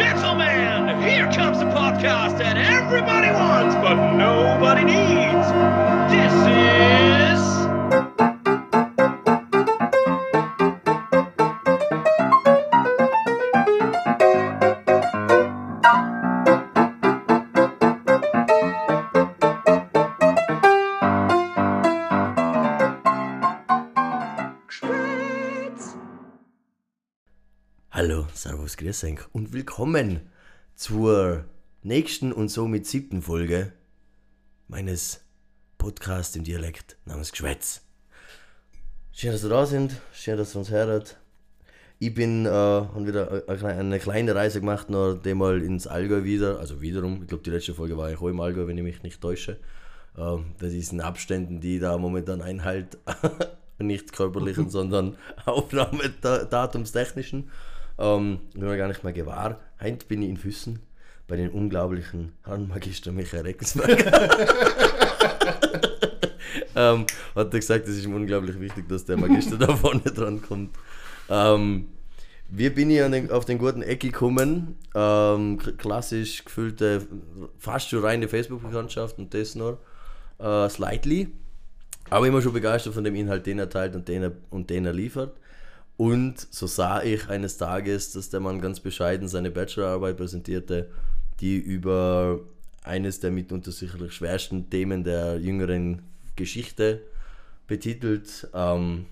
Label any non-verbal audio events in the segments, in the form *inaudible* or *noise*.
gentlemen, here comes the podcast that everybody wants but nobody needs. Servus, Grüß euch und willkommen zur nächsten und somit siebten Folge meines Podcasts im Dialekt namens Geschwätz. Schön, dass ihr da sind, schön, dass ihr uns hört. Ich bin, äh, habe wieder eine, eine kleine Reise gemacht, nachdem mal ins Allgäu wieder, also wiederum, ich glaube die letzte Folge war ich auch im Allgäu, wenn ich mich nicht täusche. Äh, bei diesen Abständen, die da momentan einhalt, *laughs* nicht körperlichen, *laughs* sondern *laughs* Aufnahmedatumstechnischen. Ähm, ich bin mir gar nicht mehr gewahr. Heute bin ich in Füssen bei den unglaublichen Herrn Magister Michael Reckensberg. *laughs* ähm, hat er gesagt, es ist ihm unglaublich wichtig, dass der Magister da vorne dran kommt. Ähm, wir bin ich den, auf den guten Eck gekommen. Ähm, klassisch gefüllte, fast schon reine Facebook-Bekanntschaft und das noch. Äh, slightly. Aber immer schon begeistert von dem Inhalt, den er teilt und den er, und den er liefert. Und so sah ich eines Tages, dass der Mann ganz bescheiden seine Bachelorarbeit präsentierte, die über eines der mitunter sicherlich schwersten Themen der jüngeren Geschichte betitelt. Ähm,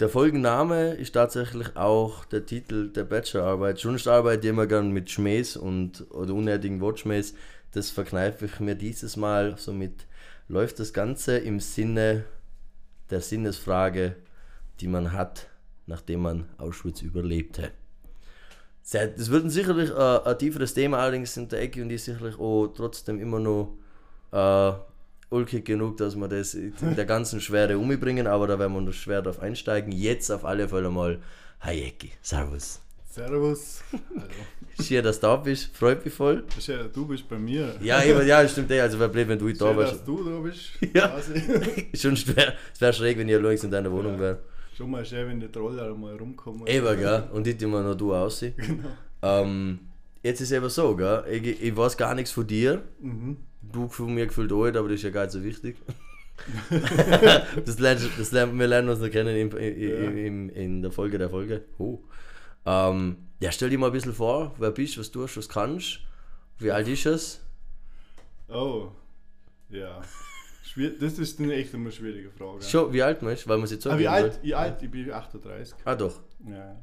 der Folgenname ist tatsächlich auch der Titel der Bachelorarbeit. Journalistarbeit, die immer gern mit Schmähs und oder unnötigen Wortschmähs, das verkneife ich mir dieses Mal. Somit läuft das Ganze im Sinne der Sinnesfrage, die man hat, nachdem man Auschwitz überlebte. Das wird ein sicherlich äh, ein tieferes Thema, allerdings sind der Ecke und ich sicherlich auch trotzdem immer noch äh, ulkig genug, dass wir das in der *laughs* ganzen Schwere umbringen, aber da werden wir noch schwer drauf einsteigen. Jetzt auf alle Fälle mal, hi Ecki, servus. Servus. Hallo. *laughs* Schön, dass du da bist, freut mich voll. Schön, du bist bei mir. Ja, ich, ja stimmt eh, also wäre blöd, wenn du da Schön, wärst. dass du da bist. Ja. *laughs* Schon schwer, es wäre schräg, wenn ich links in deiner Wohnung wäre. Schon mal schön, wenn die Troller mal rumkommen. Eben, gell? *laughs* Und ich immer noch du aussehen. Genau. Ähm, jetzt ist eben so, gell? Ich, ich weiß gar nichts von dir. Mhm. Du von mir gefühlt alt, aber das ist ja gar nicht so wichtig. *laughs* das lernst, das lernen, wir lernen uns noch kennen in, in, in, in der Folge der Folge. Oh. Ähm, ja, stell dir mal ein bisschen vor, wer bist, was tust, was kannst. Wie alt ist es? Oh. Ja. Das ist eine echt eine schwierige Frage. Schon, wie alt bist du? Weil man sich so Ah, wie alt? Wie alt? Ich bin 38. Ah, doch. Ja.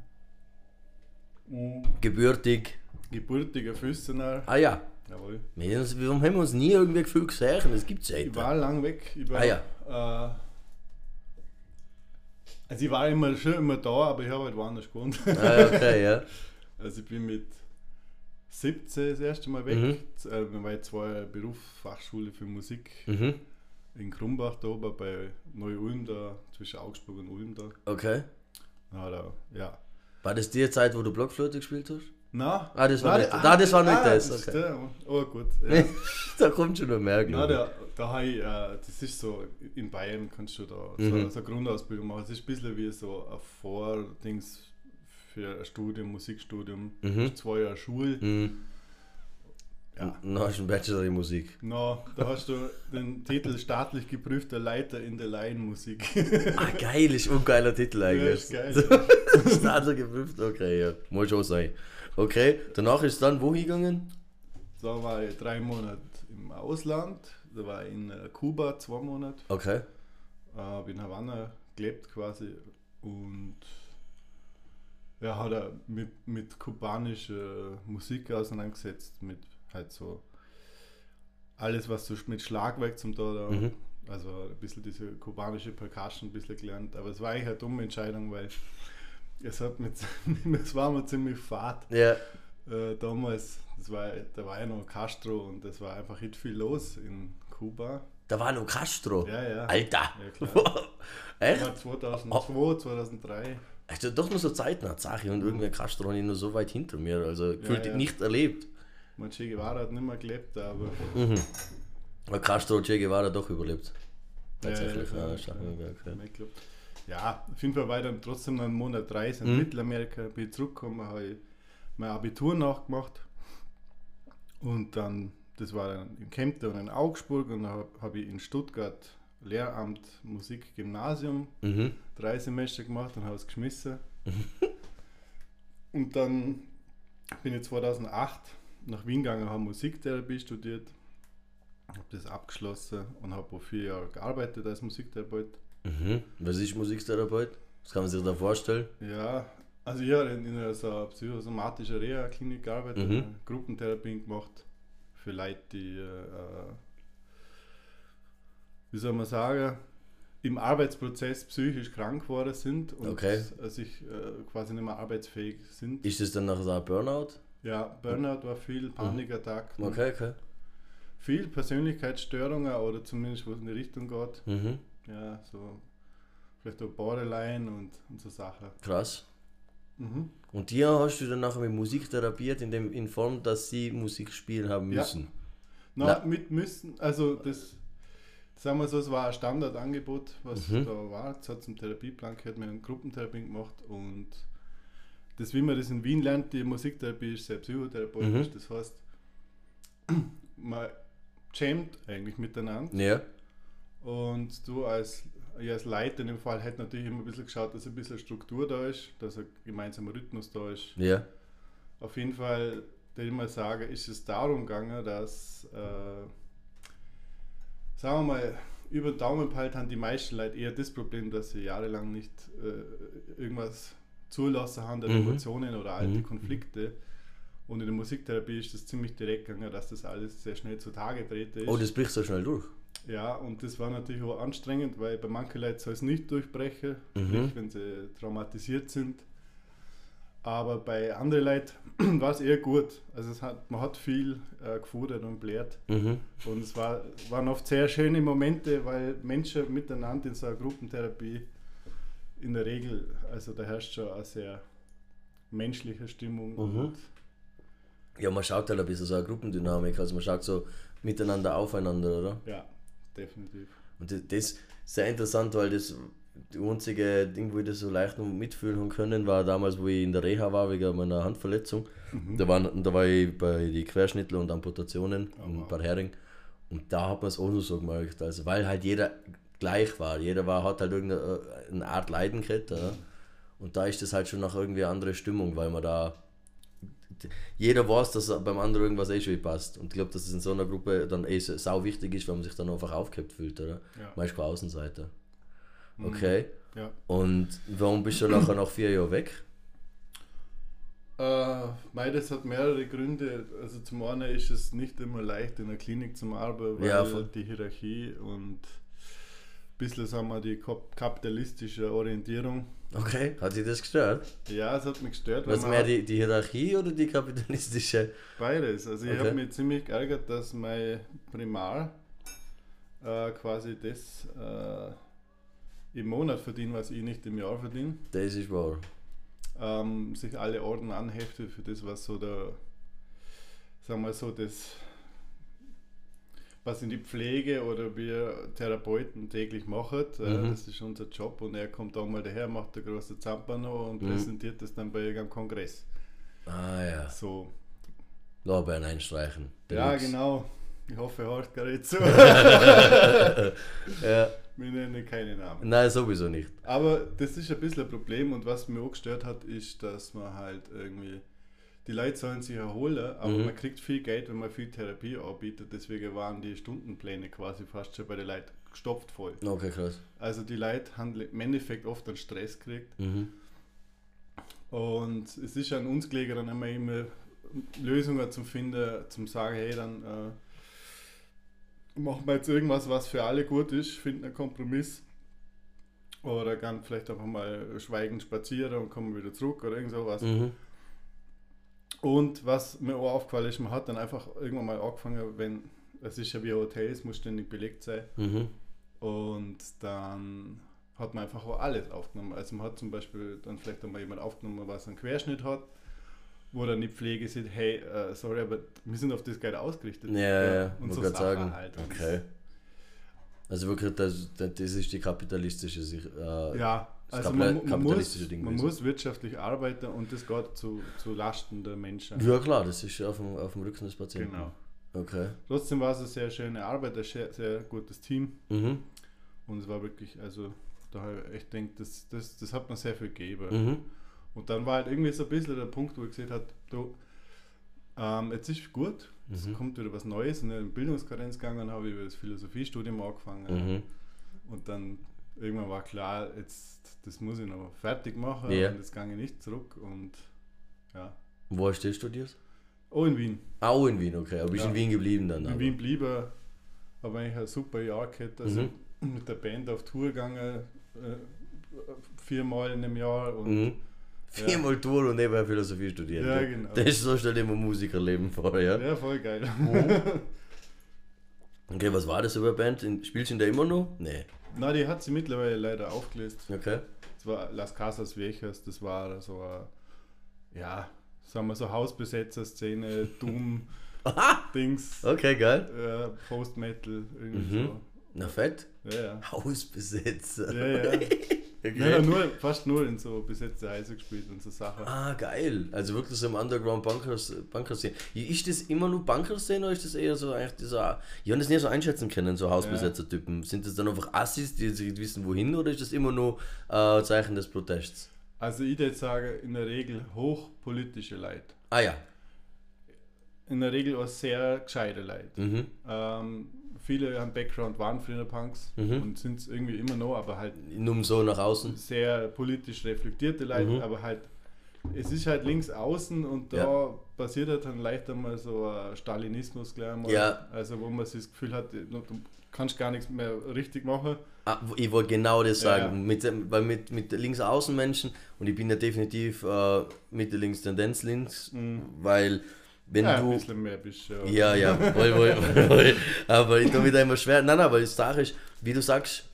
Mhm. Gebürtig. Gebürtiger Füssener. Ah, ja. Jawohl. Wir, haben uns- warum haben wir uns nie irgendwie gefühlt gesehen? Das gibt's ja Ich war lang weg. Ich war, Ah, ja. Äh, also ich war immer schon immer da, aber ich habe halt woanders gewohnt. Ah, okay, ja. *laughs* Also ich bin mit 17 das erste Mal weg. Mhm. Äh, wir waren zwei Berufsfachschule für Musik Mhm. In Krumbach da oben bei Neu-Ulm da, zwischen Augsburg und Ulm da. Okay. Na, da ja. War das die Zeit, wo du Blockflöte gespielt hast? Na, Ah, das war na, nicht- ah, das war nicht ah, das, ist okay. der. Oh gut. Ja. *laughs* da kommt schon noch mehr, Na, da, da habe ich, äh, das ist so, in Bayern kannst du da Mhm. so, so eine Grundausbildung machen. Es ist ein bisschen wie so ein Vordings für ein Studium, Musikstudium. Mhm. Zwei Jahre Schule. Mhm. Ja. Du einen Bachelor in Musik. Na, da hast du den Titel staatlich geprüfter Leiter in der Laienmusik. Ah, geil, ist ein geiler Titel eigentlich. Ja, ist geil. *laughs* Staatler geprüft, okay, ja. Muss schon sein. Okay, danach ist dann wo hingegangen? Da war ich drei Monate im Ausland. Da war ich in äh, Kuba zwei Monate. Okay. Äh, habe in Havanna gelebt quasi. Und ja, hat er mit, mit kubanischer Musik auseinandergesetzt. Mit halt so alles, was so mit Schlagwerk zum da. Mhm. Also ein bisschen diese kubanische Percussion ein bisschen gelernt. Aber es war eigentlich eine dumme Entscheidung, weil *laughs* es hat mit, *laughs* es war mir ziemlich fad. Ja. Äh, damals, das war, da war ja noch Castro und es war einfach nicht viel los in Kuba. Da war noch Castro. Ja, ja. Alter. Ja, *laughs* klar. Echt? war 2002, 2003. Also doch nur so Zeit nach Sache und irgendwie Castro habe ich nur so weit hinter mir. Also gefühlt ja. nicht erlebt. Mein Che Guevara hat nicht mehr gelebt, aber Mhm. Aber Castro Che Guevara doch überlebt. Tatsächlich, ja, ja, ja, okay. ja, auf jeden Fall war ich dann trotzdem noch einen Monat Reise in Mhm. Mittelamerika, bin ich zurückgekommen, habe ich mein Abitur nachgemacht. Und dann, das war dann in Kempten und in Augsburg und dann habe hab ich in Stuttgart Lehramt Musik Gymnasium Mhm. drei Semester gemacht und habe es geschmissen. *laughs* und dann bin ich 2008 nach Wien gegangen, habe Musiktherapie studiert, habe das abgeschlossen und habe vor vier Jahren gearbeitet als Musiktherapeut. Mhm. Was ist Musiktherapeut? Was kann man sich da vorstellen? Ja, also ich habe in in einer so psychosomatischen Reha-Klinik gearbeitet, Mhm. Gruppentherapien gemacht für Leute, die, äh, wie soll man sagen, im Arbeitsprozess psychisch krank geworden sind und Okay. äh, sich äh, quasi nicht mehr arbeitsfähig sind. Ist das dann nachher so ein Burnout? Ja, Burnout war viel, Panikattacken, Okay, okay. viel Persönlichkeitsstörungen oder zumindest wo es in die Richtung geht. Mhm. Ja, so vielleicht auch Borderline und, und so Sachen. Krass. Mhm. Und die hast du dann nachher mit Musik therapiert, in, dem, in Form, dass sie Musik spielen haben Ja. müssen. Na, Na- mit müssen, also das, sagen wir so, es war ein Standardangebot, was Mhm. da war. Es hat zum Therapieplan gehört, wir haben Gruppentherapie gemacht und das, wie man das in Wien lernt, die Musiktherapie ist sehr psychotherapeutisch, Mhm. das heißt, *clears throat* man jammt eigentlich miteinander Ja. und du als, ich als Leiter in dem Fall hätte natürlich immer ein bisschen geschaut, dass ein bisschen Struktur da ist, dass ein gemeinsamer Rhythmus da ist. Ja. Auf jeden Fall, der ich mal sage, ist es darum gegangen, dass, äh, sagen wir mal, über den Daumen peilt haben die meisten Leute eher das Problem, dass sie jahrelang nicht äh, irgendwas zulassen haben, an Mhm. Emotionen oder alte Mhm. Konflikte. Und in der Musiktherapie ist das ziemlich direkt gegangen, dass das alles sehr schnell zutage trete ist. Oh, das bricht so schnell durch. Ja, und das war natürlich auch anstrengend, weil bei manchen Leuten soll es nicht durchbrechen, Mhm. sprich, wenn sie traumatisiert sind. Aber bei anderen Leuten *clears throat* war es eher gut. Also es hat, man hat viel äh, gefordert und blärt. Mhm. Und es war, waren oft sehr schöne Momente, weil Menschen miteinander in so einer Gruppentherapie in der Regel, also da herrscht schon eine sehr menschliche Stimmung. Mhm. Und Ja, man schaut halt ein bisschen so eine Gruppendynamik, also man schaut so miteinander aufeinander, oder? ja, definitiv. Und das, das ist sehr interessant, weil das die einzige Ding, wo ich das so leicht noch mitfühlen können, war damals, wo ich in der Reha war wegen meiner Handverletzung. Da, waren, da war ich bei den Querschnittler und Amputationen Oh, wow. Bad Hering. Und da hat man es auch nur so gemerkt. Also, weil halt jeder gleich war. Jeder war, hat halt irgendeine äh, eine Art Leiden gehabt. Ja. Und da ist das halt schon nach irgendwie eine andere Stimmung, weil man da. Jeder weiß, dass beim anderen irgendwas eh schon passt. Und ich glaube, dass es in so einer Gruppe dann eh sau wichtig ist, weil man sich dann einfach aufgehabt fühlt, oder? Ja. Man ist kein Außenseiter. Mhm. Okay. Ja. Und warum bist du nachher nach vier Jahren weg? Äh, das hat mehrere Gründe. Also zum einen ist es nicht immer leicht in der Klinik zum Arbeiten, weil Ja, die Hierarchie und bisschen sagen wir, die kap- kapitalistische Orientierung. Okay, hat sich das gestört? Ja, es hat mich gestört. Was mehr die, die Hierarchie oder die kapitalistische? Beides. Also ich Okay. habe mich ziemlich geärgert, dass mein Primar äh, quasi das äh, im Monat verdient, was ich nicht im Jahr verdiene. Das ist wahr. ähm, sich alle Orden anheftet für das, was so der, sagen wir so, das, was in die Pflege oder wir Therapeuten täglich machen. Äh, Mhm. Das ist unser Job und er kommt auch mal daher, macht der große Zampano und Mhm. präsentiert das dann bei irgendeinem Kongress. Ah ja. So. Lorbeeren einstreichen. Ja, Deluxe. genau. Ich hoffe, er hört gerade zu. *laughs* Ja. Wir nennen keine Namen. Nein, sowieso nicht. Aber das ist ein bisschen ein Problem und was mir auch gestört hat, ist, dass man halt irgendwie, die Leute sollen sich erholen, aber Mhm. man kriegt viel Geld, wenn man viel Therapie anbietet. Deswegen waren die Stundenpläne quasi fast schon bei den Leuten gestopft voll. Okay, krass. Also die Leute haben im Endeffekt oft einen Stress gekriegt Mhm. und es ist an uns gelegen, dann immer, immer Lösungen zu finden, zum sagen, hey, dann äh, machen wir jetzt irgendwas, was für alle gut ist, finden einen Kompromiss. Oder gehen vielleicht einfach mal schweigend spazieren und kommen wieder zurück oder irgend sowas. Mhm. Und was mir auch aufgefallen ist, man hat dann einfach irgendwann mal angefangen, wenn, es ist ja wie ein Hotel, es muss ständig belegt sein. Mhm. Und dann hat man einfach auch alles aufgenommen. Also man hat zum Beispiel dann vielleicht einmal jemand aufgenommen, was einen Querschnitt hat, wo dann die Pflege sieht, hey, äh, sorry, aber wir sind auf das Geld ausgerichtet. Ja, ja, ja. und so gerade Sachen sagen. halt. Okay. Also wirklich, das, das das ist die kapitalistische Sicht. Äh, Ja, Das Also man, man, muss, man muss wirtschaftlich arbeiten und das geht zu, zu Lasten der Menschen. Ja klar, das ist auf dem, auf dem Rücken des Patienten. Genau. Okay. Trotzdem war es eine sehr schöne Arbeit, ein sehr, sehr gutes Team Mhm. und es war wirklich, also da habe ich gedacht, das, das, das hat mir sehr viel gegeben. Mhm. Und dann war halt irgendwie so ein bisschen der Punkt, wo ich gesehen habe, du, ähm, jetzt ist gut, es Mhm. kommt wieder was Neues und in Bildungskarenz gegangen, habe ich über das Philosophiestudium angefangen Mhm. und dann irgendwann war klar, jetzt das muss ich noch fertig machen Ja. und gehe ich nicht zurück und ja. Wo hast du studiert? Oh, in Wien. Auch in Wien, okay. Aber bist Ja. in Wien geblieben dann? In aber. Wien blieben, habe eigentlich ein super Jahr gehabt, also mit der Band auf Tour gegangen, äh, viermal in einem Jahr und Mhm. Viermal Tour und nebenbei Philosophie studiert. Ja, genau. Das ist so stell dir mal Musikerleben vor, ja? ja, voll geil. *laughs* Okay, was war das über Band? Spielst du in der immer noch? Nee. Na, die hat sie mittlerweile leider aufgelöst. Okay. Das war Las Casas Viejas, das war so ein, ja, sagen wir so Hausbesetzer-Szene, *laughs* Doom-Dings, *laughs* Okay, geil. äh, Post-Metal, irgendwie Mhm. Na fett. so. Ja, ja. Hausbesetzer. Ja, ja. *laughs* Okay. ja nur, fast nur in so besetzte Häuser gespielt und so Sachen. Ah, geil. Also wirklich so im Underground Bunkers, Bunkerszene. Ist das immer nur Bunkerszene oder ist das eher so eigentlich dieser. Ich habe das nie so einschätzen können, so Hausbesetzer-Typen. Sind das dann einfach Assis, die jetzt nicht wissen, wohin, oder ist das immer nur äh, Zeichen des Protests? Also ich würde sagen, in der Regel hochpolitische Leute. Ah ja. In der Regel auch sehr gescheite Leute. Mhm. Ähm, viele haben Background, waren früher Punks Mhm. und sind es irgendwie immer noch, aber halt Nur so nach außen. sehr politisch reflektierte Leute, Mhm. aber halt, es ist halt links außen und da Ja. passiert halt dann leicht einmal so ein Stalinismus gleich mal. Ja. Also wo man sich das Gefühl hat, du kannst gar nichts mehr richtig machen. Ah, ich wollte genau das Ja, sagen. Mit, dem- weil mit, mit Linksaußenmenschen, und ich bin ja definitiv äh, Mitte-Links, Tendenz links, weil wenn ja, du. ein bisschen mehr bist du. Ja, ja, voll, voll, voll. Aber ich tue da immer schwer. Nein, nein, aber die Sache ist, wie du sagst,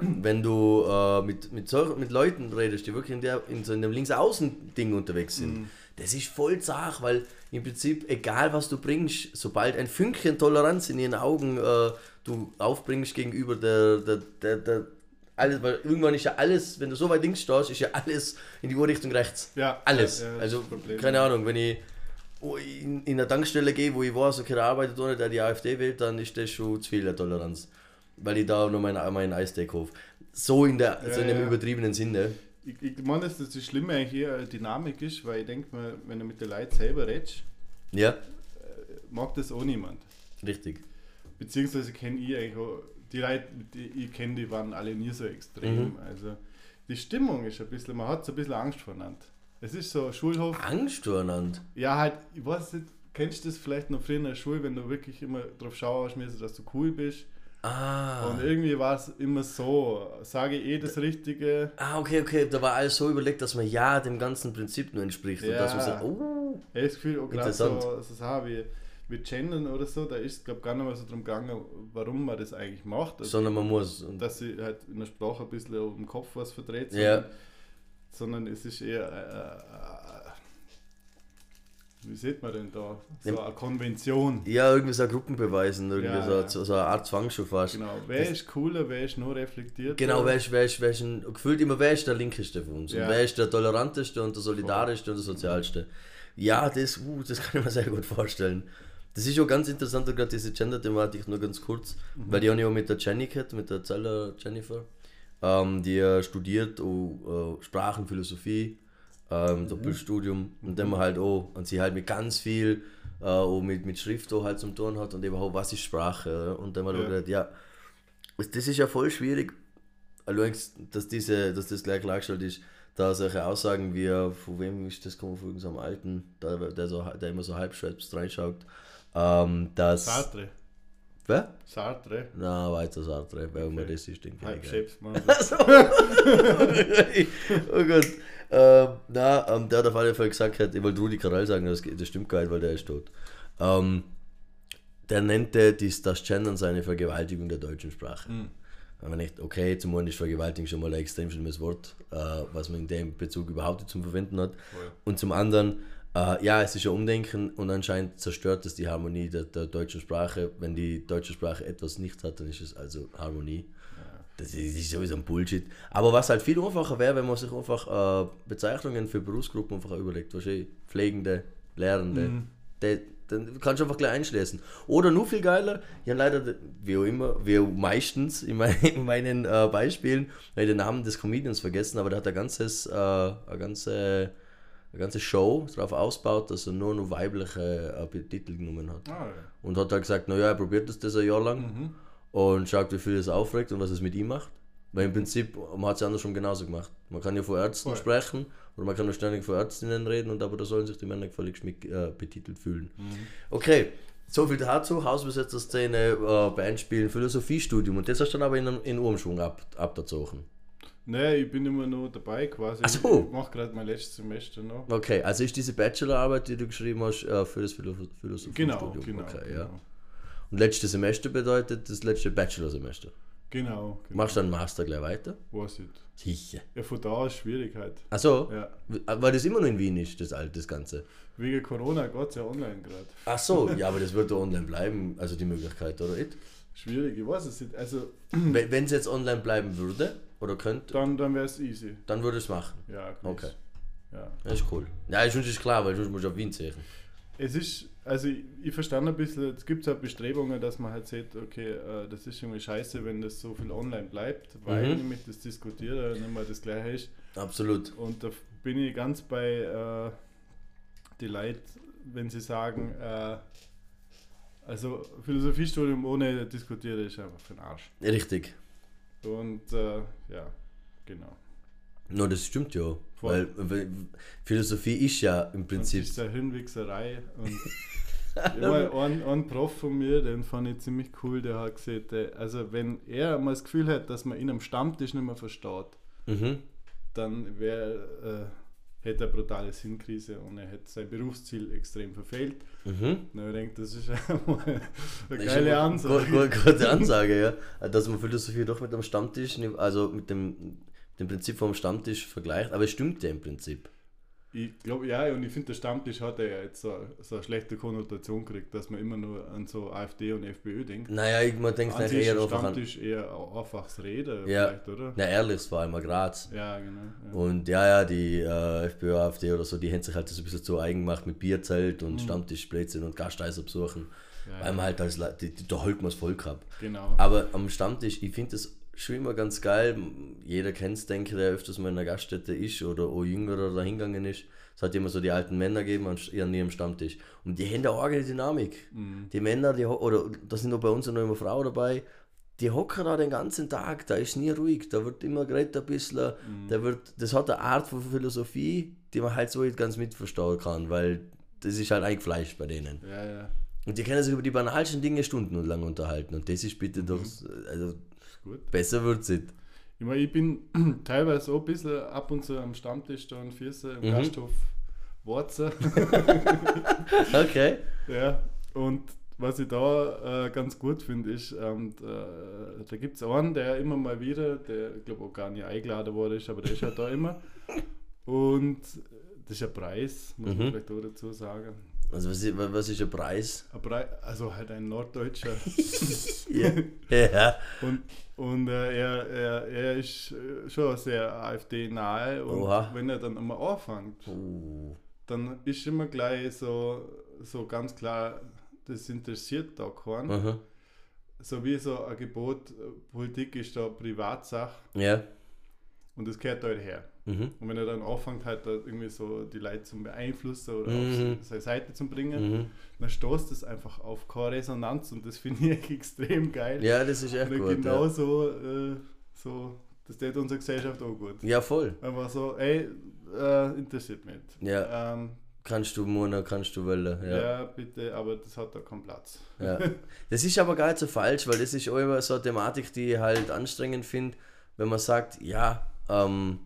wenn du äh, mit, mit, solchen, mit Leuten redest, die wirklich in, der, in so einem Linksaußen-Ding unterwegs sind, das ist voll zart, weil im Prinzip, egal was du bringst, sobald ein Fünkchen Toleranz in ihren Augen äh, du aufbringst gegenüber der, der, der, der alles, weil irgendwann ist ja alles, wenn du so weit links stehst, ist ja alles in die Richtung rechts. Ja, Alles. ja, ja, also, keine Ahnung, wenn ich in, in einer Tankstelle gehe, wo ich weiß, okay, da arbeitet ohne der die AfD wählt, dann ist das schon zu viel der Toleranz. Weil ich da nur meinen mein Eistee kaufe. So in, der, so in Ja, dem ja. übertriebenen Sinne. Ich, ich meine, dass das Schlimme eigentlich eher eine Dynamik ist, weil ich denke mir, wenn du mit den Leuten selber redest, Ja, mag das auch niemand. richtig. Beziehungsweise kenne ich eigentlich auch, die Leute, die ich kenne, die waren alle nie so extrem. Mhm. Also die Stimmung ist ein bisschen, man hat so ein bisschen Angst voneinander. Es ist so Schulhof, Angst voreinander. ja halt, ich weiß nicht, kennst du das vielleicht noch früher in der Schule, wenn du wirklich immer drauf schaust, dass du cool bist. Ah. Und irgendwie war es immer so, sage ich eh das Richtige. Ah, okay, okay. Da war alles so überlegt, dass man ja dem ganzen Prinzip nur entspricht. Und Ja. dass man sagt, oh. Ich habe das Gefühl, auch gerade so, Sachen wie, wie Gendern oder so, da ist es glaube gar nicht mehr so drum gegangen, warum man das eigentlich macht. Also, Sondern man muss. Und dass sie halt in der Sprache ein bisschen auf dem Kopf was verdreht, Ja. Sondern, es ist eher, äh, äh, wie sieht man denn da? So eine Konvention. ja, irgendwie so Gruppenbeweisen, irgendwie Ja, so, ja. so, eine Art Zwang schon fast. Genau, wer Das- ist cooler, wer ist nur reflektiert? Genau, wer ist, wer ist, wer ist ein, gefühlt immer, wer ist der linkeste von uns? Ja. Und wer ist der toleranteste und der solidarischste und der sozialste? Ja, das, uh, das kann ich mir sehr gut vorstellen. Das ist auch ganz interessant, gerade diese Gender-Thematik, nur ganz kurz, Mhm. weil die haben ja auch mit der Jenny gehabt, mit der Zeller Jennifer, ähm, die studiert auch, äh, Sprachen, Philosophie, Mhm. ähm, Doppelstudium und dann halt auch, und sie halt mit ganz viel, äh, auch mit, mit Schrift auch halt zum tun hat und überhaupt, was ist Sprache? Und dann wir Ja. gedacht, ja, das ist ja voll schwierig, allein, dass, diese, dass das gleich klargestellt ist, da solche Aussagen wie, äh, von wem ist das, kommen von irgendeinem Alten, der, der, so, der immer so halb selbst reinschaut, ähm, dass... Sartre. Wer? Sartre. Na, weiter Sartre, wer immer das ist, denke Halb *laughs* oh Gott. Ähm, na, ähm, der hat auf alle Fälle gesagt, hat, ich wollte Rudi Carell sagen, das, das stimmt gar nicht, weil der ist tot. Ähm, der nannte dies, das Gendern seine Vergewaltigung der deutschen Sprache. Wenn man denkt, okay, zum einen ist Vergewaltigung schon mal ein extrem schlimmes Wort, äh, was man in dem Bezug überhaupt nicht zum Verwenden hat. Und zum anderen, äh, ja, es ist ein Umdenken und anscheinend zerstört es die Harmonie der, der deutschen Sprache. Wenn die deutsche Sprache etwas nicht hat, dann ist es also Harmonie. Das ist, sowieso ein Bullshit. Aber was halt viel einfacher wäre, wenn man sich einfach äh, Bezeichnungen für Berufsgruppen einfach überlegt. Wahrscheinlich Pflegende, Lehrende. Mhm. Die, dann kannst du einfach gleich einschließen. Oder nur viel geiler, ja leider, wie auch immer, wie auch meistens in, mein, *laughs* in meinen äh, Beispielen, habe ich den Namen des Comedians vergessen, aber der hat ein ganzes, äh, eine ganze, eine ganze Show darauf ausgebaut, dass er nur noch weibliche äh, Titel genommen hat. Ah, ja. Und hat halt gesagt, naja, er probiert das, das ein Jahr lang Mhm. und schaut, wie viel es aufregt und was es mit ihm macht. Weil im Prinzip, man hat es ja andersrum genauso gemacht. Man kann ja von Ärzten Voll. sprechen oder man kann nur ständig von Ärztinnen reden und aber da sollen sich die Männer gefälligst mit äh, betitelt fühlen. Mhm. Okay, so viel dazu. Hausbesetzer-Szene, äh, Bandspielen, Philosophiestudium und das hast du dann aber in, in Umschwung ab, abgezogen. Nee, ich bin immer noch dabei quasi. Ach so. Ich mache gerade mein letztes Semester noch. Okay, also ist diese Bachelorarbeit, die du geschrieben hast, äh, für das Philo Genau, Philosophiestudium. genau. Okay, genau. ja. Und letztes Semester bedeutet das letzte Bachelorsemester. Genau. genau. Machst du dann Master gleich weiter? Weiß ich. Sicher. Ja, von da ist Schwierigkeit. Achso, Ja. weil das immer noch in Wien ist, das alte, das Ganze. Wegen Corona geht es ja online gerade. Ach so, ja, aber das wird ja online bleiben, also die Möglichkeit, oder nicht? Schwierig, ich weiß es nicht. Also, Wenn es jetzt online bleiben würde, oder könnte, dann, dann wäre es easy. dann würde ich es machen. Ja, gewiss. Okay. Ja. Das ist cool. Ja, ist ist klar, weil sonst musst du auf Wien ziehen. Es ist, also ich, ich verstand ein bisschen, es gibt ja Bestrebungen, dass man halt sieht, okay, äh, das ist irgendwie scheiße, wenn das so viel online bleibt, weil Mhm. nämlich das Diskutieren nicht mehr das gleiche ist. Absolut. Und da bin ich ganz bei äh, die Leute, wenn sie sagen, äh, also Philosophiestudium ohne Diskutieren ist einfach für den Arsch. Richtig. Und äh, ja, genau. No, das stimmt ja. Weil, weil Philosophie ist ja im Prinzip. das ist eine Hirnwichserei. Und *laughs* ja, ein, ein Prof von mir, den fand ich ziemlich cool, der hat gesagt, äh, also wenn er mal das Gefühl hat, dass man ihn am Stammtisch nicht mehr versteht, Mhm. dann wäre, hätte er eine brutale Sinnkrise und er hätte sein Berufsziel extrem verfehlt. Mhm. Na, ich denke, das ist *laughs* eine geile Ansage. gu- gu- Gute Ansage, ja. Dass man Philosophie doch mit dem Stammtisch, also mit dem, dem Prinzip vom Stammtisch vergleicht, aber es stimmt ja im Prinzip. Ich glaube, ja, und ich finde, der Stammtisch hat ja jetzt so, so eine schlechte Konnotation gekriegt, dass man immer nur an so AfD und FPÖ denkt. Naja, ich, man denkt sich eher ist einfach an. Stammtisch eher ein einfaches Reden, Ja. vielleicht, oder? Na, ehrlich, vor allem Graz. Ja, genau. Ja. Und ja, ja, die äh, FPÖ, AfD oder so, die haben sich halt so ein bisschen zu eigen gemacht mit Bierzelt und Stammtischplätzchen und Gasteise besuchen. Mhm. Ja, Weil man halt als da holt man das Volk ab. Genau. Aber am Stammtisch, ich finde das schon immer ganz geil. Jeder kennt es, denke ich, der öfters mal in einer Gaststätte ist oder auch jüngerer da hingegangen ist. Es hat immer so die alten Männer gegeben an, an ihrem Stammtisch. Und die haben da eigene Dynamik. Mhm. Die Männer, die, oder da sind auch bei uns noch immer Frauen dabei, die hocken da den ganzen Tag, da ist nie ruhig, da wird immer geredet ein bisschen, Mhm. da wird, das hat eine Art von Philosophie, die man halt so nicht ganz mitverstehen kann, weil das ist halt eingefleischt bei denen. Ja, ja. Und die können sich über die banalsten Dinge stundenlang unterhalten und das ist bitte doch, also Ist gut. besser wird's nicht. Ich, meine, ich bin *clears throat* teilweise auch ein bisschen ab und zu am Stammtisch da in Vierse im Mhm. Gasthof Warzer. *laughs* Okay. ja. Und was ich da äh, ganz gut finde, ist, ähm, da, da gibt es einen, der immer mal wieder, der ich glaube auch gar nicht eingeladen worden ist, aber der ist ja da immer. Und das ist ein Preis, muss man Mhm. vielleicht auch dazu sagen. Also was ist, was ist der Preis? Ein Preis, also halt ein Norddeutscher. *laughs* Ja. ja. Und, und äh, er, er, er ist äh, schon sehr AfD-nahe und Oha. wenn er dann einmal anfängt, Uh, dann ist immer gleich so, so ganz klar, das interessiert da keinen. aha. So wie so ein Gebot, äh, Politik ist da Privatsache Ja. und das gehört halt her. Mhm. Und wenn er dann anfängt, halt da irgendwie so die Leute zu beeinflussen oder Mhm. auf seine Seite zu bringen, Mhm. dann stoßt das einfach auf keine Resonanz und das *laughs* finde ich extrem geil. Ja, das ist echt Und gut. genau Ja. so, äh, so, das tut unsere Gesellschaft auch gut. ja, voll. Einfach so, ey, äh, interessiert mich. Ja. Ähm, Kannst du Mona, kannst du Welle. ja. Ja. bitte, aber das hat da keinen Platz. ja. *laughs* Das ist aber gar nicht so falsch, weil das ist auch immer so eine Thematik, die ich halt anstrengend finde, wenn man sagt, ja, ähm,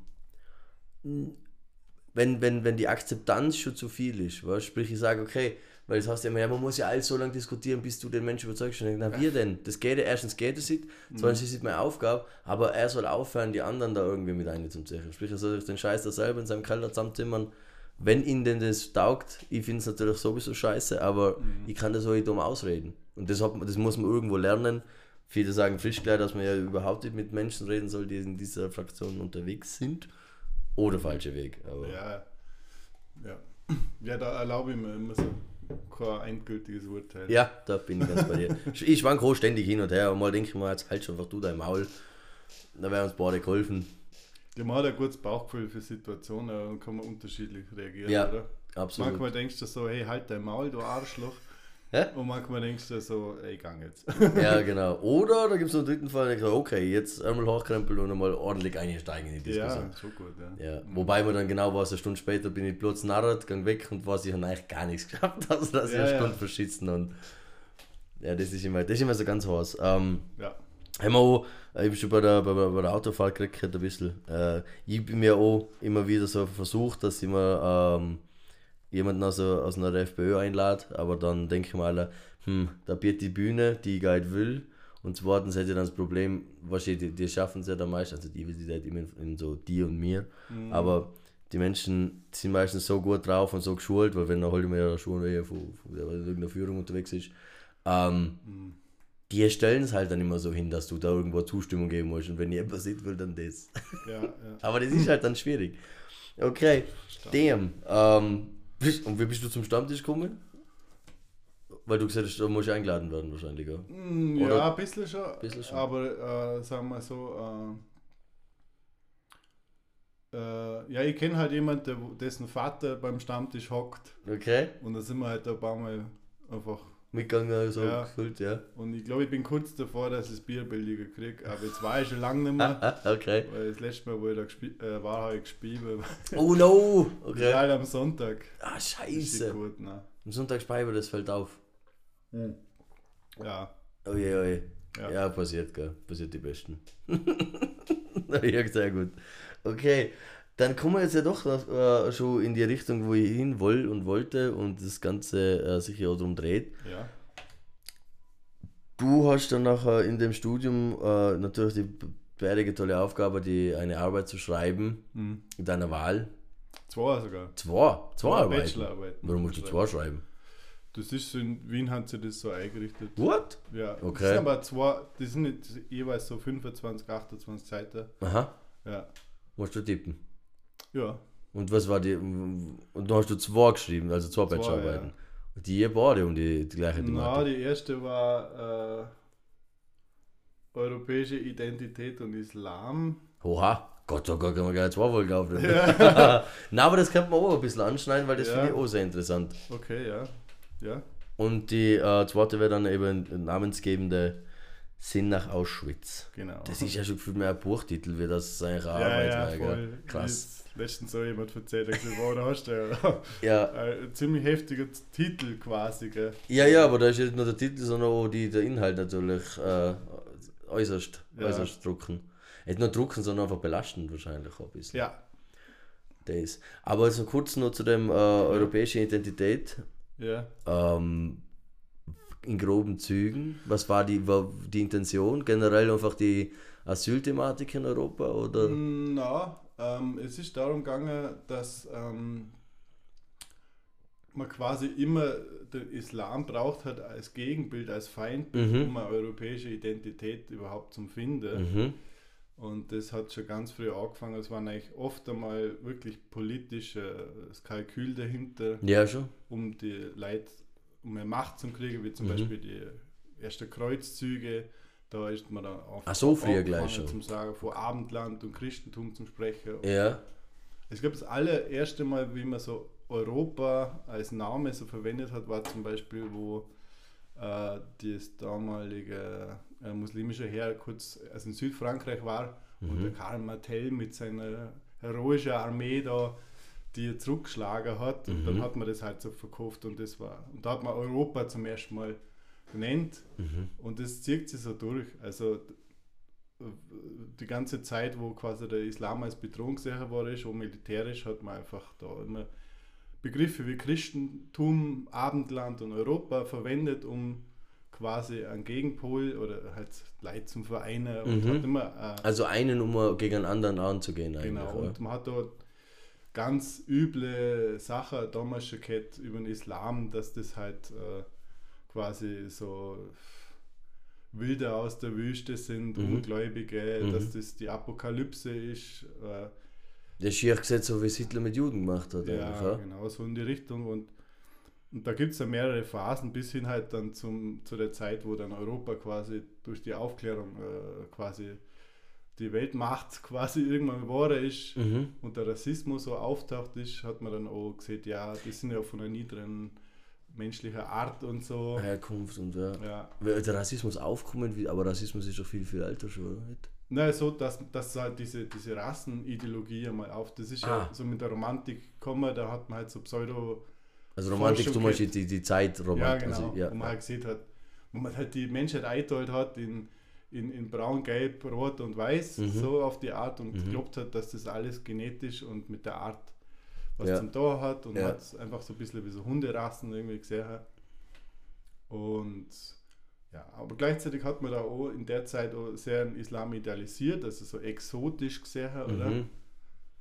wenn, wenn, wenn die Akzeptanz schon zu viel ist, weißt? sprich ich sage, okay, weil das heißt ja immer, ja, man muss ja alles so lange diskutieren, bis du den Menschen überzeugst. Und ich denke, na, wir denn? Das geht erstens geht es nicht, zweitens ist es meine Aufgabe, aber er soll aufhören, die anderen da irgendwie mit einzuziehen. Sprich, er soll sich den Scheiß da selber in seinem Keller zusammenzimmern, wenn ihnen denn das taugt. Ich finde es natürlich sowieso scheiße, aber ich kann das auch nicht dumm ausreden. Und das, hat, das muss man irgendwo lernen, Viele sagen frisch klar, dass man ja überhaupt nicht mit Menschen reden soll, die in dieser Fraktion unterwegs sind. Oder falscher Weg. Aber Ja, ja. Ja, da erlaube ich mir immer so kein endgültiges Urteil. Ja, da bin ich ganz bei dir. *laughs* Ich schwank auch ständig hin und her, aber mal denke ich mir, jetzt halt schon einfach du dein Maul. Da wäre uns beide geholfen. Ja, man hat ein gutes Bauchgefühl für Situationen und kann man unterschiedlich reagieren, Ja, oder? Absolut. Manchmal denkst du so, hey, halt dein Maul, du Arschloch. Hä? Und manchmal denkst du so, ey, gang jetzt. *laughs* Ja, *laughs* genau. Oder da gibt es noch einen dritten Fall, der sagt, okay, jetzt einmal hochkrempeln und einmal ordentlich einsteigen in die Diskussion. ja, schon gut, ja. Ja. Wobei man dann genau weiß, eine Stunde später bin ich plötzlich narrt, gang weg und weiß, ich habe eigentlich gar nichts geschafft, *laughs* also dass ich Ja, eine ja. Stunde verschitzen und ja, das ist immer, das ist immer so ganz heiß. Ähm, Ja, haben wir auch, äh, ich bin schon bei der, bei, bei der Autofahrt gekriegt ein bisschen. Äh, ich bin mir auch immer wieder so versucht, dass ich mir ähm, jemanden aus, der- aus einer FPÖ einlade, aber dann denke ich mal, hm, da bietet die Bühne, die ich gar nicht will. Und zweitens hätte ich dann das Problem, wahrscheinlich, die, die schaffen es ja dann meist, also die, die sind immer in, so die und mir, aber die Menschen sind meistens so gut drauf und so geschult, weil wenn er halt immer schon wer von, von irgendeiner Führung unterwegs ist, ähm, die stellen es halt dann immer so hin, dass du da irgendwo Zustimmung geben musst und wenn jemand sieht will, dann das. ja, ja. *laughs* Aber das ist halt dann schwierig. Okay, damn. Ähm, und wie bist du zum Stammtisch gekommen? Weil du gesagt hast, da musst du eingeladen werden wahrscheinlich, ja. Mm, Oder- Ja, ein bisschen schon. Bisschen schon. Aber äh, sagen wir so, äh, äh, ja, ich kenne halt jemanden, dessen Vater beim Stammtisch hockt. Okay, Und da sind wir halt ein paar Mal einfach. Mitgegangen, so Ja. gefühlt, ja. Und ich glaube, ich bin kurz davor, dass ich das Bier billiger kriege. Aber jetzt war ich schon lange nicht mehr. *laughs* Okay. Weil das letzte Mal, wo ich da gespielt äh, war, habe ich gespielt. *laughs* Oh no! Okay. Okay. Halt am Sonntag. Ah, scheiße. gut, ne? Am Sonntag Speiber, das fällt auf. Ja. Oje, oje. Ja. Ja. passiert, gell. Passiert die Besten. *laughs* ja, sehr gut. Okay, dann kommen wir jetzt ja doch äh, schon in die Richtung, wo ich hin will und wollte und das Ganze äh, sich ja darum dreht. Ja. Du hast dann nachher in dem Studium äh, natürlich die bärige tolle Aufgabe, die eine Arbeit zu schreiben, Hm. in deiner Wahl. Zwei sogar. Zwei, zwei Arbeiten. Bachelorarbeiten. Warum musst du zwei schreiben? Das ist so in Wien hat sie das so eingerichtet. What? Ja, Okay. das sind aber zwei, die sind nicht jeweils so 25, 28 Seiten. Aha, Ja. musst du tippen. Ja. Und was war die. Und da hast du zwei geschrieben, also zwei Bachelorarbeiten. Und die beide um die, die gleiche Na, Thematik. die erste war äh, Europäische Identität und Islam. Oha, Gott, oh Gott, kann man gleich zwei Folgen aufnehmen. *laughs* Na, aber das könnte man auch ein bisschen anschneiden, weil das Ja. finde ich auch sehr interessant. Okay, ja. Ja. Und die äh, zweite wäre dann eben namensgebende Sinn nach Auschwitz. Genau. Das ist ja schon gefühlt mehr ein Buchtitel, wie das eigentlich eine ja, Arbeit ja, voll. gell? Krass. Jetzt Letztens so jemand erzählt, der gesagt, wow, da hast du ja Ja, ein ziemlich heftiger Titel quasi, gell? ja, ja, aber da ist nicht nur der Titel, sondern auch die, der Inhalt natürlich äh, äußerst, Ja. äußerst drucken. Nicht nur drucken, sondern einfach belastend wahrscheinlich auch ein bisschen. Ja. Das. Aber so kurz noch zu dem äh, europäische Identität. Ja. Ähm, in groben Zügen. Was war die, war die Intention? Generell einfach die Asylthematik in Europa oder? Na, ähm, es ist darum gegangen, dass ähm, man quasi immer den Islam braucht hat als Gegenbild, als Feindbild, Mhm. um eine europäische Identität überhaupt zu finden. Mhm. Und das hat schon ganz früh angefangen. Es waren eigentlich oft einmal wirklich politisches Kalkül dahinter, Ja, um die Leute, um mehr Macht zu kriegen, wie zum Mhm. Beispiel die ersten Kreuzzüge. Da ist man dann auf, Ach so, früher gleich schon. Zum Sagen, vor Abendland und Christentum zum Sprechen. Ja. Ich glaube, das allererste Mal, wie man so Europa als Name so verwendet hat, war zum Beispiel, wo äh, das damalige äh, muslimische Heer kurz also in Südfrankreich war und der Karl Martel mit seiner heroischen Armee da die zurückgeschlagen hat und dann hat man das halt so verkauft und das war und da hat man Europa zum ersten Mal genannt und das zieht sich so durch. Also die ganze Zeit, wo quasi der Islam als Bedrohung gesehen war, ist, auch militärisch, hat man einfach da immer Begriffe wie Christentum, Abendland und Europa verwendet, um quasi einen Gegenpol oder halt Leid zum Vereinen und Mhm. hat immer äh, Also einen, um gegen einen anderen anzugehen eigentlich. Genau, oder? und man hat dort ganz üble Sachen damals schon gehabt über den Islam, dass das halt äh, quasi so Wilder aus der Wüste sind, Mhm. Ungläubige, Mhm. dass das die Apokalypse ist. Äh, Der schier gesetzt, so wie es Hitler mit Juden gemacht hat. ja, eigentlich, genau, so in die Richtung. Und, und da gibt es ja mehrere Phasen, bis hin halt dann zum, zu der Zeit, wo dann Europa quasi durch die Aufklärung äh, quasi die Weltmacht *laughs* quasi irgendwann geworden ist Mhm. und der Rassismus so auftaucht ist, hat man dann auch gesehen, ja, die sind ja von einer niederen menschlichen Art und so. Herkunft und ja. Ja. Der Rassismus aufkommen, wie- aber Rassismus ist doch viel, viel älter schon, oder? Na, so, dass, dass halt diese, diese Rassenideologie einmal auf, das ist Ah. ja so mit der Romantik gekommen, da hat man halt so Pseudo, Also Romantik, meinst geht- die, die Zeit ja Romantik. genau, also, ja. wo man halt gesehen hat, wo man halt die Menschheit eingeteilt hat in, in, in braun, gelb, rot und weiß, Mhm. so auf die Art und Mhm. geglaubt hat, dass das alles genetisch und mit der Art was Ja. zum Tor hat und Ja. hat einfach so ein bisschen wie so Hunderassen irgendwie gesehen. Und ja, aber gleichzeitig hat man da auch in der Zeit auch sehr den Islam idealisiert, also so exotisch gesehen, oder? Mhm.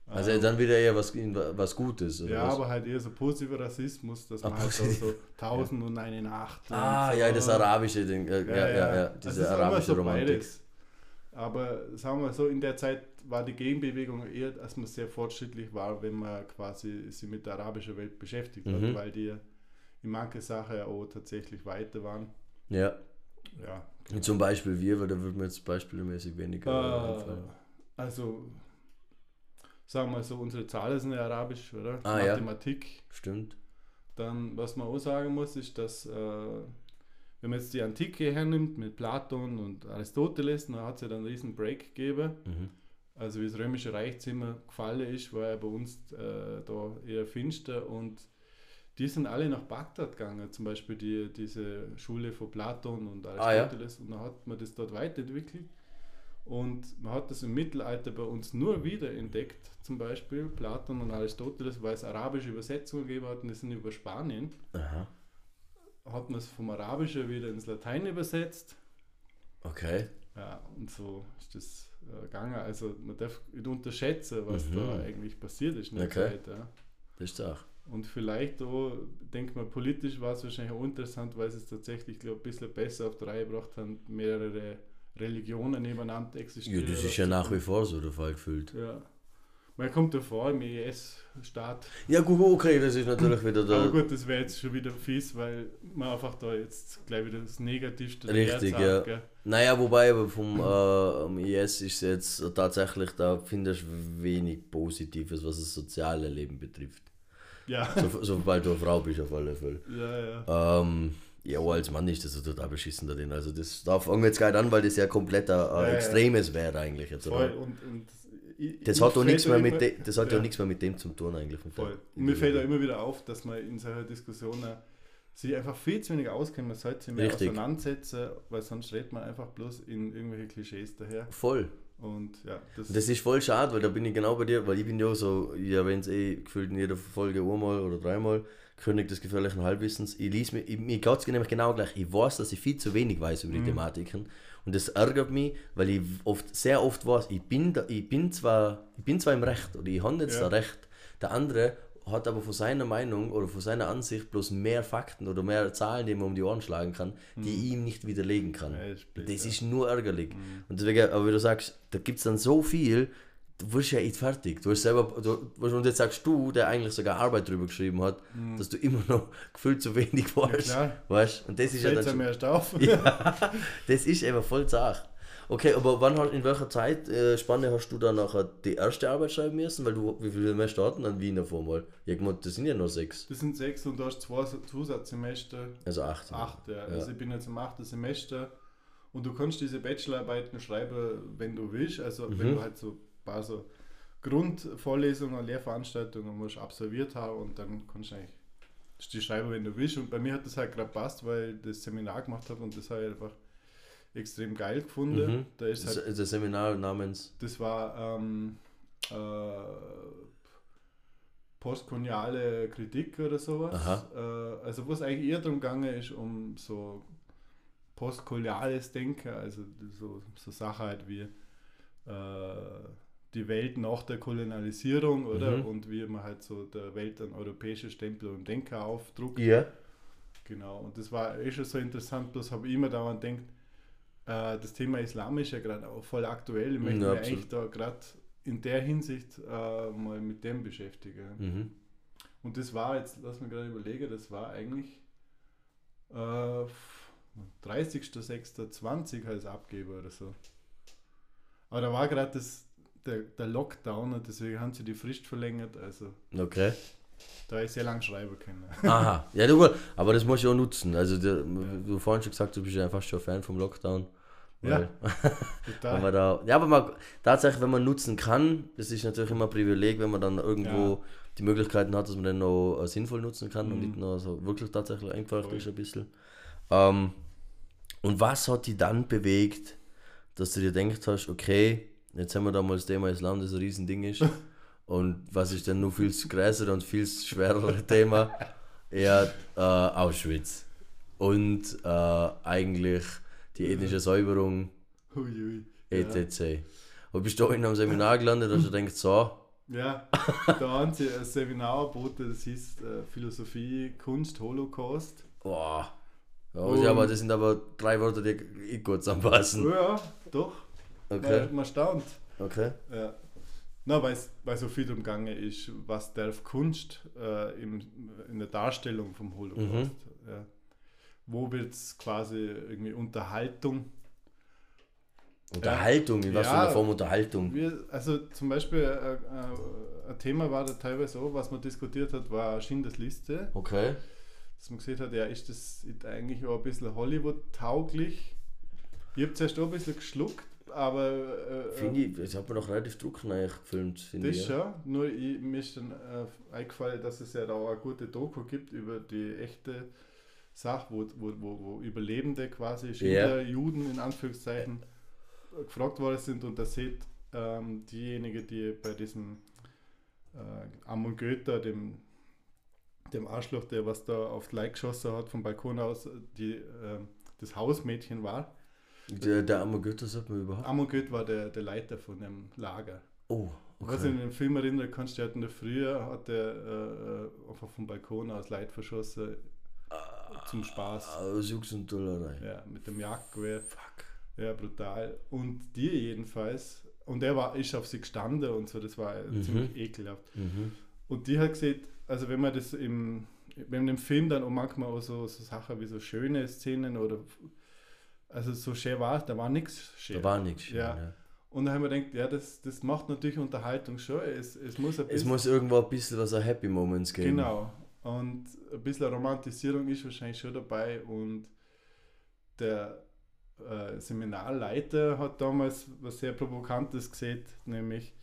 Also Ähm, dann wieder eher was, was Gutes. Oder ja, was? aber halt eher so positiver Rassismus, dass man halt so, positiv. *laughs* so tausend und eine Nacht. ah, und ja, so. das arabische Ding. Ja, ja, ja, ja, diese Also es ist immer arabische so Romantik. beides. Aber sagen wir so, in der Zeit war die Gegenbewegung eher, dass man sehr fortschrittlich war, wenn man quasi sich mit der arabischen Welt beschäftigt Mhm. hat, weil die in manche Sachen auch tatsächlich weiter waren. Ja. Ja. Und zum Beispiel wir, weil da würde mir jetzt beispielmäßig weniger Äh, einfallen. also, sagen wir so, unsere Zahlen sind ja arabisch, oder? Ah, ja. Mathematik. Stimmt. Dann, was man auch sagen muss, ist, dass, äh, wenn man jetzt die Antike hernimmt mit Platon und Aristoteles, dann hat es ja dann einen riesen Break gegeben. Mhm. Also wie das Römische Reich immer gefallen ist, war ja bei uns äh, da eher finster. Und die sind alle nach Bagdad gegangen, zum Beispiel die, diese Schule von Platon und Ah, ja. Aristoteles. Und dann hat man das dort weiterentwickelt. Und man hat das im Mittelalter bei uns nur wieder entdeckt, zum Beispiel Platon und Aristoteles, weil es arabische Übersetzungen gegeben hat und die sind über Spanien, Aha. hat man es vom Arabischen wieder ins Latein übersetzt. Okay. ja, und so ist das äh, gegangen. Also man darf nicht unterschätzen, was Mhm. da eigentlich passiert ist in der Okay. Zeit. Ja. Das ist auch. Und vielleicht auch, denke mal, politisch war es wahrscheinlich auch interessant, weil sie es tatsächlich, glaube ein bisschen besser auf die Reihe gebracht haben, mehrere Religionen nebeneinander Ja, existieren. das ist ja nach wie vor so der Fall gefühlt. Ja. Man kommt davor im IS-Staat. Ja, gut, okay, das ist natürlich wieder Aber der. gut, das wäre jetzt schon wieder fies, weil man einfach da jetzt gleich wieder das Negativste Richtig, ja. gell? Naja, wobei aber vom äh, am IS ist jetzt tatsächlich, da findest du wenig Positives, was das soziale Leben betrifft. Ja. So, sobald du eine Frau bist, auf alle Fälle. ja, ja. Ähm, ja, aber als Mann ist das total beschissen da drin. Also das da fangen wir jetzt gleich an, weil das ja komplett ein, ein Ja, ja. Extremes wäre eigentlich jetzt. Voll. Oder? Und, und ich- Das hat nichts mehr mit de, das hat ja. nichts mehr mit dem zu tun eigentlich. mit der Voll. Und mir fällt Ideologie. immer wieder auf, dass man in solcher Diskussion äh, sich einfach viel zu wenig auskennt. Man sollte sich mehr Richtig. auseinandersetzen, weil sonst redet man einfach bloß in irgendwelche Klischees daher. Voll. Und ja, das, Das ist voll schade, weil da bin ich genau bei dir, weil ich bin ja so, ich erwähne es eh gefühlt in jeder Folge einmal oder dreimal, König des gefährlichen Halbwissens. Ich lese mir, ich, mir geht es nämlich genau gleich. Ich weiß, dass ich viel zu wenig weiß über die Mhm. Thematiken und das ärgert mich, weil ich oft, sehr oft weiß, ich bin, da, ich bin, zwar, ich bin zwar im Recht oder ich habe jetzt Ja. da Recht, der andere hat aber von seiner Meinung oder von seiner Ansicht bloß mehr Fakten oder mehr Zahlen, die man um die Ohren schlagen kann, die ich ihm nicht widerlegen kann. Mhm. Ja, das ist blöd, das ja. ist nur ärgerlich. Mhm. Und deswegen, aber wie du sagst, da gibt es dann so viel, du wirst ja nicht fertig. Du hast selber, du, und jetzt sagst du, der eigentlich sogar Arbeit drüber geschrieben hat, dass du immer noch gefühlt zu wenig weißt. klar. weißt? Und das ist ja dann schon, erst auf. ja, *laughs* das ist einfach voll zart. Okay, aber wann hast, in welcher Zeit äh, hast du dann nachher die erste Arbeit schreiben müssen? Weil du, wie viele Semester hatten an Wien davor mal? Ja, gemeint, das sind ja nur sechs. Das sind sechs und du hast zwei Zusatzsemester. Also acht. Acht, ja. Also ich bin jetzt im achten Semester und du kannst diese Bachelorarbeiten schreiben, wenn du willst. Also wenn Mhm. du halt so paar so Grundvorlesungen, Lehrveranstaltungen musst absolviert haben und dann kannst du eigentlich die schreiben, wenn du willst. Und bei mir hat das halt gerade passt, weil ich das Seminar gemacht habe und das habe ich einfach extrem geil gefunden. Mhm. Da ist Das, halt, das Seminar namens. das war ähm, äh, postkoloniale Kritik oder sowas. Äh, also wo es eigentlich eher darum gegangen ist, um so postkoloniales Denken, also so, so Sachen halt wie äh, die Welt nach der Kolonialisierung, oder? Mhm. Und wie man halt so der Welt einen europäischen Stempel und Denker aufdruckt. Ja. Genau, und das war eh schon so interessant, bloß habe ich immer dauernd denkt, äh, das Thema Islam ist ja gerade auch voll aktuell. Ich möchte Ja, mich absolut. eigentlich da gerade in der Hinsicht äh, mal mit dem beschäftigen. Mhm. Und das war jetzt, lass mich gerade überlegen, das war eigentlich äh, 30.06.20 als Abgeber oder so. Aber da war gerade das der, der Lockdown und deswegen haben sie die Frist verlängert. Also Okay. da ich sehr lang schreiben können. *laughs* Aha, ja, du, aber das muss ich auch nutzen. Also, der, du vorhin schon gesagt, du bist ja fast schon Fan vom Lockdown. Ja. *laughs* Total. man da, ja, aber man, tatsächlich, wenn man nutzen kann, das ist natürlich immer ein Privileg, wenn man dann irgendwo die Möglichkeiten hat, dass man den noch äh, sinnvoll nutzen kann und Mhm. nicht nur so wirklich tatsächlich Voll. ist ein bisschen. Ähm, und was hat dich dann bewegt, dass du dir gedacht hast, okay, jetzt haben wir da mal das Thema Islam, das ein Riesending ist. *laughs* und was ist denn nur viel größere und viel schwerere Thema? Ja, äh, Auschwitz. Und äh, eigentlich die ethnische Säuberung Ui, ui. etc. Und bist du in einem Seminar gelandet und du denkst, so, Ja, da haben sie ein Seminar das hieß äh, Philosophie, Kunst, Holocaust. boah. Ja, Und- ja, aber das sind aber drei Wörter, die eh gut zusammenpassen. Ja, doch. Okay, Man, man staunt. okay. Ja. Na, weil so viel darum gegangen ist, was darf Kunst äh, im, in der Darstellung vom Holocaust. Ja. Wo wird es quasi irgendwie Unterhaltung? Unterhaltung, in was für Ja. einer Form Unterhaltung? Wir, also zum Beispiel äh, äh, ein Thema war da teilweise auch, was man diskutiert hat, war Schindlers Liste. Okay. dass man gesehen hat, ja, ist das eigentlich auch ein bisschen Hollywood-tauglich. Ich habe zuerst auch ein bisschen geschluckt, aber äh, Finde ich, das hat man doch relativ druckreich gefilmt, finde das ich. Ja. schon. Nur ich, mir ist dann äh, eingefallen, dass es ja da auch eine gute Doku gibt über die echte Sache, wo, wo, wo, wo Überlebende quasi Schindler, Juden in Anführungszeichen äh, gefragt worden sind und da sieht ähm, diejenige, die bei diesem äh, Amon Goethe, dem, dem Arschloch, der was da auf Leute geschossen hat vom Balkon aus, die, ähm, das Hausmädchen war. Der, der arme Goethe sagt man überhaupt. Amon Goethe war der, der Leiter von dem Lager. Oh, Was ich in okay. dem Film erinnern kannst, der hat in der Früh hat der äh, einfach vom Balkon aus Leid verschossen zum Spaß. Aus Jux und Dollerei. Ja, mit dem Jagdgewehr. Fuck. Ja, brutal. Und die jedenfalls. Und er war, ist auf sie gestanden und so, das war Mhm. ziemlich ekelhaft. Mhm. Und die hat gesehen, also wenn man das im, wenn im Film dann auch manchmal auch so, so Sachen wie so schöne Szenen oder also so schön war es, da war nichts schön. Da war nichts. schön, Ja. ja. Und dann haben wir gedacht, ja, das, das macht natürlich Unterhaltung schon. Es, es muss ein Es bisschen. muss irgendwo ein bisschen was an Happy Moments geben. Genau. Und ein bisschen Romantisierung ist wahrscheinlich schon dabei. Und der äh, Seminarleiter hat damals was sehr Provokantes gesehen, nämlich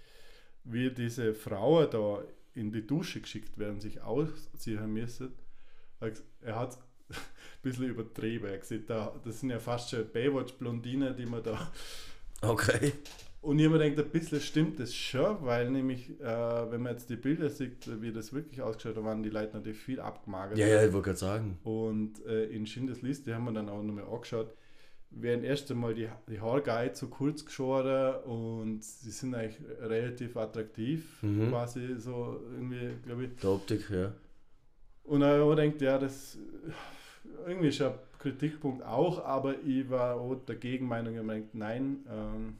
wie diese Frauen da in die Dusche geschickt werden, sich ausziehen müssen. Er hat ein *laughs* bisschen übertrieben. Er das sind ja fast schon Baywatch-Blondinen, die man da Okay. und ich habe mir gedacht, ein bisschen stimmt das schon, weil nämlich, äh, wenn man jetzt die Bilder sieht, wie das wirklich ausgeschaut hat, waren die Leute natürlich viel abgemagert. Ja, ja, ich wollte gerade sagen. Und äh, in Schindlers Liste haben wir dann auch nochmal angeschaut, werden erst einmal die, die Haargeil zu kurz geschoren und sie sind eigentlich relativ attraktiv, Mhm. quasi so irgendwie, glaube ich. Der Optik, ja. Und dann habe ich gedacht, ja, das irgendwie ist ein Kritikpunkt auch, aber ich war auch der Gegenmeinung, ich habe mir gedacht, nein, ähm,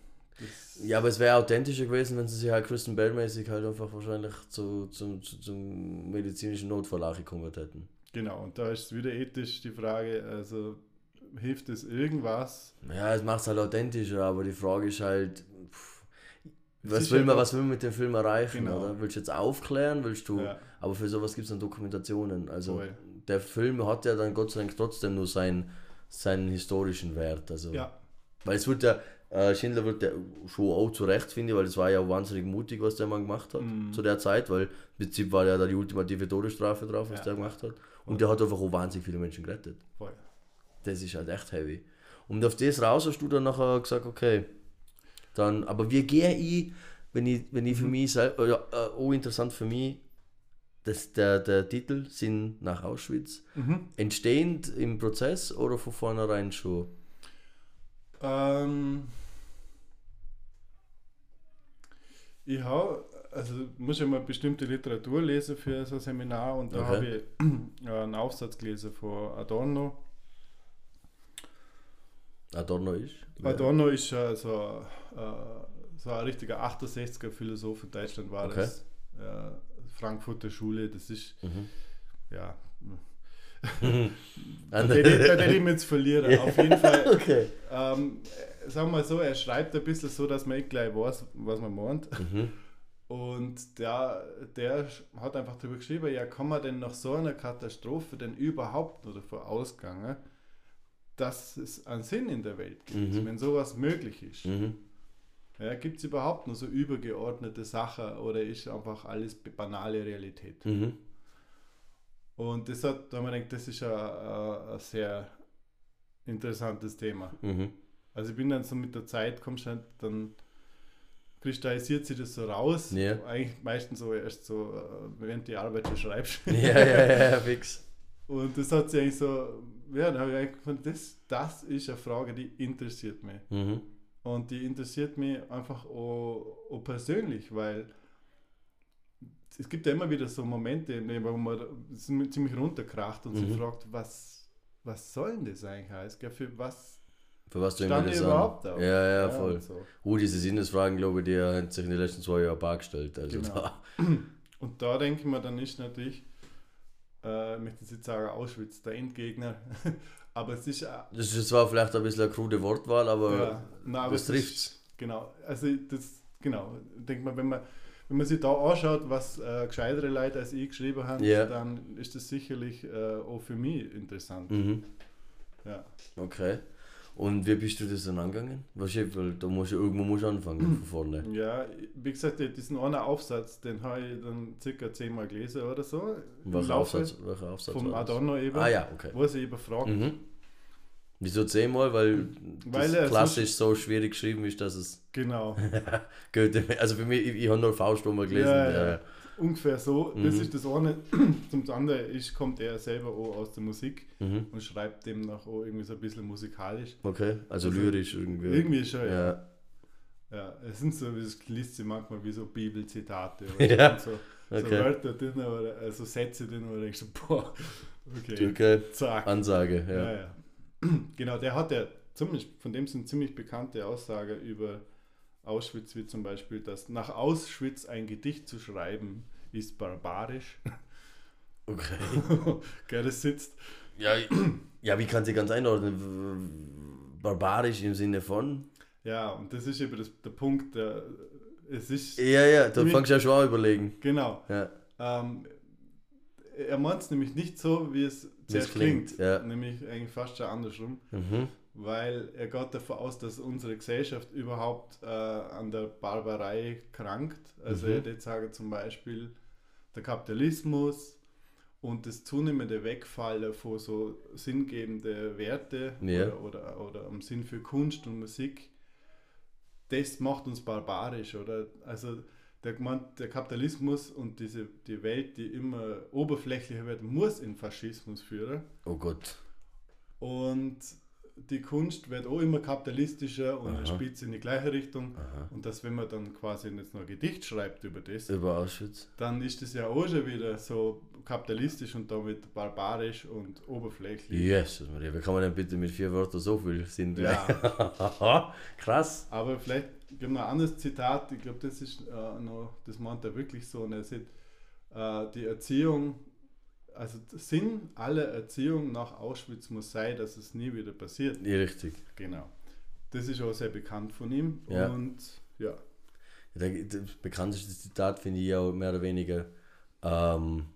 Ja, aber es wäre authentischer gewesen, wenn sie sich halt Kristen Bell-mäßig halt einfach wahrscheinlich zu, zum, zu, zum medizinischen Notfall angekommen hätten. Genau, und da ist wieder ethisch die Frage, also hilft es irgendwas? Ja, es macht es halt authentischer, aber die Frage ist halt, pff, was will, man, was will man mit dem Film erreichen, Genau. oder? Willst du jetzt aufklären, willst du, Ja. aber für sowas gibt es dann Dokumentationen. Also Voll. Der Film hat ja dann Gott sei Dank trotzdem nur seinen, seinen historischen Wert. Also, Ja, Weil es wird ja, äh, Schindler wird ja schon auch zu Recht, finde ich, weil es war ja wahnsinnig mutig, was der Mann gemacht hat Mhm. zu der Zeit, weil im Prinzip war ja da die ultimative Todesstrafe drauf, was Ja. der gemacht hat. Und der hat einfach auch wahnsinnig viele Menschen gerettet. voll. Das ist halt echt heavy. Und auf das raus hast du dann nachher gesagt, okay, dann, aber wie gehe ich, wenn ich, wenn ich für Mhm. mich selber, ja, äh, auch interessant für mich, dass der, der Titel sind nach Auschwitz Mhm. entstehend im Prozess oder von vornherein schon? Ähm, ich habe, also muss ja mal bestimmte Literatur lesen für so ein Seminar und da Okay. habe ich *clears throat* einen Aufsatz gelesen von Adorno. Adorno ist? Adorno ist äh, so, äh, so ein richtiger 68er Philosoph in Deutschland war Okay. das. Äh, Frankfurter Schule, das ist, Mhm. ja. *laughs* Da hätte ich- mich jetzt verlieren. Auf jeden Fall, *laughs* Okay. ähm, äh, sagen wir mal so, er schreibt ein bisschen so, dass man nicht gleich weiß, was man meint. Mhm. Und der, der hat einfach darüber geschrieben, ja, kann man denn nach so einer Katastrophe denn überhaupt nur davon ausgehen, dass es einen Sinn in der Welt gibt, Mhm. wenn sowas möglich ist? Mhm. Ja, gibt es überhaupt nur so übergeordnete Sachen oder ist einfach alles banale Realität? Mhm. Und das hat, da haben wir gedacht, das ist ein, ein, ein sehr interessantes Thema. Mhm. Also ich bin dann so mit der Zeit, kommst halt, dann kristallisiert sich das so raus. Ja. Eigentlich meistens so erst so, äh, während die Arbeit schon schreibst. *laughs* Ja, ja, ja, ja, fix. Und das hat sich eigentlich so, ja, da habe ich eigentlich gefunden, das, das ist eine Frage, die interessiert mich. Mhm. Und die interessiert mich einfach auch, auch persönlich, weil es gibt ja immer wieder so Momente, in denen wo man ziemlich runterkracht und Mhm. sich fragt, was, was soll denn das eigentlich heißen? Gell? Für was Für was du stand das überhaupt an? auf? Ja, ja, voll. so. Uh, diese Sinnesfragen, glaube ich, die haben sich in den letzten zwei Jahren ein paar gestellt. Also Genau. da. *clears throat* Und da denke ich mir, dann ist natürlich, äh, ich möchte jetzt sagen Auschwitz, der Endgegner, *laughs* aber es ist auch Das ist zwar vielleicht ein bisschen eine krude Wortwahl, aber Ja, nein, aber das es trifft's. ist- Genau, also das, genau, denkt man, wenn man, wenn man sich da anschaut, was äh, gescheitere Leute als ich geschrieben haben, Ja. dann ist das sicherlich äh, auch für mich interessant. Mhm. Ja. Okay. Und wie bist du das dann angegangen? Wahrscheinlich, weil da musst du irgendwo musst du anfangen von *clears throat* vorne. ja, wie gesagt, diesen einen Aufsatz, den habe ich dann circa zehnmal gelesen oder so. Welcher Aufsatz, welcher Aufsatz Vom? Adorno eben, Ah ja, okay. wo sie eben fragt, Mhm. Wieso zehnmal? Weil, Weil das klassisch so schwierig geschrieben ist, dass es genau, *laughs* also für mich, ich, ich habe nur Faust mal gelesen. Ja, Ja, ja. Ungefähr so, das Mhm. ist das eine. *clears throat* Zum anderen ist, kommt er selber auch aus der Musik Mhm. und schreibt demnach auch irgendwie so ein bisschen musikalisch. Okay, also, Also, lyrisch irgendwie. Irgendwie schon, ja. Ja. Ja, es sind so, es liest sie manchmal wie so Bibelzitate oder *laughs* Ja, so, so okay. Wörter drin oder also Sätze drin, wo du denkst, boah, okay, Okay, zack. Ansage, ja. Ja, ja. *clears throat* Genau, der hat ja ziemlich, von dem sind ziemlich bekannte Aussage über Auschwitz, wie zum Beispiel, dass nach Auschwitz ein Gedicht zu schreiben ist barbarisch. Okay. *laughs* Gell, das sitzt. Ja, ja, wie kann sie ganz einordnen? Barbarisch im Sinne von? Ja, und das ist eben das, der Punkt, der, es ist, Ja, ja, da fangst du ja schon an überlegen. genau, Ja. ähm, er meint es nämlich nicht so, wie es Wie es zuerst klingt, klingt, ja. nämlich eigentlich fast schon andersrum. Mhm. Weil er geht davon aus, dass unsere Gesellschaft überhaupt äh, an der Barbarei krankt. Also Mhm. er würde sagen zum Beispiel der Kapitalismus und das zunehmende Wegfallen von so sinngebende Werte Ja. oder, oder, oder am Sinn für Kunst und Musik, das macht uns barbarisch, oder? Also der, der Kapitalismus und diese, die Welt, die immer oberflächlicher wird, muss in Faschismus führen. Oh Gott. Und die Kunst wird auch immer kapitalistischer und Aha. spielt in die gleiche Richtung. Aha. Und dass, wenn man dann quasi jetzt noch ein Gedicht schreibt über das, Über Auschwitz. dann ist das ja auch schon wieder so kapitalistisch und damit barbarisch und oberflächlich. Maria, wie kann man denn bitte mit vier Wörtern so viel Sinn Ja. *laughs* Krass. Aber vielleicht gibt noch ein anderes Zitat, ich glaube, das ist äh, noch, das meint er wirklich so. Und er sagt, äh, die Erziehung, also der Sinn aller Erziehung nach Auschwitz muss sein, dass es nie wieder passiert. Ja, richtig. Genau. Das ist auch sehr bekannt von ihm. Ja. Und ja, Das bekannteste Zitat finde ich ja mehr oder weniger, ähm,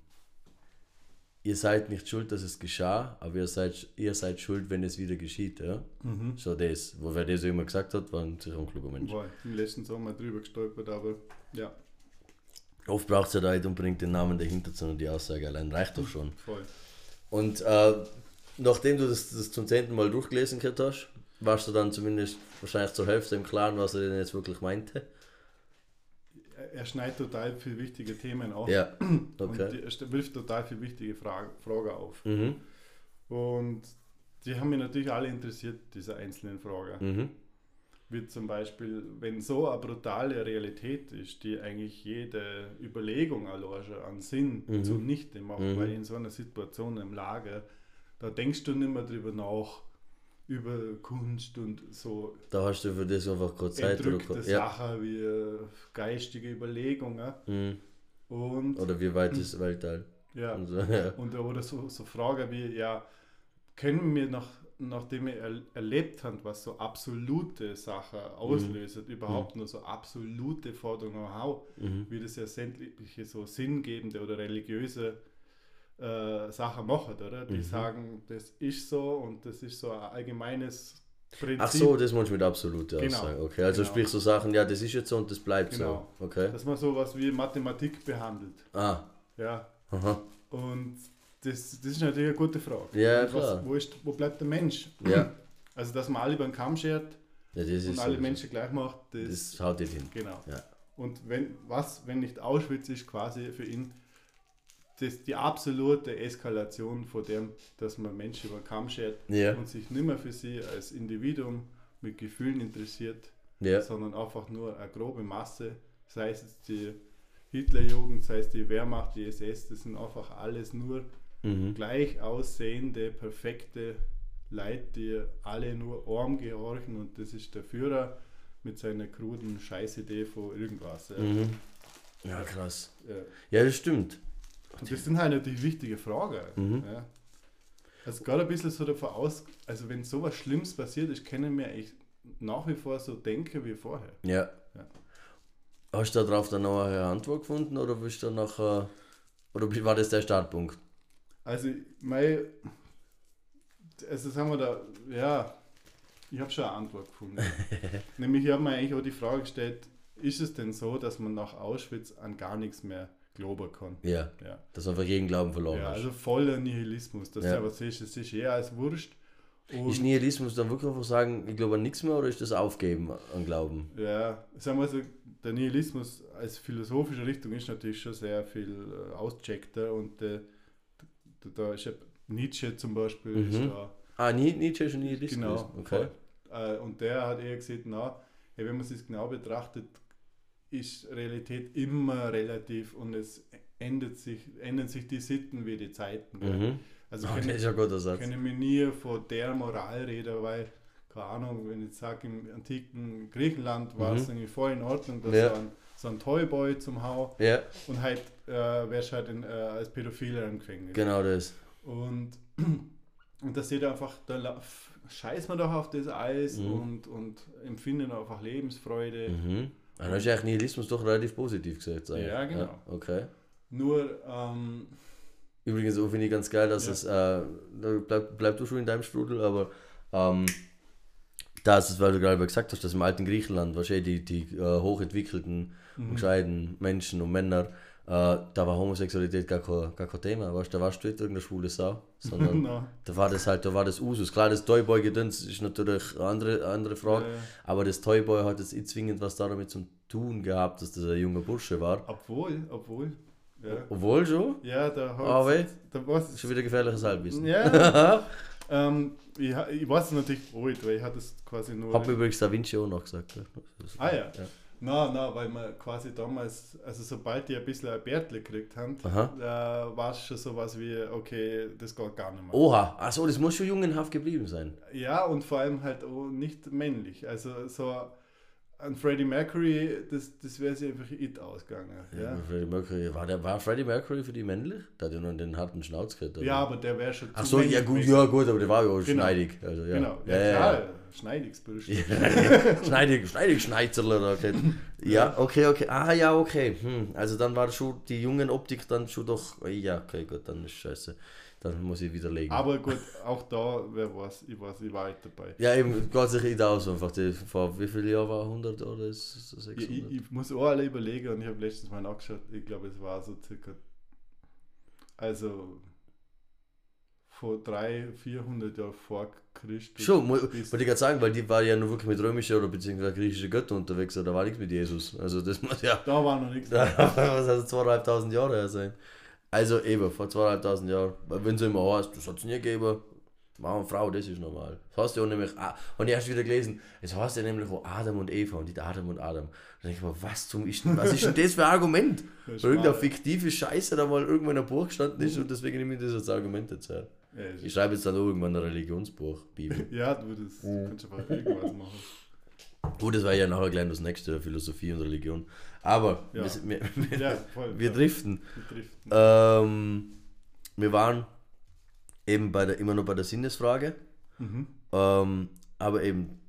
ihr seid nicht schuld, dass es geschah, aber ihr seid, ihr seid schuld, wenn es wieder geschieht. Ja? Mhm. So das, wo wer das immer gesagt hat, war ein sicher ein kluger Mensch. war im letzten Sommer drüber gestolpert, aber ja, Oft braucht es ja da nicht unbedingt den Namen dahinter, sondern die Aussage allein reicht doch schon. voll. Und äh, nachdem du das, das zum zehnten Mal durchgelesen gehabt hast, warst du dann zumindest wahrscheinlich zur Hälfte im Klaren, was er denn jetzt wirklich meinte. Er, schneidet total viele wichtige Themen auf Ja, *clears throat* und okay. die, er wirft total viele wichtige Fragen Fragen auf. Mhm. Und die haben mich natürlich alle interessiert, diese einzelnen Fragen. Mhm. Wie zum Beispiel, wenn so eine brutale Realität ist, die eigentlich jede Überlegung allein an Sinn Mhm. zunichte macht, Mhm. weil in so einer Situation im Lager, da denkst du nicht mehr drüber nach, über Kunst und so Da hast du für das einfach keine Zeit. Oder, ja. Sachen wie äh, geistige Überlegungen. Mhm. Und, Oder wie weit ist Weltall? ja, Und so, ja. und oder so, so Fragen wie, ja, können wir nach, nachdem wir er, erlebt haben, was so absolute Sachen auslöst, überhaupt nur so absolute Forderungen haben, Mhm. wie das ja sämtliche so sinngebende oder religiöse äh, Sachen machen, oder? Die Mhm. sagen, das ist so und das ist so ein allgemeines Prinzip. Ach so, das meinst du mit absolute Genau. Aussage. Okay, also Genau. sprich so Sachen, ja, das ist jetzt so und das bleibt Genau. so. Okay. Dass man sowas wie Mathematik behandelt. Ah, Ja. aha. Und das, das ist natürlich eine gute Frage. Ja, klar. Was, wo, ist, wo bleibt der Mensch? Ja. *clears throat* Also, dass man alle beim Kamm schert Ja, und alle so. Menschen gleich macht, das, Das haut nicht hin. genau. Ja. Und wenn was, wenn nicht Auschwitz ist quasi für ihn das, die absolute Eskalation von dem, dass man Menschen über den Kamm schert Ja. und sich nicht mehr für sie als Individuum mit Gefühlen interessiert, Ja. sondern einfach nur eine grobe Masse, sei es die Hitlerjugend, sei es die Wehrmacht, die SS, das sind einfach alles nur Mhm. gleich aussehende, perfekte Leute, die alle nur arm gehorchen und das ist der Führer mit seiner kruden Scheißidee von irgendwas. Ja. Mhm. Ja, krass. Ja. Ja, das stimmt. Und das sind halt natürlich wichtige Fragen. Mhm. Ja. Also gerade ein bisschen so davon aus, also wenn sowas Schlimmes passiert ist, können wir echt nach wie vor so denken wie vorher. Ja. Ja. Hast du darauf dann noch eine Antwort gefunden oder bist du nachher. Oder war das der Startpunkt? Also, mein, also sagen wir da, ja, ich habe schon eine Antwort gefunden. *laughs* Nämlich, ich habe mir eigentlich auch die Frage gestellt, ist es denn so, dass man nach Auschwitz an gar nichts mehr glauben kann? Ja. Ja, Dass einfach jeden Glauben verloren ja hast. also voller Nihilismus, dass Ja. du aber siehst, es ist eher als Wurscht. Und, Ist Nihilismus dann wirklich einfach sagen, ich glaube an nichts mehr oder ist das Aufgeben an Glauben? Ja, sagen wir so, der Nihilismus als philosophische Richtung ist natürlich schon sehr viel äh, auscheckter und äh, da, ist Nietzsche zum Beispiel ist Mhm. da Ah, Nie- Nietzsche ist ein Nihilist Genau. Okay. Äh, und der hat eher gesagt, na, wenn man es genau betrachtet, ist Realität immer relativ und es ändert sich, ändern sich die Sitten wie die Zeiten. Mhm. Also Ah, kann, das ist ein guter Satz. kann ich mir nie von der Moral reden, weil, keine Ahnung, wenn ich sage, im antiken Griechenland war Mhm. es irgendwie voll in Ordnung, dass Ja. so, ein, so ein Toyboy zum Hau Ja, und halt äh, wärst halt in, äh, als Pädophiler im Gefängnis. genau das. Und, *clears throat* und da seht ihr einfach, da scheißt man doch auf das Eis Mhm. und, und empfindet einfach Lebensfreude. Mhm. Dann hast du eigentlich Nihilismus doch relativ positiv gesagt. eigentlich. Ja, genau. okay. Nur, ähm, Übrigens, so finde ich ganz geil, dass Ja. es, äh, bleib, bleib du schon in deinem Strudel, aber ähm, das ist, weil du gerade gesagt hast, dass im alten Griechenland wahrscheinlich die, die äh, hochentwickelten Mhm. gescheiten Menschen und Männer, äh, da war Homosexualität gar kein, gar kein Thema, weißt, da warst du nicht irgendeine schwule Sau, sondern *laughs* da war das halt, da war das Usus. Klar, das Toyboy-Gedöns ist natürlich eine andere, andere Frage, äh, aber das Toyboy hat jetzt nicht zwingend was damit zu tun gehabt, dass das ein junger Bursche war. obwohl, obwohl, ja. Obwohl schon, Ja, da hat Aber- da war's, schon wieder gefährliches Halbwissen. Ja, *laughs* ähm, ich, ich weiß es natürlich nicht, weil ich hatte es quasi nur. Hab übrigens Da Vinci auch noch gesagt. Ja. ah ja. Na, na, weil man quasi damals, also sobald die ein bisschen ein Bärtle gekriegt haben, da war es schon sowas wie, okay, das geht gar nicht mehr. Oha, achso, das muss schon jungenhaft geblieben sein. Ja, und vor allem halt auch nicht männlich. Also so an Freddie Mercury, das, das wäre sich einfach it ausgegangen. Ja. Ja, Freddie Mercury, war, der, war Freddie Mercury für die männlich? Der hat ja noch den harten Schnauz gehabt. ja aber der wäre schon Ach so, ja gut, ja gut, aber der war ja auch Genau. schneidig. Also, ja. Genau, ja, ja, ja, klar, ja. Schneidigsbursch. *laughs* schneidig, schneidig Schneizerler okay. Ja, okay, okay. Ah ja, okay. Hm. Also dann war schon die jungen Optik dann schon doch. Ja, okay, gut, dann ist scheiße. Dann muss ich widerlegen. Aber gut, auch da, wer weiß, ich weiß, ich war nicht dabei. ja, eben, geht sich nicht aus einfach. Die, vor wie viele Jahren war 100 oder ist es Ich, 600? ich, ich muss auch alle überlegen und ich habe letztens mal nachgeschaut, ich glaube, es war so circa, also vor 300, 400 Jahren vor Christus. Schon, wollte ich gerade sagen, weil die war ja nur wirklich mit römischer oder beziehungsweise griechischer Götter unterwegs, da war nichts mit Jesus. Also das muss ja, Da war noch nichts. da *laughs* was also zweieinhalbtausend Jahre her sein. Also eben, vor zweieinhalbtausend Jahren, wenn sie immer heißt, das hat es nie gegeben, Mann und Frau, das ist normal. Das heißt ja auch nämlich, ah, und ich erst wieder gelesen, es heißt ja nämlich auch Adam und Eva und nicht Adam und Adam. Da denke ich mir, was zum ist denn, was ist denn das für ein Argument? Das Weil irgendeine fiktive Scheiße da mal irgendwo in einem Buch gestanden ist und deswegen nehme ich das als Argument jetzt her. Ich schreibe jetzt dann irgendwann ein Religionsbuch, Bibel. *laughs* ja du, das Mhm. kannst einfach irgendwas machen. Gut, das war ja nachher gleich das nächste, Philosophie und Religion. Aber Ja. wir, wir, *laughs* Ja, voll. wir ja, driften. wir driften. Ähm, wir waren eben bei der, immer noch bei der Sinnesfrage. Mhm. Ähm, aber eben,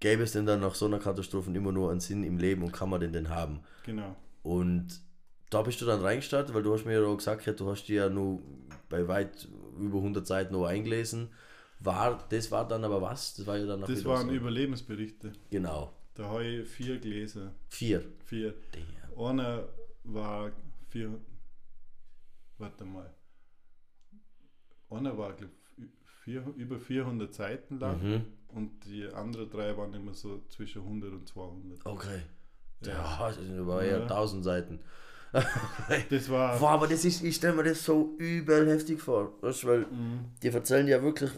gäbe es denn dann nach so einer Katastrophe immer nur einen Sinn im Leben und kann man den denn haben? Genau. Und da bist du dann reingestartet, weil du hast mir ja auch gesagt, ja, du hast dir ja nur bei weit über 100 Seiten noch eingelesen. War, das war dann aber was? Das war ja dann Das waren so. Überlebensberichte. Genau. Da habe ich vier gelesen. Vier. Vier. Damn. Einer war vier. Warte mal. Einer war, glaube vier, über 400 Seiten lang Mhm. und die anderen drei waren immer so zwischen 100 und 200. Okay. Ja. Ja, das war ja Ja. 1000 Seiten. Das war. Boah, aber das ist, ich stelle mir das so übel heftig vor. Weißt, weil Mhm. die erzählen ja wirklich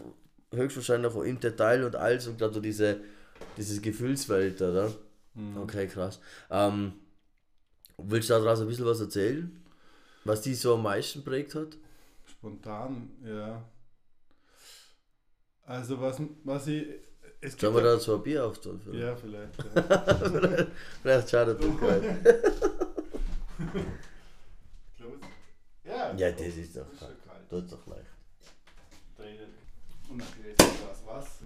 höchstwahrscheinlich auch im Detail und alles und gerade so diese, dieses Gefühlswelt, oder? Mhm. Okay, krass. Ähm, willst du daraus ein bisschen was erzählen? Was die so am meisten prägt hat? Spontan, ja. Also was, was ich. Es Sollen wir da so ein Bier vielleicht? Ja, vielleicht. Ja. *laughs* Vielleicht schadet das *laughs* ja, Ja, das ist doch Das ist kalt. ist doch leicht. Und dann du das Wasser.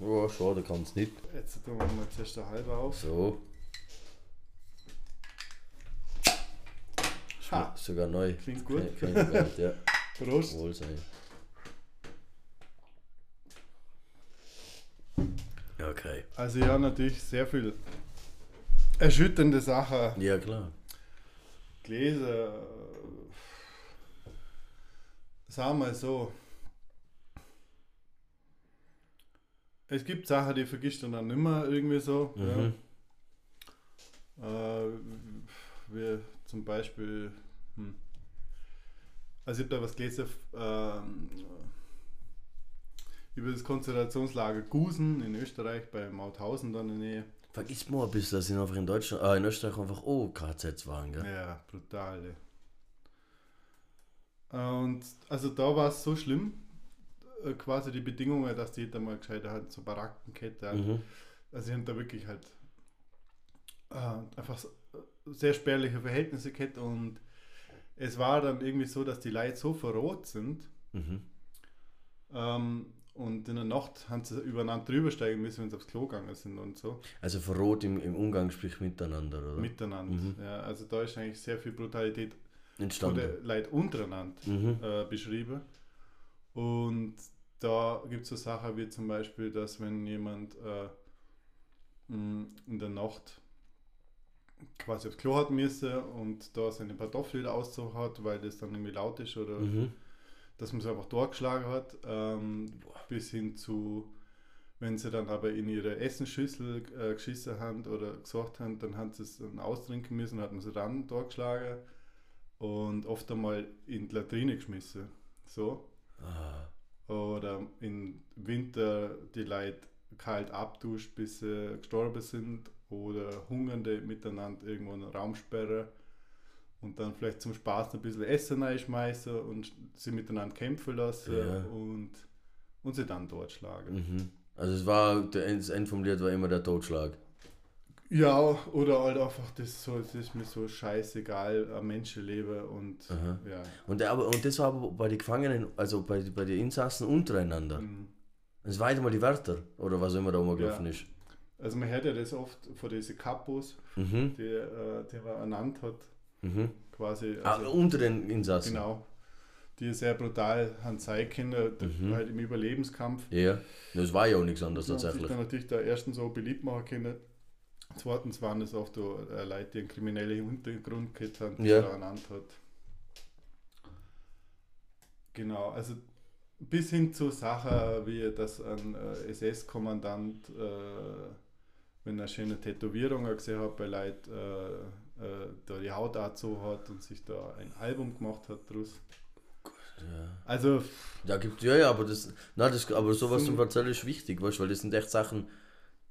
Oh, schade, kann es nicht. Jetzt tun wir mal zuerst eine halbe auf. So, Ha, sogar neu. klingt gut. Kein, kein Geld, ja. Prost. Wohl sein. Okay. Also ja, natürlich sehr viel erschütternde Sachen Ja, klar. gelesen. Sagen wir mal so. Es gibt Sachen, die vergisst du dann nimmer irgendwie so. Mhm. Ja. Äh, wie zum Beispiel, hm. also ich habe da was gelesen ähm, über das Konzentrationslager Gusen in Österreich bei Mauthausen dann in der Nähe. Vergiss mal ein bisschen, dass sie einfach in Deutschland, äh, in Österreich einfach oh KZs waren, gell? Ja, brutal. ey. Und also da war es so schlimm, äh, quasi die Bedingungen, dass die da mal gescheit halt so Barackenkette. halt. Mhm. Also sie haben da wirklich halt äh, einfach so- sehr spärliche Verhältnisse gehabt und es war dann irgendwie so, dass die Leute so verrot sind Mhm. ähm, und in der Nacht haben sie übereinander drüber steigen müssen, wenn sie aufs Klo gegangen sind und so. Also verrot im, im Umgang, sprich miteinander, oder? Miteinander. Mhm. Ja, also da ist eigentlich sehr viel Brutalität Entstanden. der Leute untereinander Mhm. äh, beschrieben. Und da gibt es so Sachen wie zum Beispiel, dass wenn jemand äh, in der Nacht quasi aufs Klo hat müsse und da seine Kartoffel ausgezogen hat, weil das dann irgendwie laut ist oder Mhm. Dass man sie einfach durchgeschlagen hat, ähm, bis hin zu, wenn sie dann aber in ihre Essensschüssel äh, geschissen haben oder gesorgt haben, dann haben sie es dann austrinken müssen, hat man sie dann durchgeschlagen und oft einmal in die Latrine geschmissen. So. Ah. Oder im Winter die Leute kalt abduscht, bis sie gestorben sind. Oder Hungernde miteinander irgendwo einen Raum sperren und dann vielleicht zum Spaß ein bisschen Essen reinschmeißen und sie miteinander kämpfen lassen Ja. und, und sie dann dort schlagen. Mhm. Also es war, das End vom Lied war immer der Totschlag. Ja, oder halt einfach, das, so, das ist mir so scheißegal, ein Menschenleben und Aha. ja. Und, der, aber, und das war aber bei den Gefangenen, also bei, bei den Insassen untereinander. Mhm. Es war einmal die Wärter, oder was immer da rumgelaufen Ja. ist. Also man hört ja das oft von diesen Kapos, Mhm. die, äh, die man ernannt hat, Mhm. quasi. ah, Also, unter den Insassen. Genau. Die sehr brutal zeigen können, Mhm. halt im Überlebenskampf. Ja, das war ja auch nichts anderes Die haben sich tatsächlich. dann natürlich da erstens so beliebt machen können. Zweitens waren es oft so, äh, Leute, die einen kriminellen Hintergrund gehabt haben, die Ja. er ernannt hat. Genau, also bis hin zu Sachen wie, dass ein äh, SS-Kommandant, äh, wenn er schöne Tätowierung gesehen hat bei Leuten, äh, äh, da die Haut so hat und sich da ein Album gemacht hat draus. Ja. Also, Da gibt ja, ja, aber das, na, das, aber sowas zum Erzählen ist wichtig, weißt, du, weil das sind echt Sachen,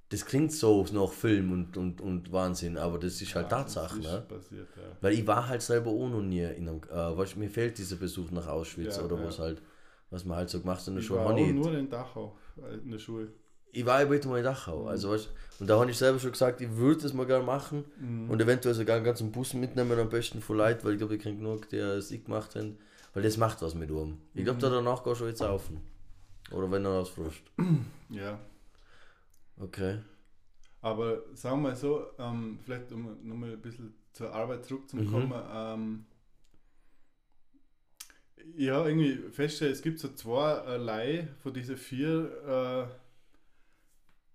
das klingt so nach Film und, und, und Wahnsinn, aber das ist halt Ja, Tatsache, ist ne? passiert, ja. Weil ich war halt selber auch noch nie in einem, äh, weißt, mir fehlt dieser Besuch nach Auschwitz Ja, oder was halt, was man halt so gemacht hat in der Ich Schule. war auch nur in Dachau äh, in der Schule. Ich war aber mal in Dachau. Also, weißt, und da habe ich selber schon gesagt, ich würde das mal gerne machen und eventuell sogar einen ganzen Bus mitnehmen, am besten von Leuten, weil ich glaube, ich kenne genug, die es ich gemacht haben, weil das macht was mit um. Ich glaube, da danach gehst du jetzt saufen. Oder wenn er ausfrischt. *clears throat* Ja. Okay. Aber sagen wir mal so, ähm, vielleicht um nochmal ein bisschen zur Arbeit zurückzukommen. Mhm. Ähm, ja, irgendwie feststellen, es gibt so zweierlei von diesen vier äh, äh,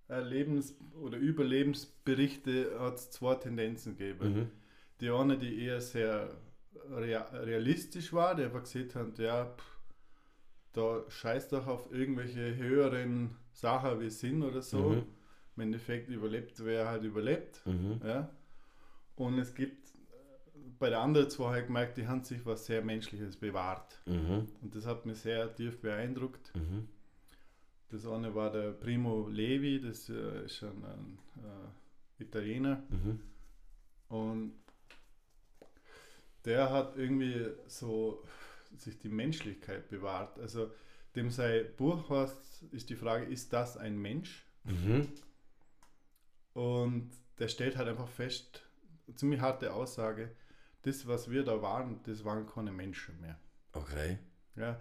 Lebens- oder Überlebensberichte hat es zwei Tendenzen gegeben. Mhm. Die eine, die eher sehr rea realistisch war, die einfach gesehen hat, ja, pff, da scheißt doch auf irgendwelche höheren Sachen wie Sinn oder so. Mhm. Im Endeffekt überlebt, wer halt überlebt. Mhm. Ja? Und es gibt äh, bei der anderen zwei halt gemerkt, die haben sich was sehr Menschliches bewahrt. Mhm. Und das hat mich sehr tief beeindruckt. Das eine war der Primo Levi, das äh, ist ein, ein äh, Italiener. Mhm. Und der hat irgendwie so sich die Menschlichkeit bewahrt. Also dem sein Buch heißt, ist die Frage, ist das ein Mensch? Mhm. Und der stellt halt einfach fest, ziemlich harte Aussage, das, was wir da waren, das waren keine Menschen mehr. Okay. Ja,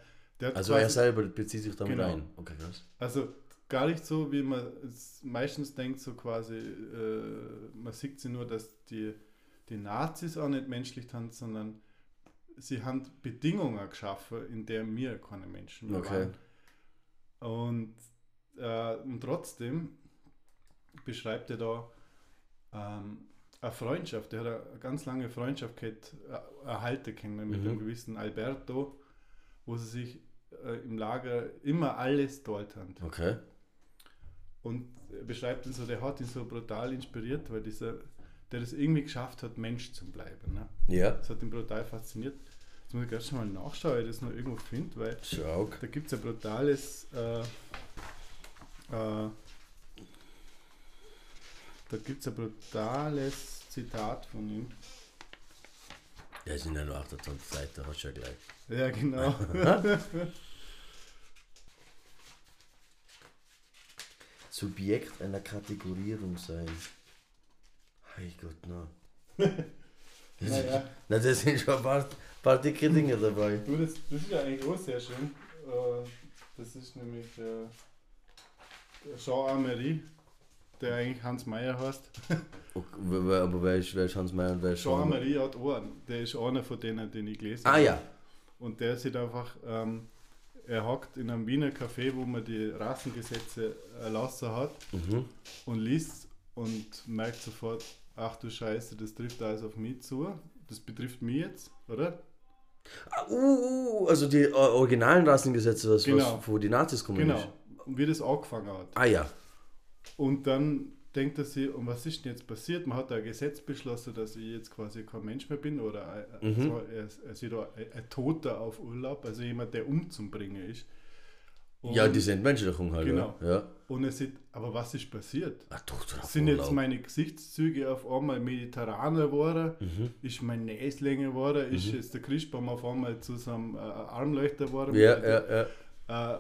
Also er selber bezieht sich damit Genau. ein. Okay, krass. Also gar nicht so, wie man es meistens denkt, so quasi, äh, man sieht sie nur, dass die, die Nazis auch nicht menschlich haben, sondern sie haben Bedingungen geschaffen, in der wir keine Menschen mehr Okay. waren. Und, äh, und trotzdem beschreibt er da ähm, eine Freundschaft, der hat eine ganz lange Freundschaft gehabt, äh, erhalten können mit Mhm. einem gewissen Alberto, wo sie sich äh, im Lager immer alles dort haben. Okay. Und er beschreibt ihn so, der hat ihn so brutal inspiriert, weil dieser, der das irgendwie geschafft hat, Mensch zu bleiben. Ne? Ja. Das hat ihn brutal fasziniert. Jetzt muss ich ganz schnell mal nachschauen, ob ich das noch irgendwo finde, weil Schau. da gibt es ein brutales. Äh, äh, da gibt es ein brutales Zitat von ihm. Ja, es sind ja nur 28 Seiten, hast du ja gleich. Ja, genau. *laughs* *laughs* Subjekt einer Kategorierung sein. Hey Gott, na. *laughs* naja, Na, das sind schon ein paar, paar dicke Dinge dabei. du, das, das ist ja eigentlich auch sehr schön. Äh, das ist nämlich äh, der Jean Amery, der eigentlich Hans Meyer heißt. *laughs* Okay, aber wer ist, wer ist Hans Meyer und wer ist Jean Sean? Amery hat einen. Der ist einer von denen, den ich gelesen Ah habe. ja. Und der sieht einfach, ähm, er hockt in einem Wiener Café, wo man die Rassengesetze erlassen hat Mhm. und liest und merkt sofort, ach du Scheiße, das trifft alles auf mich zu. Das betrifft mich jetzt, oder? Ah, uh, uh, also die äh, originalen Rassengesetze, was, Genau. was wo die Nazis kommen. Genau. wie das angefangen hat. Ah ja. Und dann denkt er sich, und was ist denn jetzt passiert? Man hat da ein Gesetz beschlossen, dass ich jetzt quasi kein Mensch mehr bin oder ein, Mhm. also er, er sieht da ein, ein Toter auf Urlaub, also jemand, der umzubringen ist. Und, ja, diese Entmenschlichung halt. Genau. Ja. ja. Und er sieht, aber was ist passiert? Ach, doch, drauf Sind jetzt Urlaub. meine Gesichtszüge auf einmal mediterraner geworden? Mhm. Ist mein Näs länger geworden? Ist jetzt der Christbaum auf einmal zu so einem äh, Armleuchter geworden? Ja, ja, ja. Äh,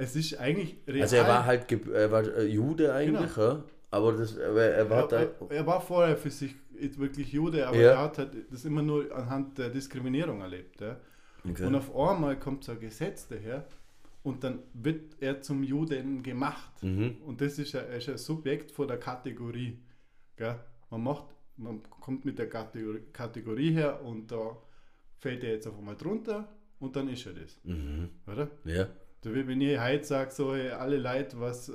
es ist eigentlich real. Also er war halt er war äh, Jude eigentlich, Genau. ja. Aber das, aber er war da. er, er war vorher für sich wirklich Jude, aber Ja. er hat halt das immer nur anhand der Diskriminierung erlebt. Ja? Okay. Und auf einmal kommt so ein Gesetz daher und dann wird er zum Juden gemacht. Mhm. Und das ist ein, er ist ein Subjekt von der Kategorie. Gell? Man, macht, man kommt mit der Kategorie, Kategorie her und da fällt er jetzt auf einmal drunter und dann ist er das. Mhm. Oder? Ja. So wie wenn ich heute sage, so, hey, alle Leute, was äh,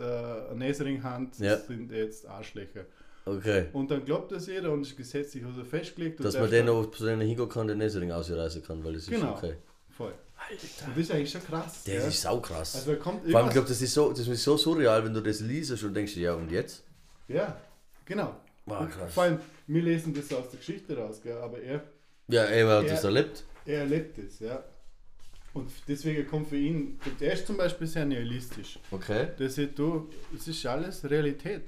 ein Näsering haben, Ja. sind jetzt Arschlöcher. Okay. Und dann glaubt das jeder und ist gesetzlich also festgelegt. Dass man den noch denen hingehen kann, den Nesering ausreißen kann, weil das ist Genau. okay. Voll. Alter. Und das ist eigentlich schon krass. Das gell? ist saukrass. also da kommt Vor allem, ich glaube, das ist so, das ist so surreal, wenn du das liest und denkst, ja und jetzt? ja, genau. Wow, krass. Vor allem, wir lesen das aus der Geschichte raus, gell? aber er, Ja, er hat Ja. das erlebt. er erlebt das, ja. Und deswegen kommt für ihn, der ist zum Beispiel sehr nihilistisch. Okay. Der sagt, du, es ist alles Realität.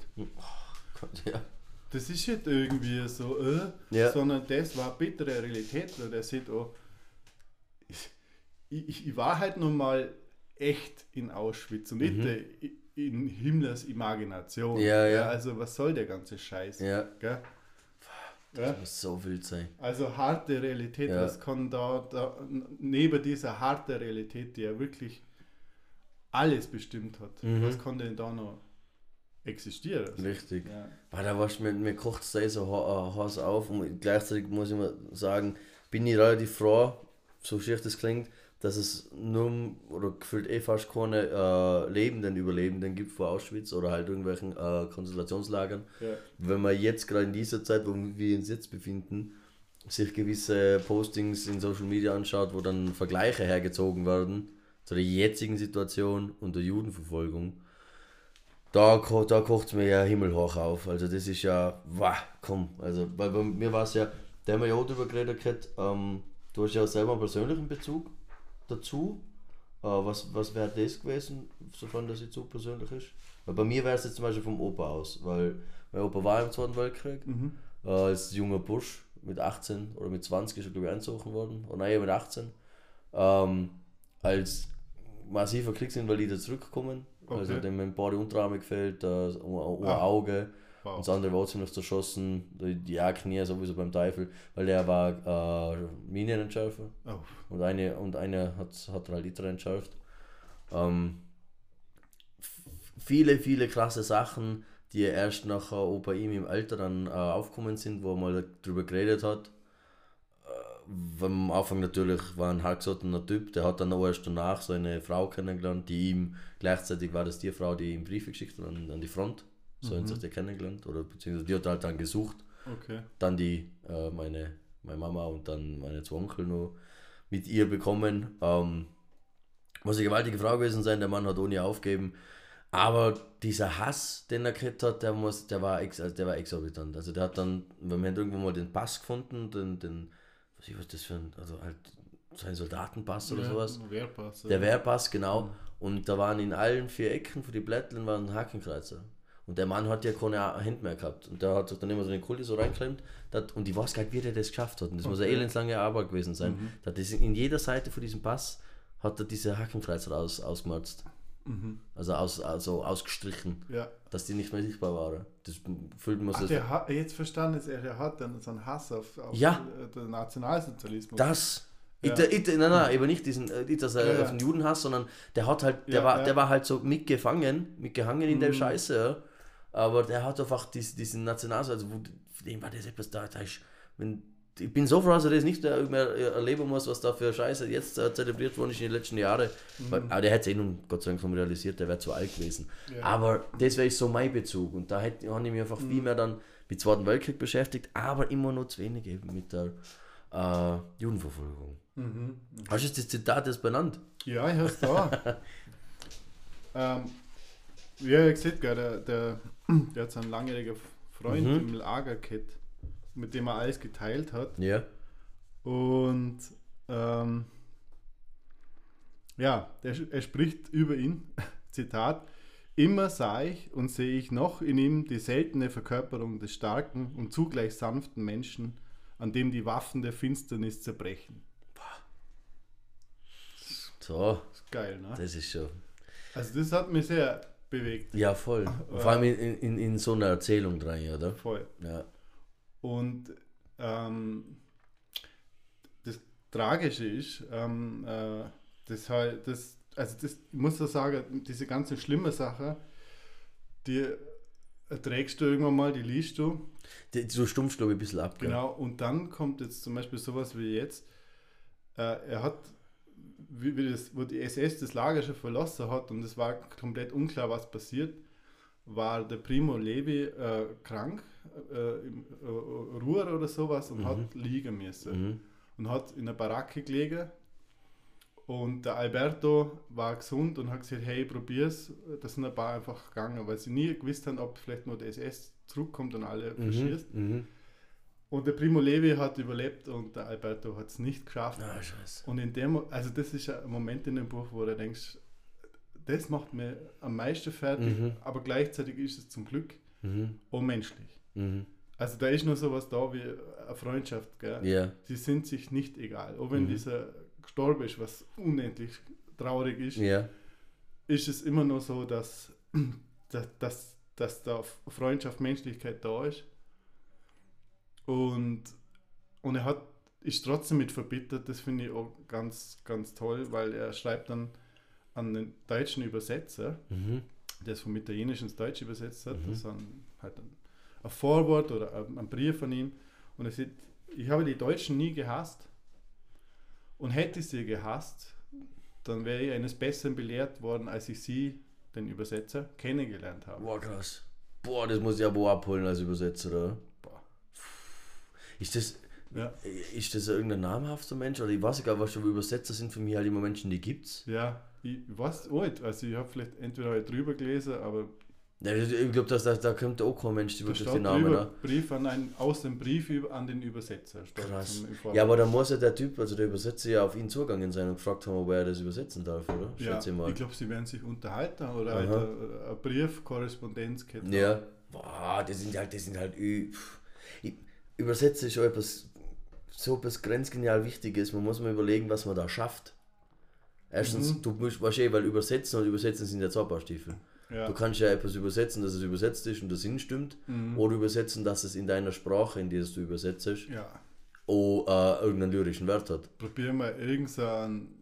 Gott, ja. Das ist nicht irgendwie so, äh, Ja. sondern das war bittere Realität, weil der sieht, oh, ich, ich, ich war halt nun mal echt in Auschwitz und nicht äh, in Himmlers Imagination. Mhm. Ja, ja. Also was soll der ganze Scheiß? Ja. Gell? Ja? Das muss so wild sein. Also harte Realität, Ja. was kann da, da neben dieser harten Realität, die ja wirklich alles bestimmt hat, Mhm. was kann denn da noch existieren? Also, Richtig. ja. Weil da warst du mir, mir kocht es da so ha- heiß auf und gleichzeitig muss ich mal sagen, bin ich relativ froh, so schier das klingt, dass es nur oder gefühlt eh fast keine äh, Lebenden, Überlebenden gibt vor Auschwitz oder halt irgendwelchen äh, Konzentrationslagern. Ja. Wenn man jetzt gerade in dieser Zeit, wo wir uns jetzt befinden, sich gewisse Postings in Social Media anschaut, wo dann Vergleiche hergezogen werden zu der jetzigen Situation und der Judenverfolgung, da, da kocht es mir ja himmelhoch auf. Also das ist ja, wah, komm. Also weil bei mir war es ja, da haben wir ja auch drüber geredet, ähm, du hast ja selber einen persönlichen Bezug dazu. Äh, was was wäre das gewesen, sofern das jetzt so persönlich ist? Weil bei mir wäre es jetzt zum Beispiel vom Opa aus, weil mein Opa war im Zweiten Weltkrieg, äh, als junger Bursch mit 18 oder mit 20 ist er glaube ich eingezogen worden, oder nein, mit 18, ähm, als massiver Kriegsinvalide zurückgekommen. Also Okay. dem haben beide Unterarme gefällt, äh, ein ein Ah. Wow. Und das andere war auch ziemlich zerschossen, eine Knie sowieso beim Teufel, weil der war äh, Minenentschärfer Oh. und eine, und eine hat, hat halt Liter entschärft. Ähm, viele, viele krasse Sachen, die erst nachher auch bei ihm im Alter dann äh, aufgekommen sind, wo er mal drüber geredet hat. Äh, am Anfang natürlich war ein hartgesottener Typ, der hat dann auch erst danach so eine Frau kennengelernt, die ihm gleichzeitig war das die Frau, die ihm Briefe geschickt hat an, an die Front. So haben sich die kennengelernt, oder beziehungsweise die hat er halt dann gesucht Okay. dann die, äh, meine, meine Mama und dann meine zwei Onkel noch mit ihr bekommen. Ähm, muss eine gewaltige Frau gewesen sein, der Mann hat ohne aufgeben. Aber dieser Hass, den er gekriegt hat, der, muss, der, war, ex, also der war exorbitant. Also der hat dann, wir haben irgendwo mal den Pass gefunden, den, den was ich was das für ein, also halt so ein Soldatenpass oder Ja, sowas. Wehrpass. Der Wehrpass, genau. Und da waren in allen vier Ecken für die Blättlen waren Hakenkreuzer. Und der Mann hat ja keine Hände mehr gehabt. Und der hat sich dann immer so eine Kulte so reinklemmt. Dat, und ich weiß gar nicht, wie der das geschafft hat. Und das muss eine Okay. elendslange Arbeit gewesen sein. Mhm. Da hat das in jeder Seite von diesem Pass hat er diese Hakenkreuzer aus, ausgemerzt. Mhm. Also, aus, also ausgestrichen, Ja. dass die nicht mehr sichtbar waren. Das fühlt man sich. der jetzt verstanden, ist er, hat dann so einen Hass auf, auf Ja. den Nationalsozialismus. Das. Ja. Ich, ich, nein, nein, aber nicht diesen, äh, nicht, dass er Ja, auf den Judenhass, sondern der hat halt, der war, der war halt so mitgefangen, mitgehangen in der Mhm. Scheiße, ja. Aber der hat einfach dies, diesen Nationalsozialismus, also wo, den war das etwas da, da ist, wenn, ich bin so froh, dass er das nicht mehr erleben muss, was da für Scheiße jetzt äh, zelebriert worden ist in den letzten Jahren. Weil, aber der hätte es eh nun Gott sei Dank schon realisiert, der wäre zu alt gewesen. Mhm. Ja. Aber das wäre so mein Bezug und da hätte habe ich mich einfach Mhm. viel mehr dann mit dem Zweiten Weltkrieg beschäftigt, aber immer noch zu wenig eben mit der äh, Judenverfolgung. Mhm. Hast du das Zitat jetzt benannt? Ja, ich hab's da. *laughs* ähm, ja, ihr seht der, der, der hat so einen langjährigen Freund Mhm. im Lager gehabt, mit dem er alles geteilt hat. Ja. Und ähm, ja, der, er spricht über ihn, *laughs* Zitat, immer sah ich und sehe ich noch in ihm die seltene Verkörperung des starken und zugleich sanften Menschen, an dem die Waffen der Finsternis zerbrechen. So, Geil, ne? das ist schon. Also das hat mich sehr bewegt. Ja, voll. Vor allem in, in, in so einer Erzählung dran, oder? Voll. Ja. Und ähm, das Tragische ist, ähm, äh, das halt, das, also das, ich muss da sagen, diese ganze schlimme Sache, die trägst du irgendwann mal, die liest du, Die, so stumpf, glaube ich, ein bisschen ab. genau, und dann kommt jetzt zum Beispiel sowas wie jetzt, äh, er hat, wie, wie das, wo die SS das Lager schon verlassen hat und es war komplett unklar, was passiert, war der Primo Levi äh, krank, äh, im äh, Ruhr oder sowas und hat liegen müssen. Mhm. Und hat in der Baracke gelegen. Und der Alberto war gesund und hat gesagt, hey, probier's. Da sind ein paar einfach gegangen, weil sie nie gewusst haben, ob vielleicht nur der SS zurückkommt und alle verschießt. Mhm. Und der Primo Levi hat überlebt und der Alberto hat es nicht geschafft. Ah, scheiße. Und in dem, also das ist ein Moment in dem Buch, wo du denkst, das macht mir am meisten fertig, Mhm. aber gleichzeitig ist es zum Glück Mhm. unmenschlich. Mhm. Also da ist nur sowas da wie eine Freundschaft, gell? Ja. Sie sind sich nicht egal. Auch wenn Mhm. dieser gestorben ist, was unendlich traurig ist, Ja. ist es immer noch so, dass, *clears throat* dass, dass, dass da Freundschaft, Menschlichkeit da ist. Und, und er hat, ist trotzdem mit verbittert, das finde ich auch ganz, ganz toll, weil er schreibt dann an den deutschen Übersetzer, Mhm. der es vom Italienischen ins Deutsche übersetzt hat, Mhm. das ist ein, halt ein, ein Vorwort oder ein, ein Brief von ihm. Und er sagt, ich habe die Deutschen nie gehasst und hätte ich sie gehasst, dann wäre ich eines Besseren belehrt worden, als ich sie, den Übersetzer, kennengelernt habe. Boah, krass. Boah, das muss ich aber abholen als Übersetzer, oder? Ist das, Ja, ist das irgendein namhafter Mensch? Oder ich weiß gar was schon Übersetzer sind für mich halt immer Menschen, die gibt's. ja ich weiß auch nicht. Also ich habe vielleicht entweder halt drüber gelesen, aber Ja, ich glaube, da, da kommt auch kein Mensch, die da wirklich steht den Namen, ne? Brief an einen, aus dem Brief über, an den Übersetzer. Krass. Ja, aber dann muss ja der Typ, also der Übersetzer, ja auf ihn zugegangen sein und gefragt haben, ob er das übersetzen darf, oder? Ja, ich mal. ich glaube, sie werden sich unterhalten oder Aha. halt ein, ein Brief, Korrespondenz gehabt haben. Ja. Boah, das sind halt, das sind halt pff. Übersetzen ist schon etwas so etwas grenzgenial Wichtiges. Man muss mal überlegen, was man da schafft. Erstens, Mhm. du musst wahrscheinlich, weil übersetzen und übersetzen sind ja zwei Paar Stiefel. Ja. Du kannst ja etwas übersetzen, dass es übersetzt ist und der Sinn stimmt. Mhm. Oder übersetzen, dass es in deiner Sprache, in der du übersetzt, ja. auch äh, irgendeinen lyrischen Wert hat. Probier mal irgendeinen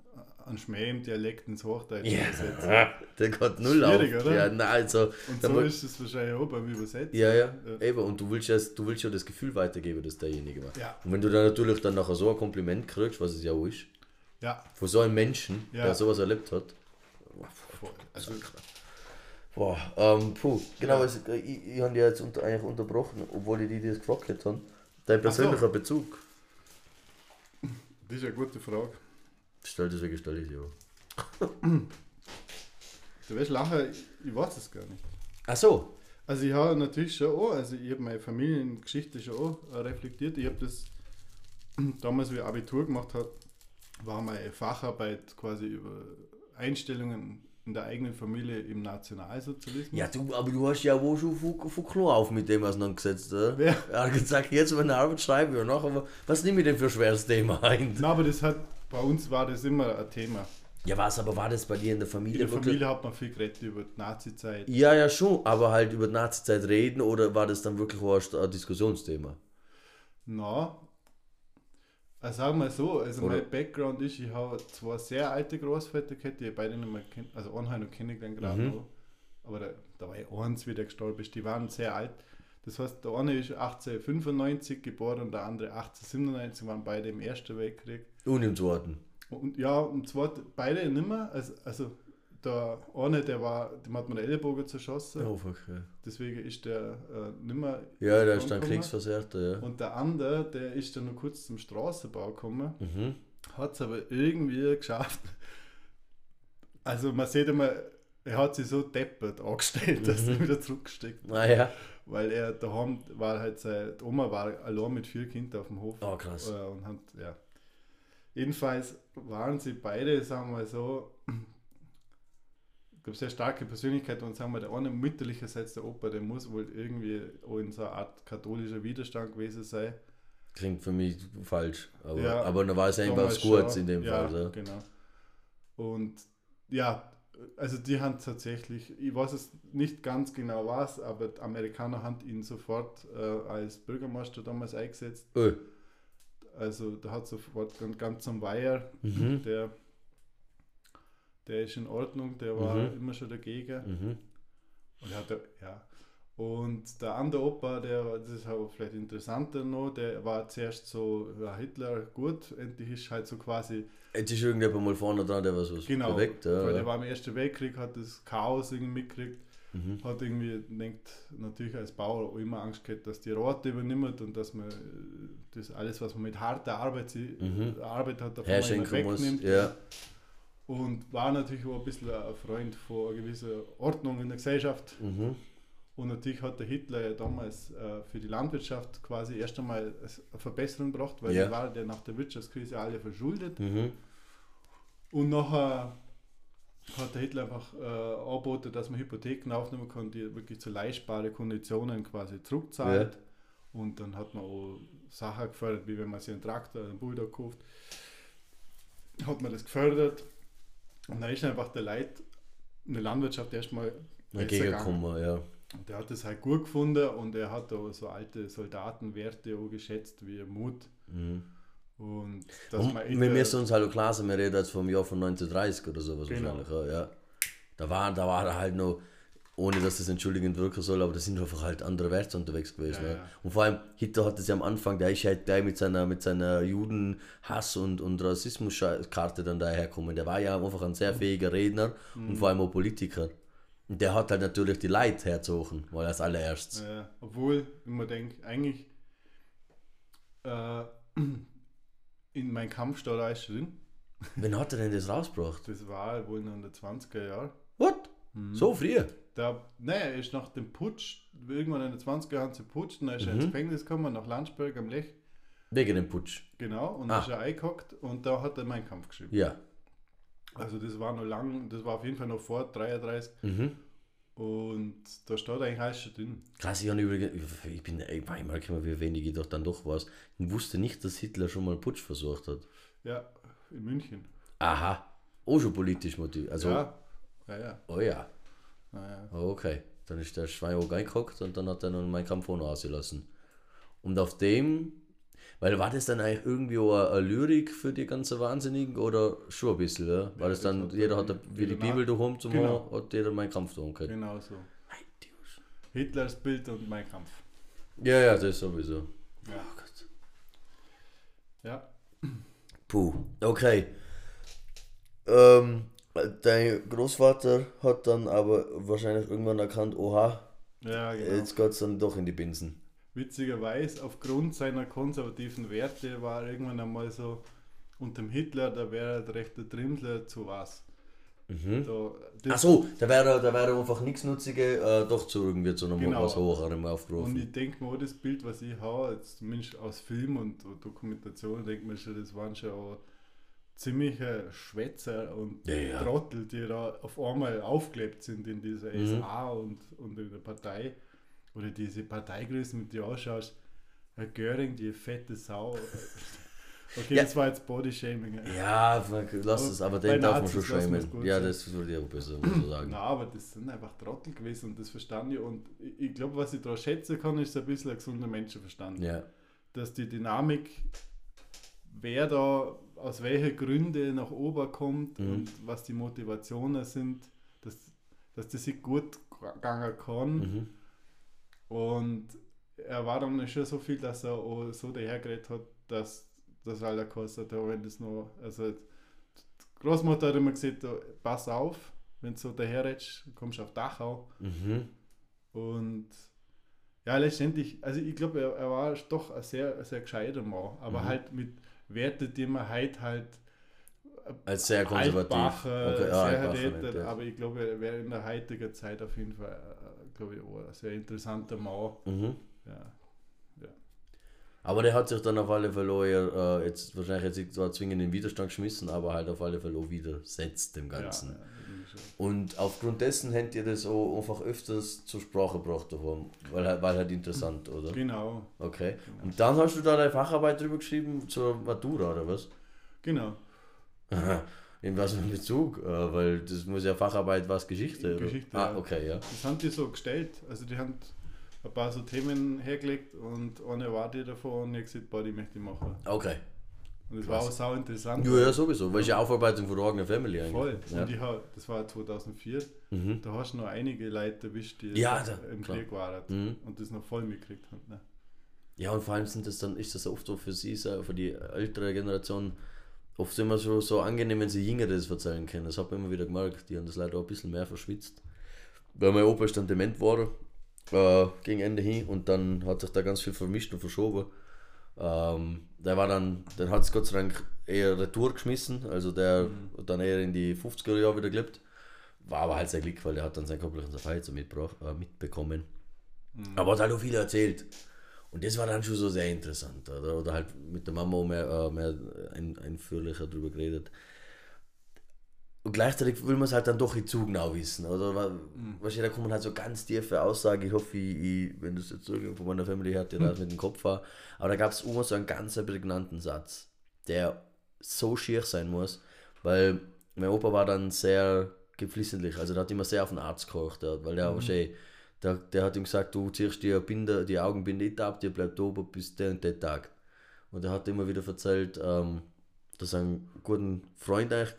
einen Schmäh im Dialekt ins Hochdeutsche Ja. übersetzen. *laughs* Der geht null auf. Oder? Ja, nein, also, Und so ist es wahrscheinlich auch beim Übersetzen. ja, ja, eben. Und du willst ja, du willst ja das Gefühl weitergeben, dass derjenige war. Ja. Und wenn du dann natürlich dann nachher so ein Kompliment kriegst, was es ja auch ist, Ja, von so einem Menschen, Ja. der sowas erlebt hat. voll. Also, Boah, ähm, puh, genau, also, ich, ich habe dich jetzt unter, eigentlich unterbrochen, obwohl ich die das gefragt habe. Dein so. persönlicher Bezug. das ist eine gute Frage. Stell deswegen stelle ich sie auch. Du wirst lachen, ich, ich weiß es gar nicht. Ach so. Also ich habe natürlich schon auch, also ich habe meine Familiengeschichte schon auch äh, reflektiert. Ich habe das *clears throat* damals, wie ich Abitur gemacht habe, war meine Facharbeit quasi über Einstellungen in der eigenen Familie im Nationalsozialismus. Ja, du, aber du hast ja wohl schon von, von klar auf mit dem auseinandergesetzt, oder? Wer? Er hat gesagt, jetzt meine Arbeit schreibe ich und nachher, was nehme ich denn für ein schweres Thema ein? Na, aber das hat, bei uns war das immer ein Thema. Ja, was, aber war das bei dir in der In Familie der wirklich? Familie hat man viel geredet über die Nazi-Zeit. Ja, ja, schon, aber halt über die Nazi-Zeit reden oder war das dann wirklich auch ein Diskussionsthema? Na, also sagen wir so, also Oder- mein Background ist, ich habe zwei sehr alte Großväter gehabt, die beide nicht mehr kennt, also einen habe ich noch kennengelernt gerade Mhm. noch, aber da, da war ich eins, wie der gestorben ist, die waren sehr alt. Das heißt, der eine ist 1895 geboren und der andere 1897, waren beide im Ersten Weltkrieg. Und im Zweiten. Und ja, und zwar beide nicht mehr, also, also der eine, der war, dem hat man den Ellbogen zerschossen, Oh, fuck, ja. deswegen ist der äh, nicht mehr Ja, der ist dann. Kriegsversehrter, ja. Und der andere, der ist dann noch kurz zum Straßenbau gekommen, Mhm. hat es aber irgendwie geschafft. Also man sieht immer, er hat sich so deppert angestellt, dass er Mhm. wieder zurückgesteckt Naja. Weil er daheim war halt seine die Oma war allein mit vier Kindern auf dem Hof. Oh, krass. Äh, und hat, ja. Jedenfalls waren sie beide, sagen wir mal so, *clears throat* glaube, sehr starke Persönlichkeit und sagen wir, der eine mütterlicherseits der Opa, der muss wohl irgendwie auch in so einer Art katholischer Widerstand gewesen sein. Klingt für mich falsch. Aber, Ja, aber dann war es einfach was schon. in dem ja, Fall. Ja. genau. Und ja, also die haben tatsächlich, ich weiß es nicht ganz genau was, aber die Amerikaner haben ihn sofort äh, als Bürgermeister damals eingesetzt. Oh. Also da hat sofort ganz, ganz am Weiher, Mhm. der, der ist in Ordnung, der war Mhm. immer schon dagegen. Mhm. Und, hatte, ja. und der andere Opa, der, das ist aber vielleicht interessanter noch, der war zuerst so, ja, Hitler gut, endlich ist halt so quasi Jetzt ist irgendjemand mal vorne dran, der was, was Genau, bewegt. Ja, weil der war im Ersten Weltkrieg, hat das Chaos irgendwie mitgekriegt, Mhm. hat irgendwie, denkt natürlich als Bauer immer Angst gehabt, dass die Rote übernimmt und dass man das alles, was man mit harter Arbeit, sie, Mhm. Arbeit hat, davon wegnimmt. Ja. Und war natürlich auch ein bisschen ein Freund von einer gewissen Ordnung in der Gesellschaft. Mhm. Und natürlich hat der Hitler ja damals äh, für die Landwirtschaft quasi erst einmal eine Verbesserung gebracht, weil Ja. die waren ja nach der Wirtschaftskrise alle verschuldet. Mhm. Und nachher hat der Hitler einfach äh, angeboten, dass man Hypotheken aufnehmen kann, die wirklich zu leistbaren Konditionen quasi zurückzahlt. Und dann hat man auch Sachen gefördert, wie wenn man sich einen Traktor, einen Bulldog kauft, hat man das gefördert. Und da ist einfach der Leid in der Landwirtschaft erstmal. Entgegenkommen, ja. Und der hat das halt gut gefunden und er hat auch so alte Soldatenwerte auch geschätzt, wie Mut. Mhm. Und Und wir müssen uns halt klar sein, wir reden jetzt vom Jahr von 1930 oder sowas Genau. wahrscheinlich. Ja, ja. Da war, da war er halt noch, ohne dass das entschuldigend wirken soll, aber da sind einfach halt andere Werte unterwegs gewesen. Ja, ne? ja. Und vor allem, Hitler hat es ja am Anfang, der ist halt gleich mit seiner, mit seiner Judenhass- und, und Rassismuskarte dann daherkommen. Der war ja einfach ein Mhm. sehr fähiger Redner und vor allem auch Politiker. Und der hat halt natürlich die Leute herzogen, weil als allererstes. Äh, obwohl, wenn man denkt, eigentlich äh, *clears throat* in meinem Kampf drin. Wen hat er denn das rausgebracht? Das war wohl in den 20er Jahren. What? Mhm. So früh? Da, naja, er ist nach dem Putsch, irgendwann in den 20er Jahren zu Putsch, dann ist er Mhm. ins Gefängnis gekommen, nach Landsberg am Lech, Wegen dem Putsch. genau, und Ah. ist er eingehockt und da hat er meinen Kampf geschrieben. Ja. Also das war noch lang, das war auf jeden Fall noch vor 33 Mhm. Und da steht eigentlich alles schon drin. Krass, ich, habe übrigens, ich bin ich immer gekommen, wie wenig ich doch dann doch war. Ich wusste nicht, dass Hitler schon mal Putsch versucht hat. Ja, in München. Aha. Auch schon politisch motiviert. Also, ja, ja, ja. oh ja. Naja. Oh, okay. Dann ist der Schwein auch eingehockt und dann hat er noch meinen Kampf auch noch ausgelassen. Und auf dem, weil war das dann eigentlich irgendwie auch eine, Lyrik für die ganze Wahnsinnigen oder schon ein bisschen, ja? War das das dann, jeder hat wie die Bibel daheim zum Genau. haben, hat jeder meinen Kampf daheim gehabt. Genau so. Hitlers Bild und mein Kampf. Ja, ja, das sowieso. Ja. Oh Gott. Ja. Puh, okay. Ähm, dein Großvater hat dann aber wahrscheinlich irgendwann erkannt, oha, Ja, genau. jetzt geht es dann doch in die Binsen. Witzigerweise, aufgrund seiner konservativen Werte war er irgendwann einmal so, unter dem Hitler, da wäre er der Trimsler zu was. Mhm. Da, Ach das, so, da wäre da wäre einfach nichts Nutzige, äh, doch zu irgendwie zu einem Genau. was Hocherem und aufgerufen. ich denke mir, auch das Bild, was ich habe, jetzt zumindest aus Film und, und Dokumentation, denke mir schon, das waren schon auch ziemliche Schwätzer und Ja, ja. Trottel, die da auf einmal aufgelebt sind in dieser Mhm. SA und, und in der Partei. Oder diese Parteigrößen, mit die ausschaust, Herr Göring, die fette Sau. *laughs* Okay, Ja. das war jetzt Bodyshaming. Ja, lass es, aber den darf man schon schämen. Ja, das würde ich auch besser ich sagen. Na, aber das sind einfach Trottel gewesen und das verstand ich. Und ich, glaube, was ich da schätzen kann, ist ein bisschen ein gesunder Menschenverstand. Ja, Dass die Dynamik, wer da aus welchen Gründen nach oben kommt Mhm. und was die Motivationen sind, dass, dass das sich gut gegangen kann. mhm. Und er war dann schon so viel, dass er auch so dahergeredet hat, dass das halt der kostet, wenn das noch, also die Großmutter hat immer gesagt, pass auf, wenn du so daherredest, kommst du auf Dachau. Mhm. Und ja, letztendlich, also ich glaube, er, er war doch ein sehr, sehr gescheiter Mann, aber Mhm. halt mit Werten, die man heute halt Als sehr konservativ. Altbacher, Okay, ja, sehr Altbacher aber ich glaube, er wäre in der heutigen Zeit auf jeden Fall, glaube ich, auch ein sehr interessanter Mann. Mhm. Ja. Aber der hat sich dann auf alle Fälle auch äh, jetzt wahrscheinlich jetzt zwar zwingend in den Widerstand geschmissen, aber halt auf alle Fälle auch widersetzt dem Ganzen. Ja, ja. Und aufgrund dessen hättet ihr das auch einfach öfters zur Sprache gebracht haben, weil, weil halt interessant, oder? Genau, Okay. Und dann hast du da deine Facharbeit drüber geschrieben zur Matura, oder was? genau. *laughs* In was für einem Bezug? Äh, weil das muss ja Facharbeit was Geschichte. Geschichte, Ah, okay, ja. Das haben die so gestellt. Also die haben ein paar so Themen hergelegt und eine war die davon und ich gesagt, boah, die möchte ich machen. Okay. Und das Krass. war auch sau interessant. Ja, ja, sowieso. Weil es ja Aufarbeitung von der eigenen Family eigentlich. Voll. Ja. Und ich hab, das war 2004. Mhm. Da hast du noch einige Leute erwischt, die Ja, da- im klar. Krieg waren Mhm. und das noch voll mitgekriegt haben. Ne? Ja, und vor allem sind das dann, ist das oft so für sie, so für die ältere Generation, oft immer so, so angenehm, wenn sie Jüngere das erzählen können. Das hat man immer wieder gemerkt. Die haben das leider auch ein bisschen mehr verschwitzt. Weil mein Opa ist dann dement war, äh, gegen Ende hin, und dann hat sich da ganz viel vermischt und verschoben. Ähm, der war dann, dann hat es Gott sei Dank eher retour geschmissen, also der hat dann eher in die 50er Jahre wieder gelebt. War aber halt sehr glücklich, weil der hat dann seinen kompletten Verfall so mitgebracht, äh, mitbekommen. Aber hat halt auch viel erzählt. Und das war dann schon so sehr interessant. Oder, oder halt mit der Mama auch mehr, äh, mehr ein, einführlicher drüber geredet. Und gleichzeitig will man es halt dann doch in zu genau wissen. Oder mhm. wahrscheinlich da kommen halt so ganz tiefe Aussagen. Ich hoffe, ich, ich, wenn das jetzt irgendwo von meiner Familie hat, dir das mit dem Kopf war. Aber da gab es immer so einen ganz prägnanten Satz, der so schier sein muss, weil mein Opa war dann sehr geflissentlich. Also der hat immer sehr auf den Arzt gekocht, weil der mhm. wahrscheinlich, der, der hat ihm gesagt, du ziehst die, Binde, die Augenbinde nicht ab, die bleibt oben bis der und der Tag. Und er hat immer wieder erzählt, ähm, dass er einen guten Freund eigentlich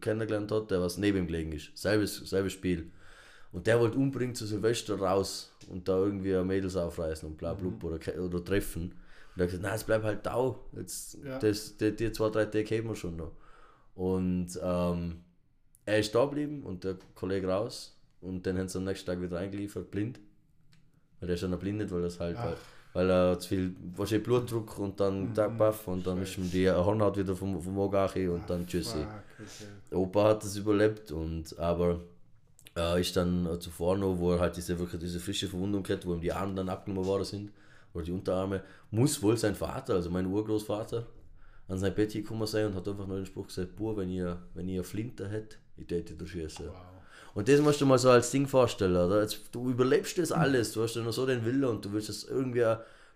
kennengelernt hat, der was neben ihm gelegen ist. Selbes, selbes Spiel. Und der wollte unbedingt zu Silvester raus und da irgendwie Mädels aufreißen und bla bla mhm. oder, oder treffen. Und er hat gesagt, nein, es bleibt halt da. Jetzt, ja. das, die, die zwei, drei Tage haben wir schon noch. Und ähm, er ist da geblieben und der Kollege raus. Und dann haben sie am nächsten Tag wieder eingeliefert, blind. Weil der ist schon erblindet, weil das halt, weil, weil er zu viel, wahrscheinlich Blutdruck und dann mhm. Tagbuff und dann ist ihm die Hornhaut wieder vom, vom Auge und dann tschüssi. Okay. Opa hat das überlebt und aber äh, ist dann zuvor noch, wo er halt diese, wirklich diese frische Verwundung hat, wo ihm die Arme dann abgenommen worden sind, oder die Unterarme, muss wohl sein Vater, also mein Urgroßvater, an sein Bett gekommen sein und hat einfach nur den Spruch gesagt, Bur, wenn ihr, wenn ihr Flinte hättet, ich täte dich schießen. Wow. Und das musst du mal so als Ding vorstellen, oder? Jetzt, du überlebst das alles, du hast ja noch so den Willen und du willst es irgendwie,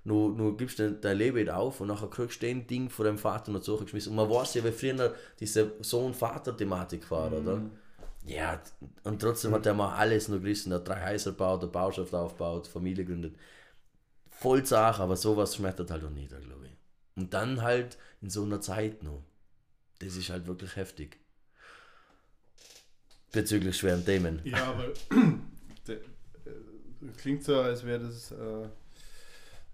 nur, nur gibst dein, dein Leben nicht auf und nachher kriegst du den Ding von deinem Vater noch zurückgeschmissen. Und man weiß ja, wie früher diese Sohn-Vater-Thematik war, mhm. oder? Ja, und trotzdem hat er mal alles noch gerissen, er hat drei Häuser gebaut, eine Bauschaft aufgebaut, Familie gegründet. Voll Sache, aber sowas schmettert halt auch nieder, glaube ich. Und dann halt in so einer Zeit noch. Das ist halt wirklich heftig bezüglich schweren Themen. Ja, aber *clears throat* de, äh, klingt so, als wäre das äh,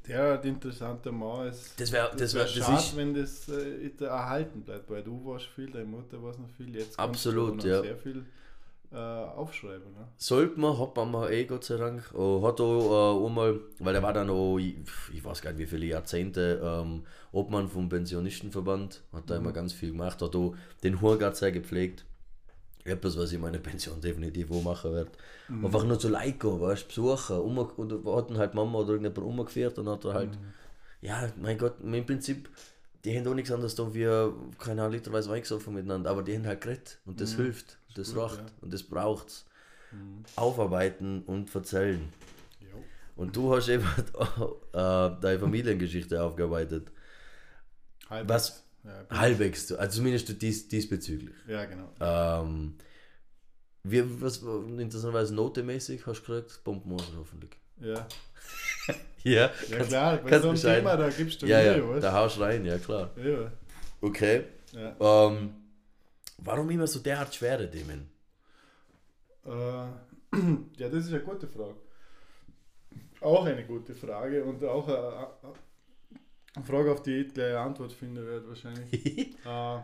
der interessante Mann. Ist, das wäre das wär, wär schade, ist, wenn das äh, erhalten bleibt, weil du warst viel, deine Mutter war noch viel, jetzt absolut, ja. sehr viel äh, aufschreiben. Ne? Sollte man, hat man mal eh Gott sei Dank. Oh, hat auch äh, einmal, weil er war dann auch, ich, ich, weiß gar nicht wie viele Jahrzehnte, ähm, Obmann vom Pensionistenverband, hat da mhm. immer ganz viel gemacht, hat auch den Hurgat sehr gepflegt etwas, was ich meine Pension definitiv auch machen werde. Mhm. Einfach nur zu Leiko, weißt besuchen. Um, oder hatten halt Mama oder irgendjemand umgeführt und hat er halt, mhm. ja, mein Gott, im Prinzip, die haben auch nichts anderes da wie, keine Ahnung, literweise Wein gesoffen miteinander, aber die haben halt geredet und das mhm. hilft, das, das racht ja. und das braucht es. Mhm. Aufarbeiten und erzählen. Jo. Und du hast eben *laughs* äh, deine Familiengeschichte aufgearbeitet. Halbwegs. Was, ja, halbwegs, also zumindest dies, diesbezüglich. Ja, genau. Ähm, wie, was interessanterweise notemäßig hast du gesagt, Bombenmoser hoffentlich. Ja. *laughs* ja, ja klar, bei so einem Thema, da gibst du ja, ja, was? da haust rein, ja klar. Ja. Okay. Ja. Ähm, warum immer so derart schwere Themen? Äh, *clears throat* ja, das ist eine gute Frage. Auch eine gute Frage und auch eine, eine Frage, auf die ich gleich eine Antwort finden werde, wahrscheinlich. *laughs* äh,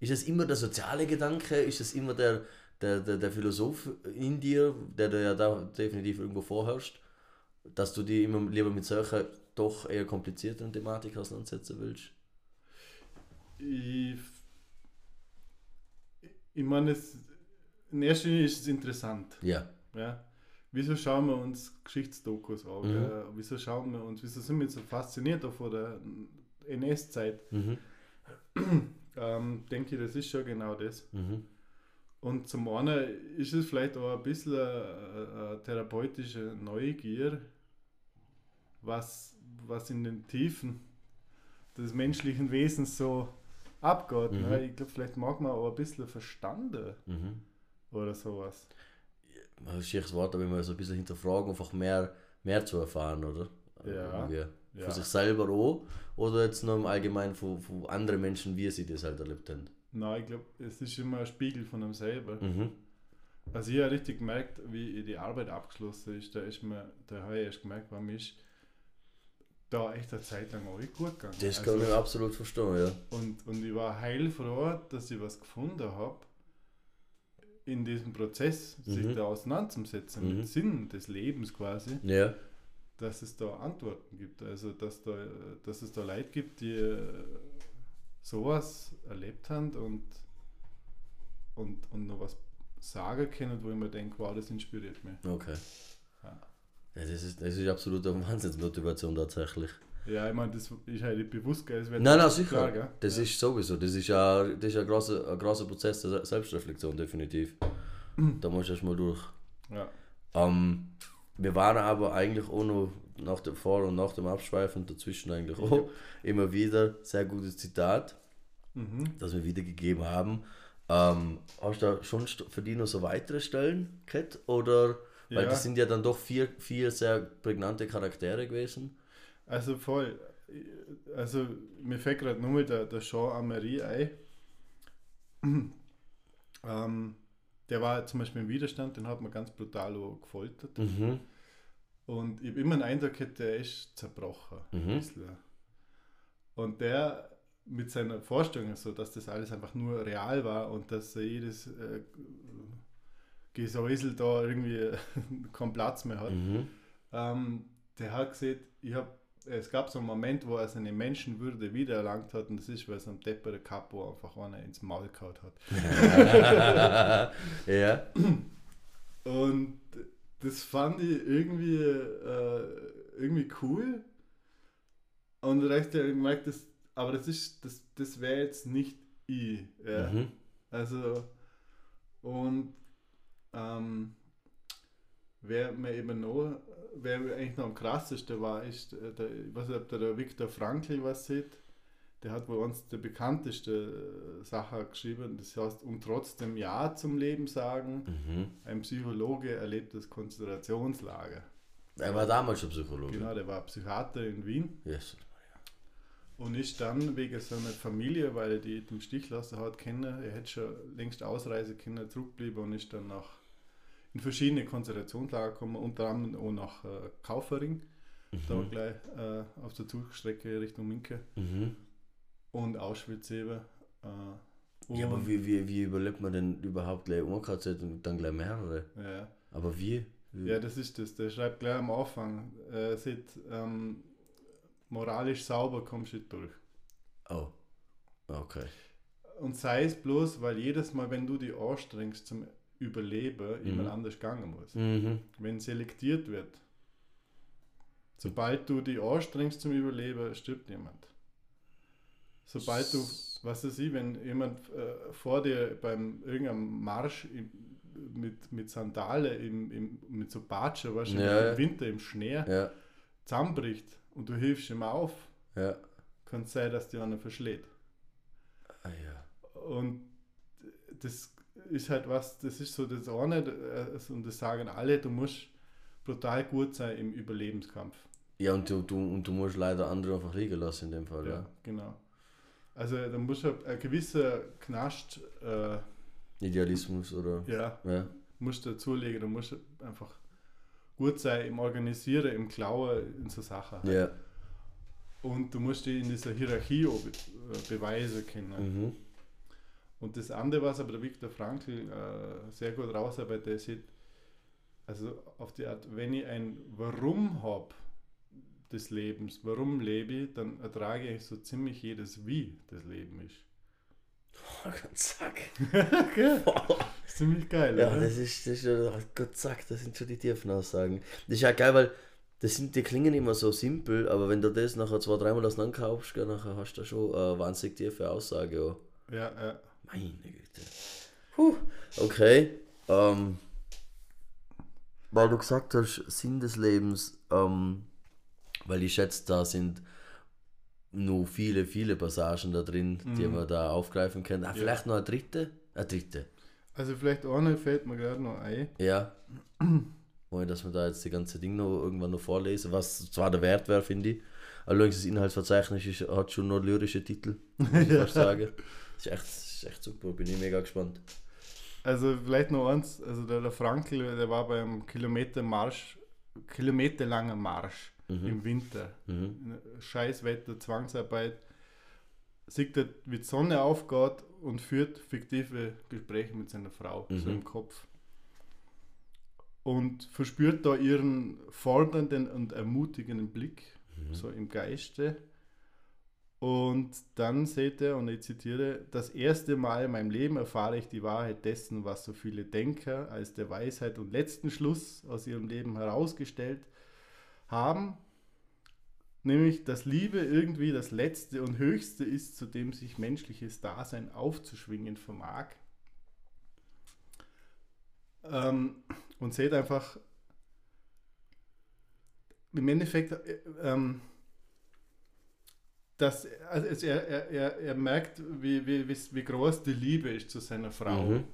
ist es immer der soziale Gedanke? Ist es immer der, der, der, der Philosoph in dir, der dir ja da definitiv irgendwo vorherrscht, dass du dich immer lieber mit solcher doch eher komplizierteren Thematik auseinandersetzen willst? Ich, ich meine, in erster Linie ist es interessant. Ja. ja wieso schauen wir uns Geschichtsdokus an? Mhm. Wieso schauen wir uns, wieso sind wir so fasziniert von der NS-Zeit? Mhm. *clears throat* ähm, denke ich, das ist schon genau das. Mhm. Und zum einen ist es vielleicht auch ein bisschen eine, eine therapeutische Neugier, was, was in den Tiefen des menschlichen Wesens so abgeht. Ne? Mhm. Ne? Ich glaube, vielleicht mag man auch ein bisschen verstanden mhm. oder sowas ein schieres Wort, aber immer so ein bisschen hinterfragen, einfach mehr, mehr zu erfahren, oder? Ja. ja. Für sich selber auch oder jetzt nur im Allgemeinen von, von anderen Menschen, wie sie das halt erlebt haben? Nein, ich glaube, es ist immer ein Spiegel von einem selber. Mhm. Also ich habe richtig gemerkt, wie die Arbeit abgeschlossen ist, da ist mir, da habe ich erst gemerkt, warum ist da echt eine Zeit lang auch gut gegangen. Das kann also, ich absolut verstehen, ja. Und, und ich war heilfroh, dass ich was gefunden habe, in diesem Prozess, mhm. sich da auseinanderzusetzen mhm. mit Sinn des Lebens quasi, ja. dass es da Antworten gibt. Also dass, da, dass es da Leute gibt, die äh, sowas erlebt haben und, und, und noch was sagen können, wo ich mir denke, wow, das inspiriert mich. Okay. Ja. Ja, das ist, das ist absolut eine Wahnsinnsmotivation tatsächlich. Ja, ich meine, das ist halt nicht bewusst, gell? Das Nein, nein, klar, sicher. gell? das ja. ist sowieso. Das ist ja das ist ein großer, ein großer Prozess der Se- Selbstreflexion, definitiv. *clears throat* da musst du erst mal durch. Ja. Ähm, wir waren aber eigentlich auch noch nach dem Vor- und nach dem Abschweifen dazwischen eigentlich auch *laughs* immer wieder sehr gutes Zitat, Mhm. das wir wiedergegeben haben. Ähm, hast du da schon für die noch so weitere Stellen gehabt? Oder? Weil Ja. das sind ja dann doch vier, vier sehr prägnante Charaktere gewesen. Also voll. Also mir fällt gerade nur der, der Jean Amery ein. *clears throat* ähm, der war zum Beispiel im Widerstand, den hat man ganz brutal gefoltert. Mhm. Und ich habe immer den Eindruck gehabt, der ist zerbrochen. Mhm. Und der mit seiner Vorstellung, so, dass das alles einfach nur real war und dass er jedes äh, Gesäusel da irgendwie *laughs* keinen Platz mehr hat, Mhm. ähm, der hat gesehen, ich hab, es gab so einen Moment, wo er seine Menschenwürde wiedererlangt hat und das ist, weil es am Deppere Capo einfach einer ins Maul gehauen hat. *laughs* ja. Und das fand ich irgendwie, äh, irgendwie cool. Und recht ja gemerkt, das, aber das ist, das, das wäre jetzt nicht ich. Ja. Mhm. Also, und ähm, wer mir eben noch, wer eigentlich noch am krassesten war, ist, äh, der, ich weiß nicht, ob der, Viktor Frankl was sieht. Der hat wohl uns die bekannteste äh, Sache geschrieben, das heißt, um trotzdem Ja zum Leben sagen, Mhm. ein Psychologe erlebt das Konzentrationslager. Er war damals schon Psychologe. Genau, der war Psychiater in Wien Yes. und ist dann wegen seiner Familie, weil er die im Stich lassen hat, kennen, er hätte schon längst ausreisen können, zurückgeblieben und ist dann nach in verschiedene Konzentrationslager gekommen, unter anderem auch nach äh, Kaufering, da gleich äh, auf der Zugstrecke Richtung Minke Mhm. und Auschwitz eben. Äh, Ja, aber wie, wie, wie überlebt man denn überhaupt gleich ein KZ und dann gleich mehrere? ja. Aber wie? wie? Ja, das ist das. Der schreibt gleich am Anfang, er sieht, ähm, moralisch sauber kommst du durch. Oh. Okay. Und sei es bloß, weil jedes Mal, wenn du dich anstrengst zum Überleben, jemand anders gegangen muss. Mhm. Wenn selektiert wird, sobald du dich anstrengst zum Überleben, stirbt jemand. Sobald du, was weiß ich, wenn jemand äh, vor dir beim irgendeinem Marsch im, mit, mit Sandale, im, im, mit so Batsche, weißt du, Ja, im Winter, im Schnee, Ja, zusammenbricht und du hilfst ihm auf, ja. kann es sein, dass dir einer verschlägt. Ah, ja. Und das ist halt was, das ist so das eine, äh, und das sagen alle, du musst brutal gut sein im Überlebenskampf. Ja, und du, du, und du musst leider andere einfach liegen lassen in dem Fall, Ja, ja. genau. Also da muss ein, ein gewisser Knast, äh, Idealismus oder. ja, Ja. musst du dazulegen, du musst einfach gut sein im Organisieren, im Klauen, in so Sachen. halt. Ja. Und du musst dich in dieser Hierarchie auch be äh, beweisen können. Mhm. Und das andere, was aber der Viktor Frankl äh, sehr gut rausarbeitet, sieht, also auf die Art, wenn ich ein Warum habe des Lebens, warum lebe ich, dann ertrage ich so ziemlich jedes Wie *laughs* *laughs* das Leben ist. Oh Gott, zack. Gell? ist ziemlich geil, Ja, oder? das ist, das ist ja, oh Gott, zack, das sind schon die tiefen Aussagen. Das ist ja geil, weil das sind, die klingen immer so simpel, aber wenn du das nachher zwei, dreimal auseinanderkaufst, nachher hast du schon eine wahnsinnig tiefe Aussage. Auch. Ja, ja. Meine Güte. Puh. Okay. Ähm, weil du gesagt hast, Sinn des Lebens, ähm, weil ich schätze, da sind nur viele, viele Passagen da drin, die man da aufgreifen kann. Ah, vielleicht noch eine dritte? Eine dritte. Also vielleicht eine fällt mir gerade noch ein. Ja. *clears throat* Ohne dass wir da jetzt die ganze Ding noch irgendwann noch vorlesen, was zwar der Wert wäre, finde ich. Allerdings das Inhaltsverzeichnis ist, hat schon noch lyrische Titel, muss ich *laughs* fast sagen. Das ist, echt, das ist echt super, bin ich mega gespannt. Also vielleicht noch eins, also der, der Frankl, der war beim Kilometermarsch, kilometerlanger Marsch im Winter. Mhm. Scheißwetter, Zwangsarbeit. Sieht er, wie die Sonne aufgeht und führt fiktive Gespräche mit seiner Frau, so Mhm. im Kopf. Und verspürt da ihren fordernden und ermutigenden Blick, Mhm. so im Geiste. Und dann seht ihr, und ich zitiere, das erste Mal in meinem Leben erfahre ich die Wahrheit dessen, was so viele Denker als der Weisheit und letzten Schluss aus ihrem Leben herausgestellt haben. Nämlich, dass Liebe irgendwie das Letzte und Höchste ist, zu dem sich menschliches Dasein aufzuschwingen vermag. Ähm, und seht einfach, im Endeffekt, äh, ähm, dass also er, er, er, er merkt, wie, wie, wie, groß die Liebe ist zu seiner Frau. Mhm.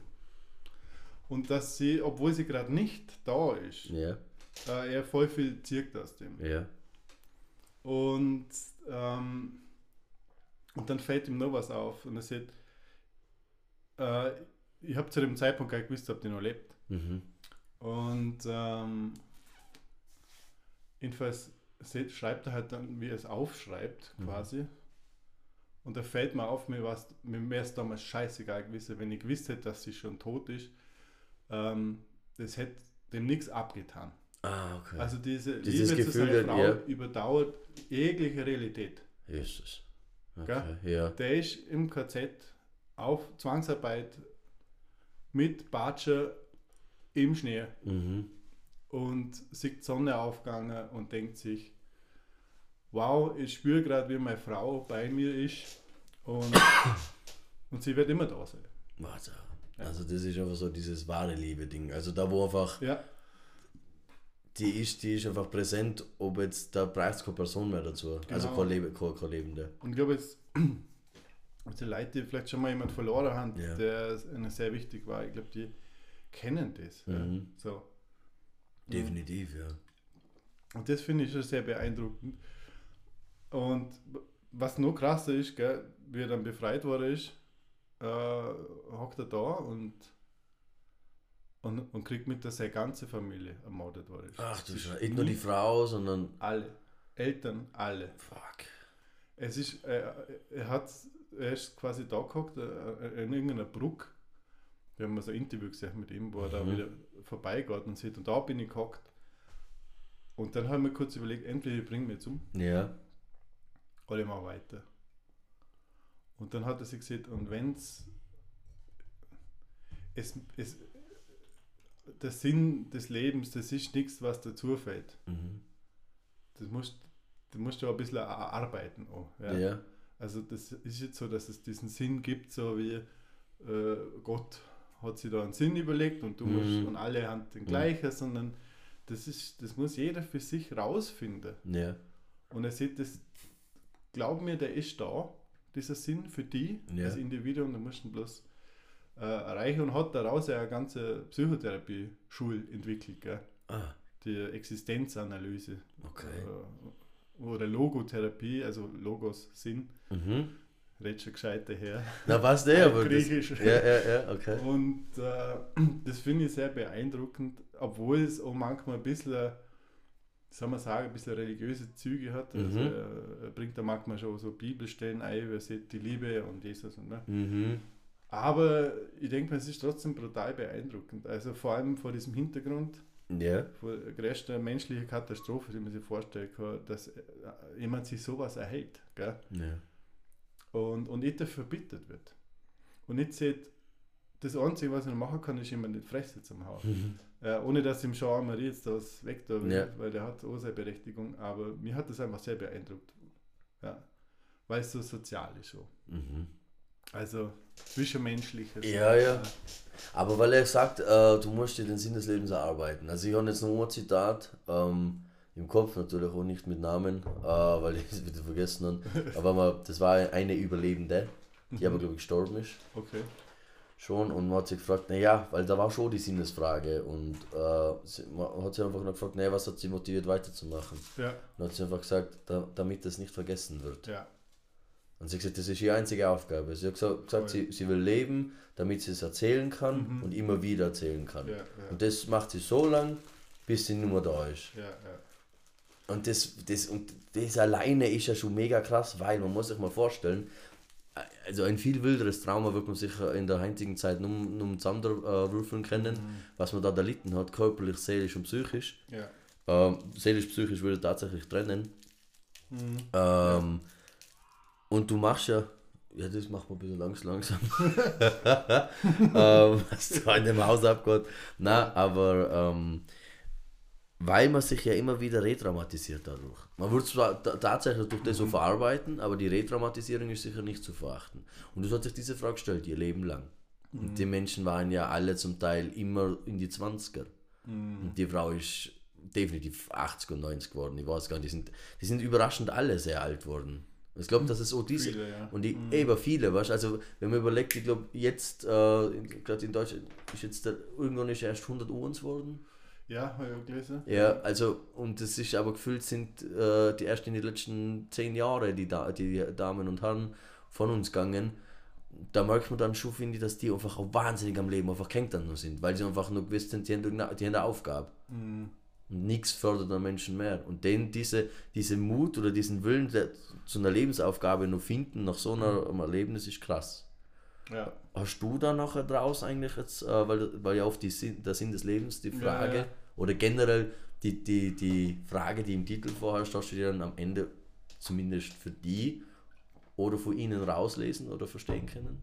Und dass sie, obwohl sie gerade nicht da ist, Ja, äh, er voll viel zirkt aus dem. ja. Und, ähm, und dann fällt ihm noch was auf und er sagt, äh, ich habe zu dem Zeitpunkt gar nicht gewusst, ob die noch lebt. Mhm. Und ähm, jedenfalls se- schreibt er halt dann, wie er es aufschreibt, Mhm. quasi. Und da fällt mir auf, mir, war's, mir wäre es damals scheißegal gewesen, wenn ich gewusst hätte, dass sie schon tot ist. Ähm, das hätte dem nichts abgetan. Ah, okay. Also diese Dieses Liebe zu Gefühl, seiner Frau ja. überdauert jegliche Realität. Jesus. Okay, ja. Der ist im KZ auf Zwangsarbeit mit Batscher im Schnee Mhm. Und sieht die Sonne aufgegangen und denkt sich, wow, ich spüre gerade, wie meine Frau bei mir ist und, *coughs* und sie wird immer da sein. Warte. Ja. Also das ist einfach so dieses wahre Liebe-Ding. Also da wo einfach, Ja, die ist, die ist einfach präsent, ob jetzt, da braucht es keine Person mehr dazu. Also Genau. kein, Lebe, kein, kein Lebende. und ich glaube, *coughs* jetzt die Leute, die vielleicht schon mal jemand verloren haben, Ja. der ihnen sehr wichtig war, ich glaube, die kennen das. Ja. Mhm. So. Definitiv, ja. Und das finde ich schon sehr beeindruckend. Und was noch krasser ist, gell, wie er dann befreit worden ist, äh, hockt er da und, und, und kriegt mit, dass seine ganze Familie ermordet worden ist. Ach du Scheiße. Nicht nur die Frau, sondern. Alle. Eltern, alle. Fuck. Es ist, äh, er, hat, er ist quasi da gehockt, äh, in irgendeiner Brücke. Wir haben mal so ein Interview gesehen mit ihm, wo er da Mhm. wieder vorbeigeht und sieht, und da bin ich gehockt. Und dann haben wir kurz überlegt, entweder ich bringe mich jetzt um Ja. oder ich mache weiter. Und dann hat er sich gesagt, und wenn's es, es der Sinn des Lebens, das ist nichts, was dazu fällt. Mhm. Das musst, das musst du auch ein bisschen arbeiten. Auch, Ja. ja. Also das ist jetzt so, dass es diesen Sinn gibt, so wie äh, Gott hat sich da einen Sinn überlegt und du Mhm. musst und alle haben den gleichen, sondern das ist, das muss jeder für sich rausfinden. Ja. Und er sieht das, glaub mir, der ist da, dieser Sinn für die, Ja. das Individuum, du musst ihn bloß äh, erreichen und hat daraus ja eine ganze Psychotherapie-Schule entwickelt? Ah, die Existenzanalyse okay. äh, oder Logotherapie, also Logos Sinn, Mhm. Redet schon gescheiter her. Na, was der, aber. Das, Griechisch. ja, ja, ja, okay. Und äh, *clears throat* das finde ich sehr beeindruckend, obwohl es auch manchmal ein bisschen, soll man sagen, ein bisschen religiöse Züge hat. Also Mhm. er, er bringt da manchmal schon so Bibelstellen ein, wer sieht die Liebe und Jesus. Und, ne? Mhm. Aber ich denke es ist trotzdem brutal beeindruckend. Also vor allem vor diesem Hintergrund, Ja. vor der größten menschlichen Katastrophe, die man sich vorstellen kann, dass äh, jemand sich sowas erhält. Gell? Ja. Und, und nicht dafür verbittert wird. Und nicht sieht, das Einzige, was ich machen kann, ist in die Fresse zum Hauen. *laughs* Mhm. Äh, ohne dass ihm Jean Marie jetzt das weg da Ja. weil der hat auch seine Berechtigung, aber mir hat das einfach sehr beeindruckt. Ja. Weil es so sozial ist. So. Mhm. Also zwischenmenschliches. Ja, ja. Aber weil er sagt, äh, du musst dir den Sinn des Lebens erarbeiten. Also ich habe jetzt noch ein Zitat ähm, im Kopf, natürlich auch nicht mit Namen, äh, weil ich es wieder vergessen habe. Aber man, das war eine Überlebende, die aber glaube ich gestorben ist. Okay. Schon und man hat sich gefragt, naja, weil da war schon die Sinnesfrage und äh, sie, man hat sich einfach nur gefragt, naja, was hat sie motiviert weiterzumachen? Ja, Und hat sie einfach gesagt, da, damit das nicht vergessen wird. ja. Und sie hat gesagt, das ist ihre einzige Aufgabe. Sie hat gesagt, gesagt sie, sie will leben, damit sie es erzählen kann Mhm. und immer wieder erzählen kann. Ja, ja. Und das macht sie so lang, bis sie nur da ist. Ja. Und das, das, und das alleine ist ja schon mega krass, weil man muss sich mal vorstellen, also ein viel wilderes Trauma wird man sich in der heutigen Zeit nur, nur zusammenwürfeln können, was man da erlitten hat, körperlich, seelisch und psychisch. ja. Ähm, seelisch, psychisch würde ich tatsächlich trennen. Mhm. Ähm, Und du machst ja, ja, das macht man ein bisschen langs langsam. *laughs* *laughs* ähm, was da in dem Haus abgeht. Na, aber ähm, weil man sich ja immer wieder retraumatisiert dadurch. Man wird zwar ta- tatsächlich durch das so verarbeiten, aber die Retraumatisierung ist sicher nicht zu verachten. Und du hast sich diese Frage gestellt, ihr Leben lang. Und die Menschen waren ja alle zum Teil immer in die 20er. Und die Frau ist definitiv 80 und 90 geworden. Ich weiß gar nicht, die sind, die sind überraschend alle sehr alt worden. Ich glaube, dass es so diese. Viele, ja. Und die, eben viele, weißt du, also wenn man überlegt, ich glaube, jetzt, äh, gerade in Deutschland, ist jetzt der, irgendwann ist erst 100 Uhrens worden. Ja, habe ich auch gelesen. Ja, also, und das ist aber gefühlt sind äh, die erst in den letzten zehn Jahren die, da die Damen und Herren von uns gegangen. Da merkt man dann schon, finde ich, dass die einfach auch wahnsinnig am Leben einfach gehängt dann noch sind, weil sie einfach nur gewusst sind, die haben, die haben eine Aufgabe. Und nichts fördert den Menschen mehr. Und den diese, diese Mut oder diesen Willen der, zu einer Lebensaufgabe noch finden nach so einem Erlebnis ist krass. Ja. Hast du da nachher draus eigentlich jetzt, äh, weil, weil ja auf die Sinn, der Sinn des Lebens die Frage, ja. oder generell die, die, die Frage, die im Titel vorher hast, du dir dann am Ende zumindest für die oder von ihnen rauslesen oder verstehen können?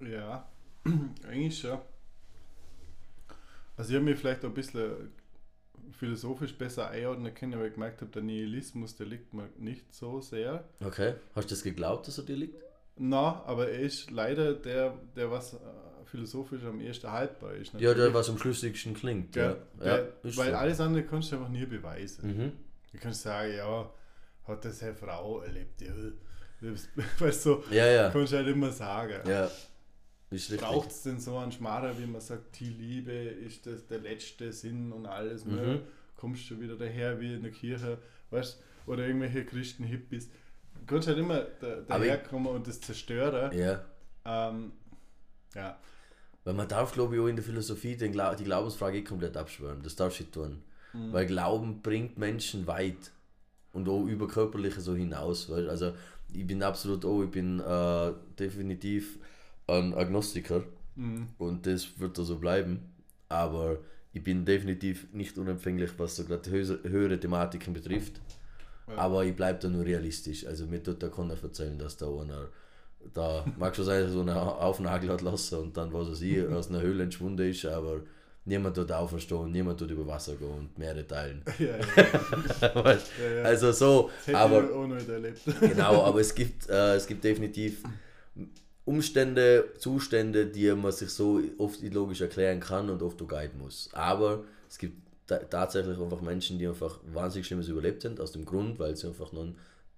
Ja, *clears throat* eigentlich schon. Also ich habe mich vielleicht ein bisschen philosophisch besser einordnen können, weil ich gemerkt habe, der Nihilismus, der liegt mir nicht so sehr. Okay. Hast du das geglaubt, dass er dir liegt? Na, aber er ist leider der, der was äh, philosophisch am ehesten haltbar ist. Ja, der natürlich. was am schlüssigsten klingt. Ja, Ja, ja, der, ist weil so. alles andere kannst du einfach nie beweisen. Mhm. Du kannst sagen, ja, hat das seine Frau erlebt, ja. *laughs* Weißt du, Ja, ja. kannst du halt immer sagen. Ja. Braucht es denn so einen Schmarrer, wie man sagt, die Liebe ist das der letzte Sinn und alles, Mhm. ne? kommst du wieder daher wie in der Kirche, weißt oder irgendwelche Christen-Hippies. Kannst halt immer da, daherkommen und das zerstören. Ja. Ähm, ja. Weil man darf, glaube ich, auch in der Philosophie den die Glaubensfrage eh komplett abschwören. Das darfst du nicht tun. Mhm. Weil Glauben bringt Menschen weit. Und auch über Körperliche so hinaus. Weil, also ich bin absolut auch, ich bin äh, definitiv ein Agnostiker. Mhm. Und das wird da so bleiben. Aber ich bin definitiv nicht unempfänglich, was so gerade höhere, höhere Thematiken betrifft. Ja. Aber ich bleibe da nur realistisch. Also mir tut da keiner erzählen, dass da einer da mag schon sein, dass er so einen Aufnagel hat lassen und dann was weiß ich, *laughs* aus einer Höhle entschwunden ist, aber niemand tut auferstehen, niemand tut über Wasser gehen und Meere teilen. *laughs* Ja, ja. *laughs* Weißt? Ja, also so, aber. Genau, aber es gibt, äh, es gibt definitiv Umstände, Zustände, die man sich so oft logisch erklären kann und oft auch guiden muss. Aber es gibt tatsächlich einfach Menschen, die einfach wahnsinnig Schlimmes überlebt haben, aus dem Grund, weil sie einfach noch einen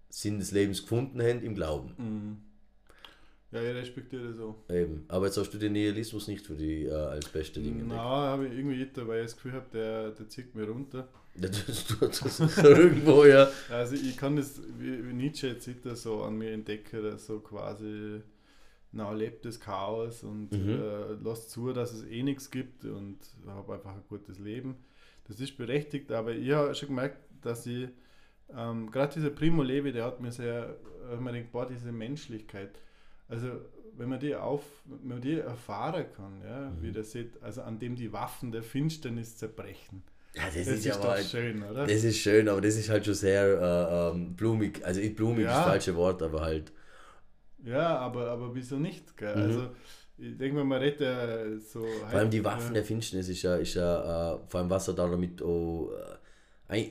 Sinn des Lebens gefunden haben im Glauben. Mhm. Ja, ich respektiere das auch. Eben. Aber jetzt hast du den Nihilismus nicht für die äh, als beste Dinge entdeckt. habe ich irgendwie nicht, weil ich das Gefühl habe, der, der zieht mir runter. *laughs* Das tut das *laughs* irgendwo, ja. Also ich kann das, wie, wie Nietzsche jetzt sieht, so an mir entdecken, dass so quasi na, lebt das Chaos und Mhm. äh, lasst zu, dass es eh nichts gibt und habe einfach ein gutes Leben. Das ist berechtigt, aber ich habe schon gemerkt, dass ich, ähm, gerade dieser Primo Levi, der hat mir sehr, äh, man denkt, boah, diese Menschlichkeit. Also wenn man die auf, wenn man die erfahren kann, ja, Mhm. wie das sieht, also an dem die Waffen der Finsternis zerbrechen. Ja, das, Das, ist ist, ja doch aber schön, oder? das ist schön, aber das ist halt schon sehr äh, ähm, blumig. Also ich- blumig ist Ja. das falsche Wort, aber halt. Ja, aber, aber wieso nicht? Gell? Mhm. Also, ich denke mal, man redet ja so. Vor allem die Waffen der Finsternis ist ja, ist ja äh, vor allem was er da damit auch, äh, ein-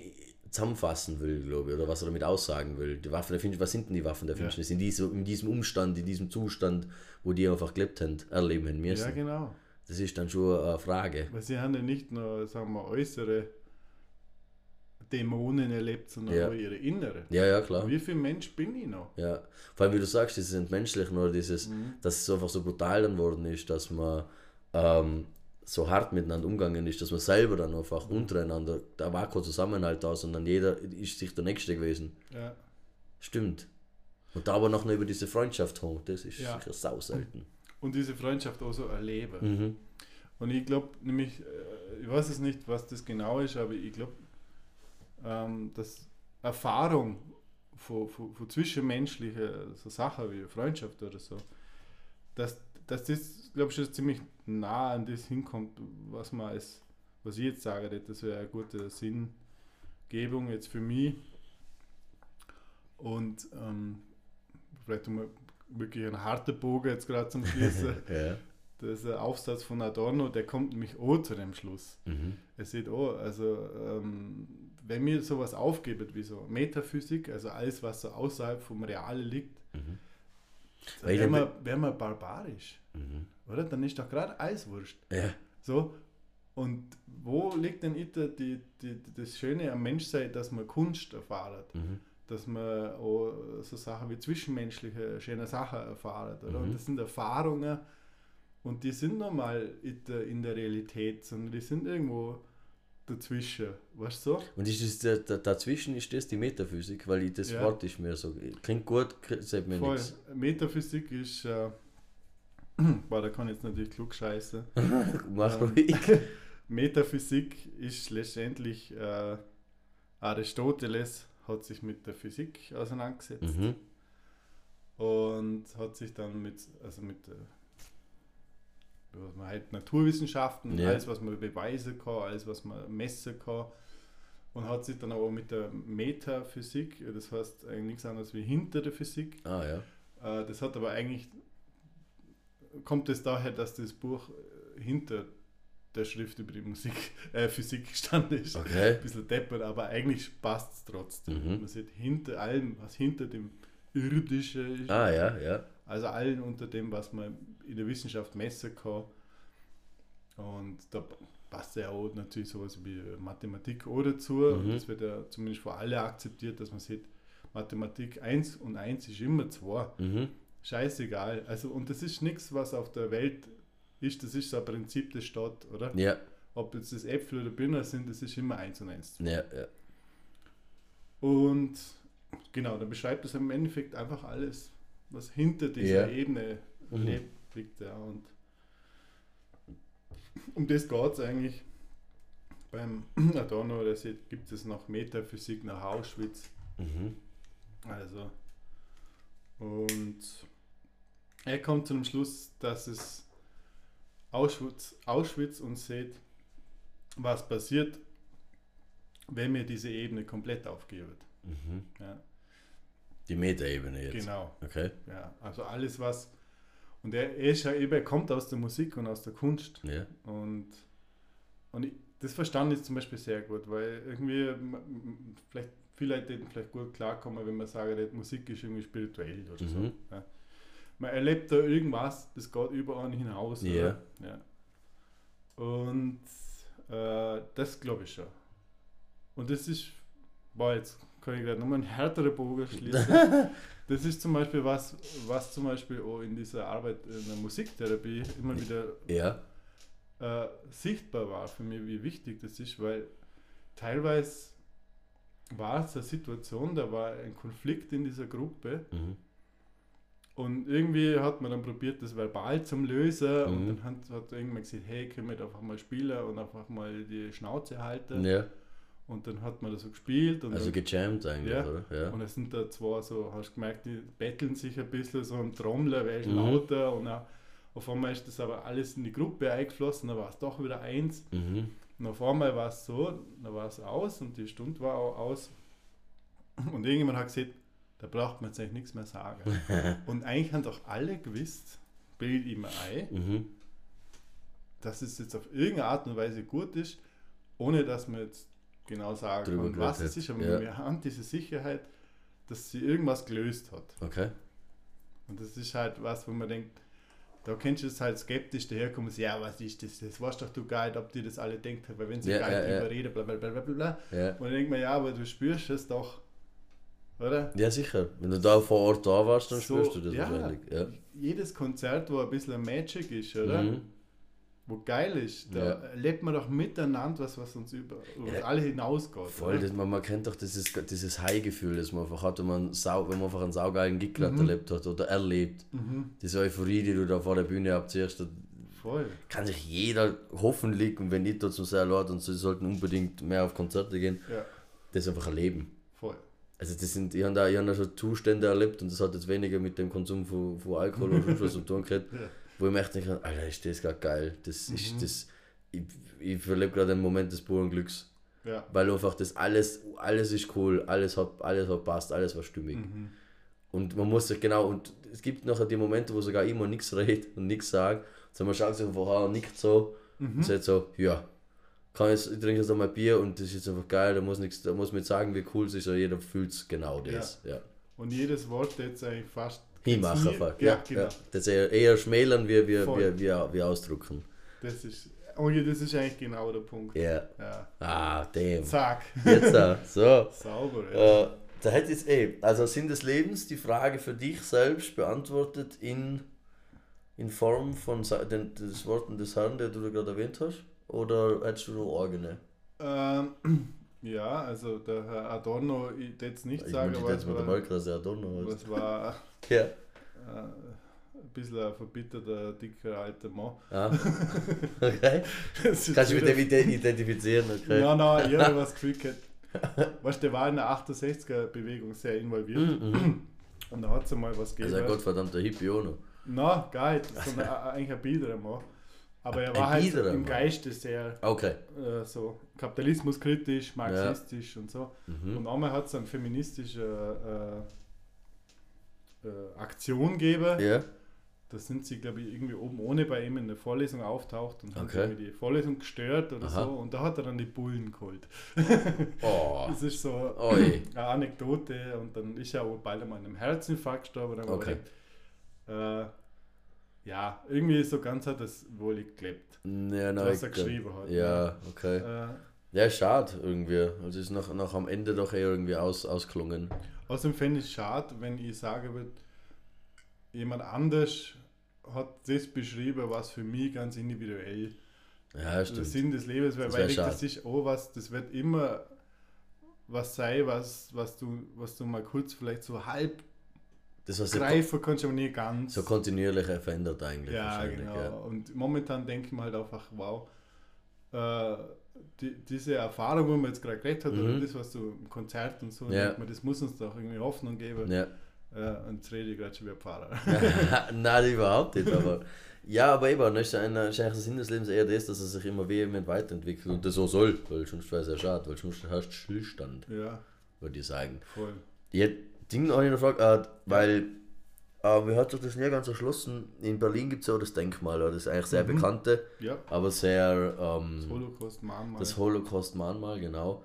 zusammenfassen will, glaube ich, oder was er damit aussagen will. Die Waffen der Finsternis, was sind denn die Waffen der Ja. Finsternis? In, diesem, in diesem Umstand, in diesem Zustand, wo die einfach gelebt haben, erleben haben müssen. Ja, genau. Das ist dann schon eine Frage. Weil sie haben ja nicht nur, sagen wir, äußere Dämonen erlebt, sondern Ja. auch ihre innere. Ja, ja, klar. Wie viel Mensch bin ich noch? Ja. Vor allem, wie du sagst, dieses Entmenschlichen oder dieses, Mhm. dass es einfach so brutal dann worden ist, dass man ähm, so hart miteinander umgegangen ist, dass man selber dann einfach untereinander, da war kein Zusammenhalt da, sondern jeder ist sich der Nächste gewesen. Ja. Stimmt. Und da aber noch nur über diese Freundschaft haben, das ist Ja. sicher sau selten. Und diese Freundschaft auch so erleben. Mhm. Und ich glaube nämlich, äh, ich weiß es nicht, was das genau ist, aber ich glaube, ähm, dass Erfahrung von, von, von zwischenmenschlichen so Sachen wie Freundschaft oder so, dass, dass das, glaube ich, schon ziemlich nah an das hinkommt, was man als, was ich jetzt sage, das wäre eine gute Sinngebung jetzt für mich. Und ähm, vielleicht um wirklich einen harten Bogen jetzt gerade zum Schließen. *laughs* Ja. Das ist ein Aufsatz von Adorno, der kommt nämlich auch zu dem Schluss. Mhm. Er sieht auch, also ähm, wenn mir sowas aufgibt wie so Metaphysik, also alles, was so außerhalb vom Realen liegt, Mhm. dann wäre man, wär man barbarisch, Mhm. oder? Dann ist doch gerade alles wurscht. Ja. So, und wo liegt denn die, die, die, das Schöne am Menschsein, dass man Kunst erfahrt, Mhm. dass man auch so Sachen wie zwischenmenschliche schöne Sachen erfahrt, oder? Mhm. Und das sind Erfahrungen und die sind normal in der Realität, sondern die sind irgendwo dazwischen, weißt du so? Und ist das, da, da, dazwischen ist das die Metaphysik, weil ich das Ja. Wort ist mir so. Klingt gut, sagt mir Voll. nichts. Metaphysik ist, äh, *clears throat* boah, da kann ich jetzt natürlich klug scheißen. *laughs* Mach Ähm, ruhig. *laughs* Metaphysik ist letztendlich äh, Aristoteles hat sich mit der Physik auseinandergesetzt Mhm. und hat sich dann mit, also mit der was man halt Naturwissenschaften, Ja. alles was man beweisen kann, alles was man messen kann und hat sich dann aber mit der Metaphysik, das heißt eigentlich nichts anderes wie hinter der Physik, Ah ja. äh, das hat aber eigentlich, kommt es daher, dass das Buch hinter der Schrift über die Musik, *laughs* äh, Physik gestanden ist. Okay. Ein bisschen deppert, aber eigentlich passt es trotzdem. Mhm. Man sieht hinter allem, was hinter dem Irdischen ist, Ah ja, ja. Also allen unter dem, was man in der Wissenschaft messen kann. Und da passt ja auch natürlich sowas wie Mathematik auch dazu. Und Mhm. das wird ja zumindest für alle akzeptiert, dass man sieht, Mathematik 1 und 1 ist immer 2. Mhm. Scheißegal. Also, und das ist nichts, was auf der Welt ist, das ist so ein Prinzip der Stadt, oder? Ja, Ob jetzt das Äpfel oder Birnen sind, das ist immer 1 und 1. ja, ja. Und genau, da beschreibt es im Endeffekt einfach alles, was hinter dieser Ja. Ebene Mhm. lebt, liegt. Ja. Und um das geht es eigentlich beim *clears throat* Adorno, da sieht, gibt es noch Metaphysik nach Auschwitz. Mhm. Also, und er kommt zum Schluss, dass es Auschwitz, Auschwitz und sieht, was passiert, wenn mir diese Ebene komplett aufgeben. Mhm. Ja, Die Metaebene jetzt. genau. Okay. Ja, also alles, was. Und er, er, ist ja eben, er kommt aus der Musik und aus der Kunst. Ja. Und, und ich, das verstand ich zum Beispiel sehr gut, weil irgendwie, vielleicht, viele Leute hätten vielleicht gut klarkommen, wenn man sagt, Musik ist irgendwie spirituell oder so. Mhm. Ja. Man erlebt da irgendwas, das geht über einen hinaus. Ja. Ja. Und äh, das glaube ich schon. Und das ist, war jetzt, kann ich gerade nochmal einen härteren Bogen schließen. *laughs* das ist zum Beispiel was, was zum Beispiel auch in dieser Arbeit in der Musiktherapie immer wieder Ja. äh, sichtbar war für mich, wie wichtig das ist, weil teilweise war es eine Situation, da war ein Konflikt in dieser Gruppe Mhm. und irgendwie hat man dann probiert, das verbal zum lösen und Mhm. dann hat, hat irgendwann gesagt, hey, können wir einfach mal spielen und einfach mal die Schnauze halten Ja. Und dann hat man das so gespielt und Also gejammt eigentlich, Ja. oder? Ja. und es sind da zwei so, hast du gemerkt, die betteln sich ein bisschen so am Trommler, wer ist Mhm. lauter und auch, auf einmal ist das aber alles in die Gruppe eingeflossen, dann war es doch wieder eins Mhm. und auf einmal war es so, da war es aus und die Stunde war auch aus. Und irgendjemand hat gesagt, da braucht man jetzt eigentlich nichts mehr sagen. *laughs* und eigentlich haben doch alle gewusst, bild ich mir ein, Mhm. dass es jetzt auf irgendeine Art und Weise gut ist, ohne dass man jetzt genau sagen kann, was es ist. Aber ja. wir haben diese Sicherheit, dass sie irgendwas gelöst hat. Okay. Und das ist halt was, wo man denkt, da kennst du es halt skeptisch daherkommen, so, ja, was ist das? Das weißt doch du gar nicht, ob die das alle denkt, weil wenn sie Ja, gar nicht ja. drüber reden, bla bla bla bla bla. Ja. Und dann denkt man, ja, aber du spürst es doch, oder? ja, sicher. Wenn du da vor Ort da warst, dann So, spürst du das ja. wahrscheinlich. Ja. Jedes Konzert, wo ein bisschen Magic ist, oder? Mhm. Wo geil ist, da Ja. erlebt man doch miteinander was, was uns über, über Ja. alle hinausgeht. Voll, das, man, man kennt doch dieses, dieses High-Gefühl, das man einfach hat, wenn man, sau, wenn man einfach einen saugeilen Gig Mhm. erlebt hat oder erlebt. Mhm, Diese Euphorie, die du da vor der Bühne abziehst, voll. kann sich jeder hoffentlich, und wenn nicht, dazu sehr laut und sie sollten unbedingt mehr auf Konzerte gehen, Ja, das einfach erleben. voll. Also das sind, ich habe da, ich hab da schon Zustände erlebt und das hat jetzt weniger mit dem Konsum von, von Alkohol oder *laughs* was zu tun gehabt, Ja. Wo ich mir echt denke, Alter, ist das gerade geil. Das Mhm. ist das, ich, ich verlebe gerade einen Moment des puren Glücks. Ja. Weil einfach das alles, alles ist cool, alles hat, alles hat passt, alles war stimmig. Mhm. Und man muss sich genau, und es gibt nachher die Momente, wo sogar immer nichts redet und nichts sagt. So man schaut sich einfach an, nickt so Mhm. und sagt so, ja, kann jetzt, ich trinke jetzt einmal Bier und das ist jetzt einfach geil, da muss nichts, da muss man nicht sagen, wie cool es ist, sondern jeder fühlt es genau das. Ja. Und jedes Wort jetzt eigentlich fast. Hinmachen, Ja, einfach. Ja, genau. ja. Das eher, eher schmälern, wie wir, Voll. wie, wie, wie ausdrucken. Das ist. Oh ja, das ist eigentlich genau der Punkt. Ja. Ja. Ah, damn. Zack. Jetzt da. *laughs* So. Sauber, ja. Äh, da hätte jetzt eh, also Sinn des Lebens, die Frage für dich selbst beantwortet in, in Form von den, des Worten des Herrn, der du da gerade erwähnt hast? Oder hättest du noch eigene? Ähm, *clears throat* ja, also der Herr Adorno, ich würde jetzt nicht Ich sagen, aber es der war, Malkrasse Adorno es war Ja. äh, ein bisschen ein verbitterter, dicker alter Mann. Ah. *laughs* Okay. Kannst du mit dem ide- identifizieren, okay? Ja, nein, ich habe *laughs* was gehabt. Weißt du, der war in der 68er-Bewegung sehr involviert. Mhm. Und da hat es einmal was gegeben. Also ein gottverdammter Hippie auch noch. Nein, gar nicht, sondern eigentlich ein biederer Mann. Aber er Ein war halt biederer im. Geiste sehr Okay. äh, so kapitalismuskritisch, marxistisch und so. Mhm. Und einmal hat es eine feministische äh, äh, Aktion gegeben. Ja. Da sind sie, glaube ich, irgendwie oben ohne bei ihm in der Vorlesung auftaucht und Okay. irgendwie die Vorlesung gestört oder Aha. so. Und da hat er dann die Bullen geholt. Oh. *laughs* Das ist so Oi. *laughs* eine Anekdote und dann ist er auch bald an einem Herzinfarkt gestorben. Dann Okay. äh, ja, irgendwie so ganz hat das wohl gelebt, Ja, nein, was er geschrieben hat. Ja, okay. Äh, Ja, schade irgendwie. Also ist noch, noch am Ende doch eher irgendwie aus, ausklungen. Außerdem fände ich es schade, wenn ich würde, jemand anders hat das beschrieben, was für mich ganz individuell Ja, der stimmt. Sinn des Lebens wäre, weil ich das ist auch was, das wird immer was sein, was, was, du, was du mal kurz vielleicht so halb Das was greifen kannst, aber nicht ganz. so kontinuierlich verändert eigentlich. ja, genau. Ja. Und momentan denke ich mir halt einfach, wow, äh, die, diese Erfahrung, wo man jetzt gerade geredet hat, Mhm. oder das, was du im Konzert und so, Ja. denkt man, das muss uns doch irgendwie Hoffnung geben. Ja. Äh, und jetzt rede ich gerade schon wie ein Pfarrer. *laughs* Nein, *laughs* überhaupt nicht. Aber ja, aber eben, ne, ist ein, der Sinn des Lebens eher das, dass er sich immer vehement weiterentwickelt und das so soll, weil sonst wäre es ja schade, weil sonst hast du Stillstand, ja, würde ich sagen. voll. Jetzt Ding noch eine Frage, äh, weil äh, wir hat sich das nie ganz erschlossen. In Berlin gibt es ja auch das Denkmal, das ist eigentlich sehr Mhm. bekannte, Ja, aber sehr ähm, das Holocaust-Mahnmal. das Holocaust-Mahnmal, genau.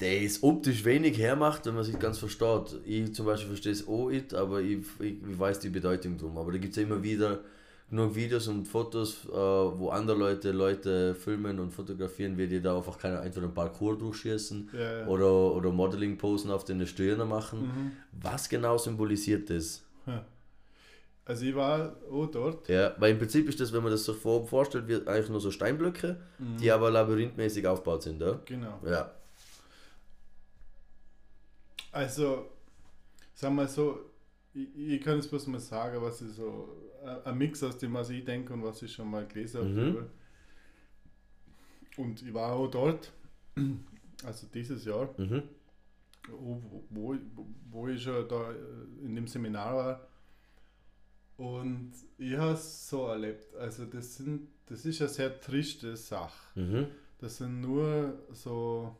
Der ist optisch wenig hermacht, wenn man sich ganz versteht. Ich zum Beispiel verstehe es auch nicht, aber ich, ich, ich weiß die Bedeutung drum. Aber da gibt es ja immer wieder genug Videos und Fotos, äh, wo andere Leute Leute filmen und fotografieren, wie die da einfach keine entweder einen Parcours durchschießen Ja, ja. oder, oder Modeling-Posen auf den Stirnen machen. Mhm. Was genau symbolisiert das? Also ich war auch dort. Ja, weil im Prinzip ist das, wenn man das sich vor, vorstellt, wie eigentlich nur so Steinblöcke, die aber labyrinthmäßig aufgebaut sind. Ja? Genau. Ja. Also, sagen wir so, ich, ich kann jetzt bloß mal sagen, was ich so, ein Mix aus dem, was ich denke und was ich schon mal gelesen habe. Mhm. Und ich war auch dort, *clears throat* also dieses Jahr, Mhm. wo, wo, ich- wo ich schon da äh, in dem Seminar war. Und ich habe es so erlebt. Also das sind, das ist eine sehr triste Sache. Mhm. Das sind nur so,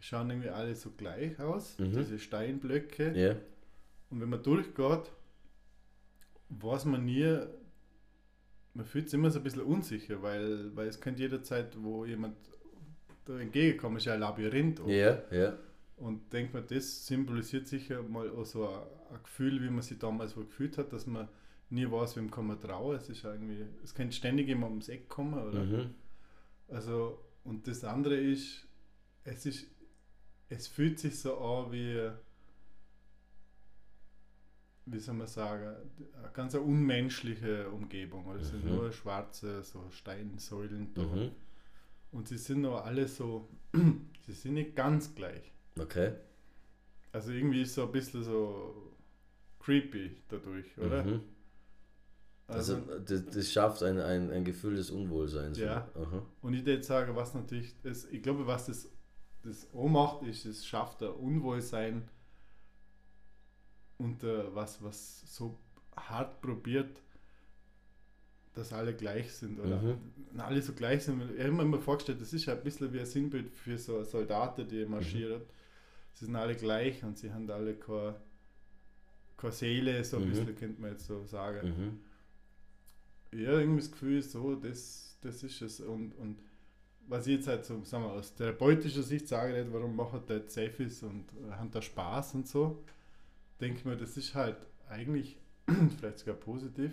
schauen irgendwie alle so gleich aus, Mhm. diese Steinblöcke. Ja. Und wenn man durchgeht, weiß man nie, man fühlt sich immer so ein bisschen unsicher, weil, weil es könnte jederzeit, wo jemand da entgegenkommt, ist ja ein Labyrinth. Ja, ja. Und denkt man, das symbolisiert sicher mal auch so ein, ein Gefühl, wie man sich damals wohl gefühlt hat, dass man nie weiß, wem kann man trauen. Es ist irgendwie, es könnte ständig jemand ums Eck kommen, oder? Mhm. Also, und das andere ist, es ist, es fühlt sich so an wie, wie soll man sagen, eine ganz eine unmenschliche Umgebung. Also es sind Mhm. nur schwarze so Steinsäulen da. Mhm. Und sie sind aber alle so, *clears throat* sie sind nicht ganz gleich. Okay. Also irgendwie ist so ein bisschen so creepy dadurch, oder? Mhm. Also, das, das schafft ein, ein, ein Gefühl des Unwohlseins. Ja. Aha. Und ich würde sagen, was natürlich, das, ich glaube, was das, das auch macht, ist, es schafft ein Unwohlsein und äh, was, was so hart probiert, dass alle gleich sind oder Mhm. alle so gleich sind. Ich habe mir immer vorgestellt, das ist ja ein bisschen wie ein Sinnbild für so Soldaten, die marschieren. Sie sind alle gleich und sie haben alle keine, keine Seele, so ein Mhm. bisschen könnte man jetzt so sagen. Mhm. Ja, irgendwie das Gefühl, so, das, das ist es. Und, und was ich jetzt halt so, sagen wir, aus therapeutischer Sicht sage, nicht, warum der jetzt Selfies und äh, haben da Spaß und so, denke ich mir, das ist halt eigentlich *clears throat* vielleicht sogar positiv.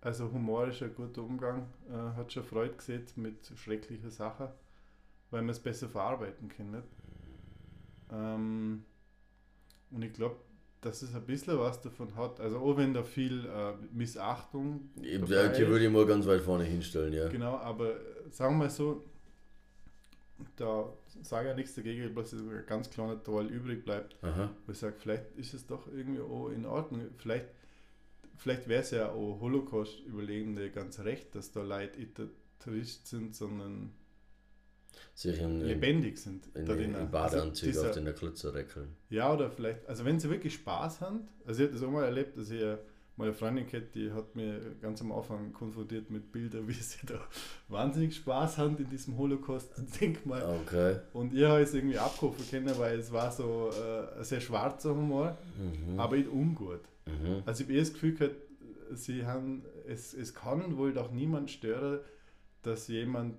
Also Humor ist ein guter Umgang, äh, hat schon Freude gesehen mit schrecklichen Sachen, weil man es besser verarbeiten kann. Nicht? Ähm, und ich glaube, dass es ein bisschen was davon hat. Also auch wenn da viel äh, Missachtung Eben, dabei Die würde ich mal ganz weit vorne hinstellen, ja. Genau, aber sagen wir so, da sage ich ja nichts dagegen, bloß dass ein ganz kleiner Teil übrig bleibt, Aha. wo ich sage, vielleicht ist es doch irgendwie auch in Ordnung. Vielleicht, vielleicht wäre es ja auch Holocaust-Überlebende ganz recht, dass da Leute nicht trist sind, sondern in, lebendig sind. in, in, in Also auf den Klötzer reckeln. Ja, oder vielleicht, also wenn sie wirklich Spaß haben, also ich habe das auch mal erlebt, dass ich äh, mal eine Freundin gehabt, die hat mir ganz am Anfang konfrontiert mit Bildern, *laughs* wie sie da wahnsinnig Spaß haben in diesem Holocaust-Denkmal. *laughs* Okay. Und ich habe es irgendwie abgerufen können, weil es war so äh, ein sehr schwarzer Humor, Mhm. aber nicht ungut. Mhm. Also ich habe eher das Gefühl gehabt, sie haben, es, es kann wohl doch niemand stören, dass jemand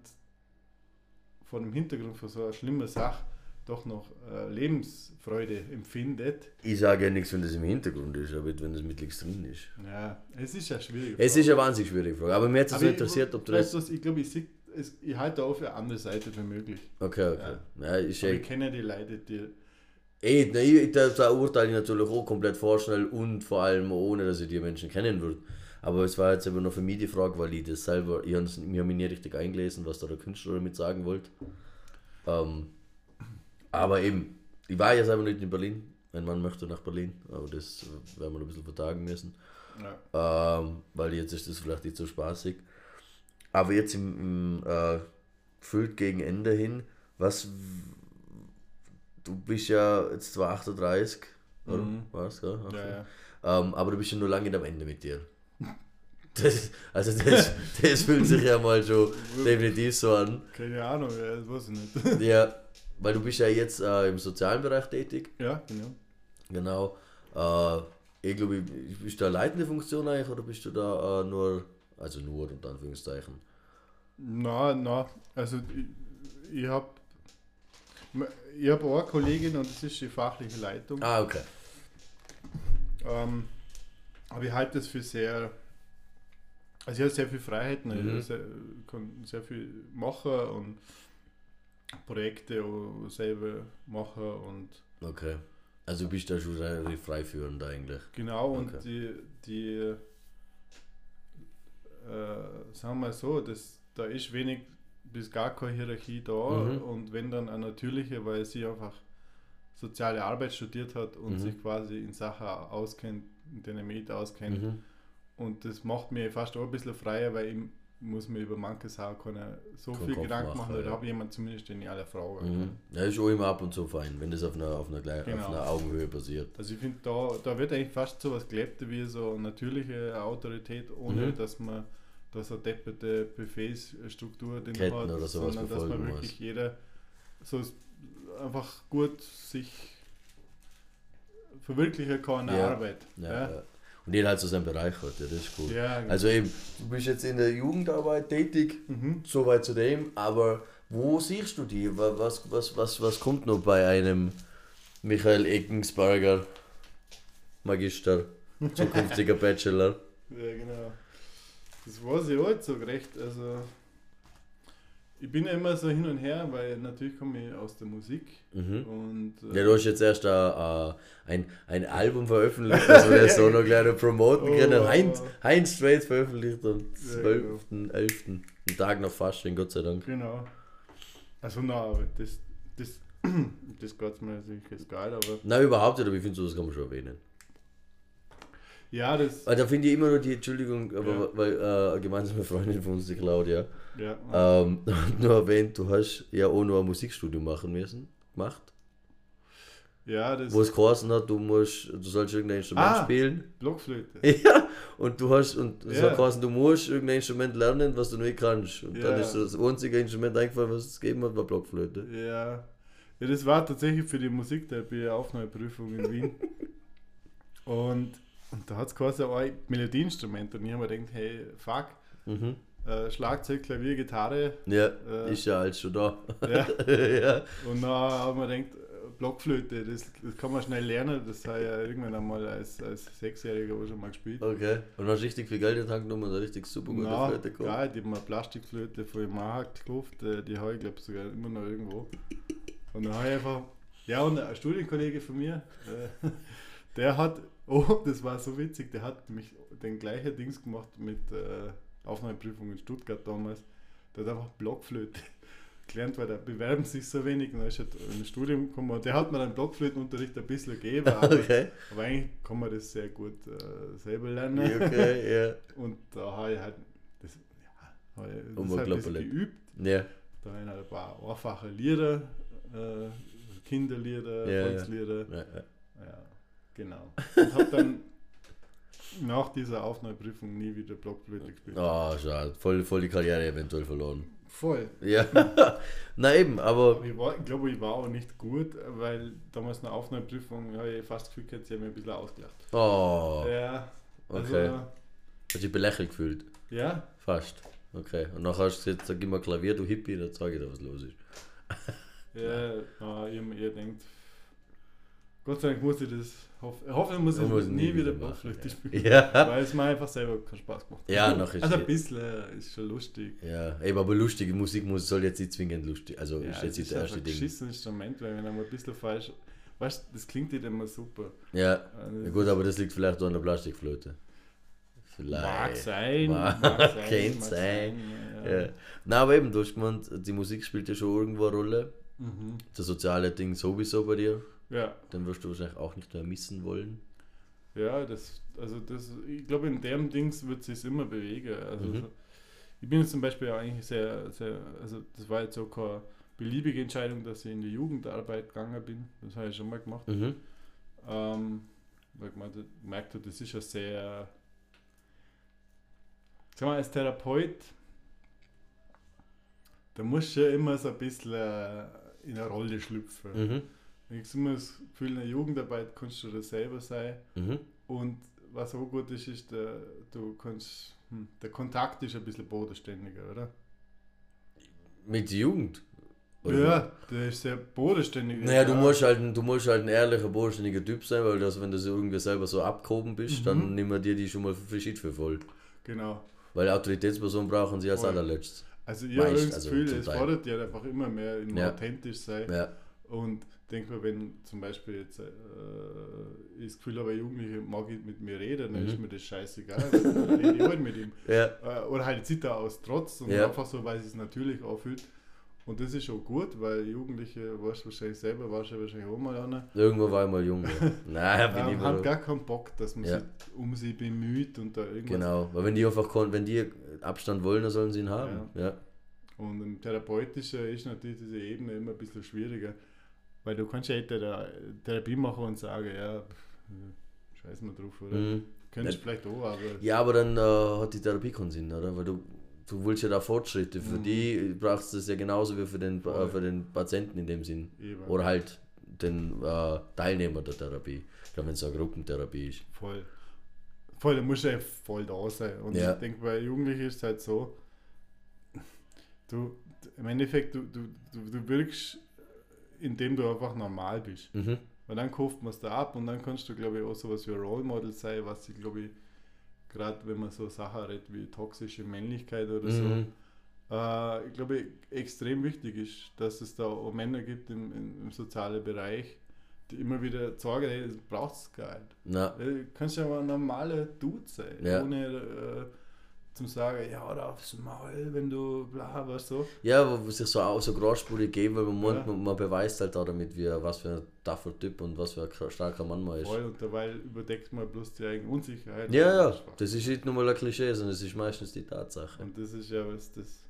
vor dem Hintergrund von so einer schlimmen Sache doch noch äh, Lebensfreude empfindet. Ich sage ja nichts, wenn das im Hintergrund ist, aber wenn das mittelst drin ist. Ja, es ist ja schwierig. Es ist eine wahnsinnig schwierige Frage, aber mir hat es ich- interessiert, ob du weißt das. was, ich glaube, ich, es- ich halte auch für eine andere Seite für möglich. Okay, okay. Ja, Aber ja ich kenne die Leute, die. Eh, ne, ich, da, da urteile ich natürlich auch komplett vorschnell und vor allem ohne, dass ich die Menschen kennen würde. Aber es war jetzt aber noch für mich die Frage, weil ich das selber, ich ich habe mich nie richtig eingelesen, was da der Künstler damit sagen wollte. Ähm, aber eben, ich war ja selber nicht in Berlin. Mein Mann möchte nach Berlin, aber das werden wir noch ein bisschen vertagen müssen. Ja. Ähm, weil jetzt ist das vielleicht nicht so spaßig. Aber jetzt im, im äh, gefühlt gegen Ende hin, was du bist ja jetzt zwar 38, oder? Mhm. Was, ja? Ja, ja. Ähm, aber du bist ja nur lange am Ende mit dir. Das, also das, *laughs* das fühlt sich ja mal schon definitiv so an. Keine Ahnung, ja, das weiß ich nicht. Ja, weil du bist ja jetzt äh, im sozialen Bereich tätig. ja, genau. Genau. Äh, ich glaube, bist du da leitende Funktion eigentlich oder bist du da äh, nur, also nur unter Anführungszeichen? Na, na, also ich, ich habe ich hab auch eine Kollegin und das ist die fachliche Leitung. Ah, okay. Ähm, aber ich halte das für sehr. Also ich habe sehr viel Freiheiten, Mhm. ich kann sehr viel machen und Projekte selber machen und Okay. Also du bist da schon relativ freiführend eigentlich. genau und Okay. die, die äh, sagen wir mal so, das, da ist wenig bis gar keine Hierarchie da Mhm. und wenn dann eine natürliche, weil sie einfach soziale Arbeit studiert hat und Mhm. sich quasi in Sachen auskennt, in denen mich auskennt, Mhm. Und das macht mir fast auch ein bisschen freier, weil ich muss mir über manche Sachen keine so Keinen viel Kopf Gedanken machen, machen, oder ja. habe jemand zumindest, den ich alle fragen Mhm. kann. Ja, ist auch immer ab und zu fein, wenn das auf einer, auf einer, gleich, Genau. auf einer Augenhöhe passiert. Also ich finde, da, da wird eigentlich fast so was gelebt wie so eine natürliche Autorität, ohne Mhm. dass man da so depperte Buffetstruktur drin Ketten hat, oder sowas sondern dass man wirklich muss. jeder so einfach gut sich verwirklichen kann in der Ja. Arbeit. Ja, ja. Und jeder halt so seinen Bereich hat, ja, das ist cool. Ja, genau. Also eben, du bist jetzt in der Jugendarbeit tätig, Mhm. soweit zu dem, aber wo siehst du die? Wa- Was, was, was, was kommt noch bei einem Michael Eckensberger, Magister, *laughs* zukünftiger Bachelor? Ja, genau. Das weiß ich auch nicht so recht. Also, ich bin ja immer so hin und her, weil natürlich komme ich aus der Musik Mhm. und äh, Ja, du hast jetzt erst äh, ein, ein Album veröffentlicht, das wir jetzt so noch gleich promoten Oh. können. Heinz, Heinz Straits veröffentlicht am Ja, 12.11. Einen Tag nach Fasching, Gott sei Dank. genau. Also, na, das, das, *clears throat* das geht mir natürlich jetzt geil, aber Nein, überhaupt nicht, aber ich finde, sowas kann man schon erwähnen. Ja, das, Weil da finde ich immer nur die, Entschuldigung, aber Ja. weil äh, eine gemeinsame Freundin von uns, die Claudia, ja, ähm, *laughs* nur erwähnt, du hast ja auch noch ein Musikstudium machen müssen, gemacht. Ja, das wo es geheißen hat, du musst, du sollst irgendein Instrument Ah. spielen. Blockflöte. *laughs* Ja, und du hast, und es Ja. hat geheißen, du musst irgendein Instrument lernen, was du nicht kannst. Und dann Ja. ist das einzige Instrument eingefallen, was es gegeben hat, war Blockflöte. Ja. ja, das war tatsächlich für die Musiktherapie eine Aufnahmeprüfung in Wien. *laughs* und, und da hat es quasi ein Melodieinstrument und ich habe mir gedacht, hey, fuck, Mhm. äh, Schlagzeug, Klavier, Gitarre. Ja, Äh. ist ja alles schon da. Ja. *laughs* ja. Und dann haben wir gedacht, äh, Blockflöte, das, das kann man schnell lernen. Das habe ich ja irgendwann einmal als, als Sechsjähriger auch schon mal gespielt. Okay. Und hast richtig viel Geld in den Tank und eine richtig super gute Na, Flöte gehabt. ja, die haben eine Plastikflöte von Markt gekauft, äh, die habe ich glaube sogar immer noch irgendwo. Und dann habe ich einfach, ja und ein Studienkollege von mir, äh, *laughs* der hat, oh, das war so witzig, der hat mich den gleichen Dings gemacht mit äh, Aufnahmeprüfung in Stuttgart damals. Der hat einfach Blockflöte *laughs* gelernt, weil da bewerben sich so wenig und dann ist er in das Studium gekommen und der hat mir dann Blockflötenunterricht ein bisschen gegeben, *laughs* aber, Okay. aber eigentlich kann man das sehr gut äh, selber lernen. Okay, *laughs* ja. Und da habe ich halt das, ja, habe ich das halt ein geübt. Ja, Da habe ich halt ein paar einfache Lieder, äh, Kinderlieder, ja. Volkslieder. ja, ja. Genau. Und habe dann *laughs* nach dieser Aufnahmeprüfung nie wieder Blockflöte gespielt. Ah, schade. Voll, voll die Karriere eventuell verloren. Voll. Ja. *laughs* Na eben, aber. Ich, war, ich glaube, ich war auch nicht gut, weil damals eine Aufnahmeprüfung habe ich fast das Gefühl gehabt, sie haben mich ein bisschen ausgelacht. Oh. Ja, also, Okay. Hast dich belächelt gefühlt? ja, Fast. Okay. Und nachher hast du gesagt, sag immer Klavier, du Hippie, dann zeige ich dir, was los ist. Ja, *laughs* na, ich habe mir eher gedacht, Gott sei Dank muss ich das, hoffe, ich muss ich Man muss nie nie wieder machen, spielen. Ja. Weil es mir einfach selber keinen Spaß gemacht hat. Ja, noch ist Also ein bisschen äh, ist schon lustig. Ja, eben, aber lustige Musik muss, soll jetzt nicht zwingend lustig. Also Ja, ist jetzt nicht ist das erste ein Ding. geschissenes Instrument, weil wenn einmal ein bisschen falsch. Weißt du, das klingt nicht immer super. Ja. Ja, gut, aber das liegt vielleicht auch an der Plastikflöte. Vielleicht. Mag sein. Mag- *laughs* Mag sein. Könnte mag sein. Ja. Ja. Na, aber eben, du hast gemeint, die Musik spielt ja schon irgendwo eine Rolle. Mhm. Das soziale Ding sowieso bei dir. Ja, Den wirst du wahrscheinlich auch nicht mehr missen wollen. ja, das, also das, ich glaube, in dem Dings wird sich immer bewegen. Also Mhm. ich bin jetzt zum Beispiel eigentlich sehr, sehr, also das war jetzt so keine beliebige Entscheidung, dass ich in die Jugendarbeit gegangen bin. Das habe ich schon mal gemacht. Mhm. Ähm, weil ich gemerkt habe, das ist ja sehr. Sag mal, als Therapeut, da musst du ja immer so ein bisschen äh, in eine Rolle schlüpfen. Mhm. Ich habe immer das Gefühl, in der Jugendarbeit kannst du das selber sein. Mhm. Und was auch gut ist, ist, der, du kannst, hm, der Kontakt ist ein bisschen bodenständiger, oder? Mit Jugend. Oder? Ja, der ist sehr bodenständig. Naja, du musst halt, ein- du musst halt ein ehrlicher, bodenständiger Typ sein, weil das, wenn du so irgendwie selber so abgehoben bist, Mhm. dann nehmen dir die schon mal für Shit für voll. Genau. Weil Autoritätspersonen brauchen sie als allerletztes. Also habe Meist, das also Gefühl, zum es fordert ja einfach immer mehr, immer Ja. authentisch sein. Ja. Und denk mal, wenn zum Beispiel jetzt äh, ich das Gefühl habe, ein Jugendlicher mag nicht mit mir reden, dann Mhm. ist mir das scheißegal. dann rede ich halt mit ihm. *laughs* Ja. Äh, oder halt zieht er aus Trotz und Ja. einfach so, weil es es natürlich anfühlt. Und das ist schon gut, weil Jugendliche, warst du wahrscheinlich selber, warst du wahrscheinlich auch mal einer, Irgendwo war ich mal jung. Ja. *laughs* Naja, bin ich haben mal. gar keinen Bock, dass man Ja. sich um sie bemüht und da irgendwas. Genau. Weil wenn die einfach wenn die Abstand wollen, dann sollen sie ihn haben. Ja. Und im Therapeutischen ist natürlich diese Ebene immer ein bisschen schwieriger, weil du kannst ja Thera- Therapie machen und sagen, ja, pff, scheiß mal drauf, oder? Mhm. Könntest Ja. vielleicht auch, aber Ja, aber dann äh, hat die Therapie keinen Sinn, oder? Weil du, du willst ja da Fortschritte. Für Mhm. die brauchst du es ja genauso wie für den, äh, für den Patienten in dem Sinn. eben Oder halt den äh, Teilnehmer der Therapie. Ich glaube, wenn es so eine Gruppentherapie ist. voll. Voll, da musst du ja voll da sein. Und Ja. ich denke, bei Jugendlichen ist es halt so, du, im Endeffekt, du, du, du, du wirkst, indem du einfach normal bist. Mhm. Weil dann kauft man es da ab und dann kannst du, glaube ich, auch sowas wie ein Role Model sein, was ich, glaube ich, gerade wenn man so Sachen redet wie toxische Männlichkeit oder so, Mhm. äh, ich glaube, extrem wichtig ist, dass es da auch Männer gibt im, im, im sozialen Bereich, die immer wieder sagen, hey, das braucht es gar nicht. Na, Du kannst ja mal ein normaler Dude sein, Ja. ohne äh, zum sagen, ja, oder aufs Maul, wenn du bla, was so. ja, wo es sich so, auch so großspurig geben, weil man, Ja. man, man beweist halt auch damit, wie, was für ein taffer Typ und was für ein starker Mann man ist. Voll, und dabei überdeckt man bloß die eigene Unsicherheit. Ja, ja, das ist nicht nur mal ein Klischee, sondern es ist meistens die Tatsache. Und das ist ja was, das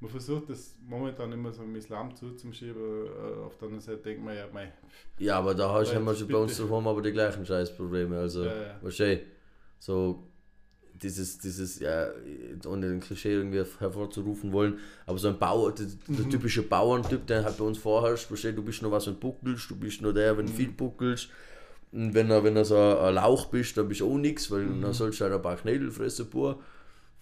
man versucht das momentan immer so im Islam zuzuschieben. äh, Auf der anderen Seite denkt man ja, mei, Ja, aber da hast, haben wir schon bei uns daheim aber die gleichen Scheißprobleme. Also, Ja, ja. wahrscheinlich so dieses, dieses, ja, ohne den Klischee irgendwie hervorzurufen wollen, aber so ein Bauer, der, der Mhm. typische Bauerntyp, der halt bei uns vorherrscht, versteht, du bist nur was, wenn du buckelst, du bist nur der, wenn Mhm. viel buckelst. Und wenn er, wenn er so ein Lauch bist, dann bist du auch nichts, weil Mhm. dann sollst du halt ein paar Knädel fressen, pur.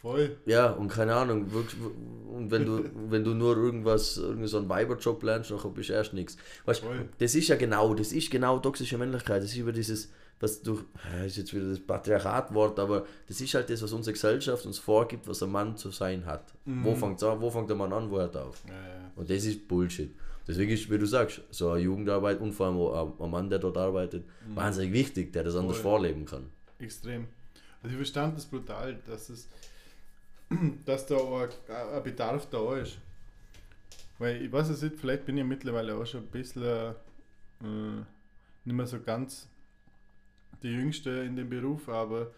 voll. Ja, und keine Ahnung, wirklich, und wenn du, *laughs* wenn du nur irgendwas, irgend so Weiberjob lernst, dann bist du erst nichts. Weißt Voll. das ist ja genau, das ist genau toxische Männlichkeit. Das ist über dieses, was durch, ist jetzt wieder das Patriarchatwort, aber das ist halt das, was unsere Gesellschaft uns vorgibt, was ein Mann zu sein hat. Wo fängt an, wo fängt der Mann an, wo hört er auf? Ja, ja. Und das ist Bullshit. Deswegen ist, wie du sagst, so eine Jugendarbeit und vor allem ein- Mann, der dort arbeitet, wahnsinnig wichtig, der das anders Voll. vorleben kann. Extrem. Also ich verstand das brutal, dass es *clears throat* dass da auch ein, ein Bedarf da ist. Weil ich weiß es nicht, vielleicht bin ich mittlerweile auch schon ein bisschen äh, nicht mehr so ganz die Jüngste in dem Beruf, aber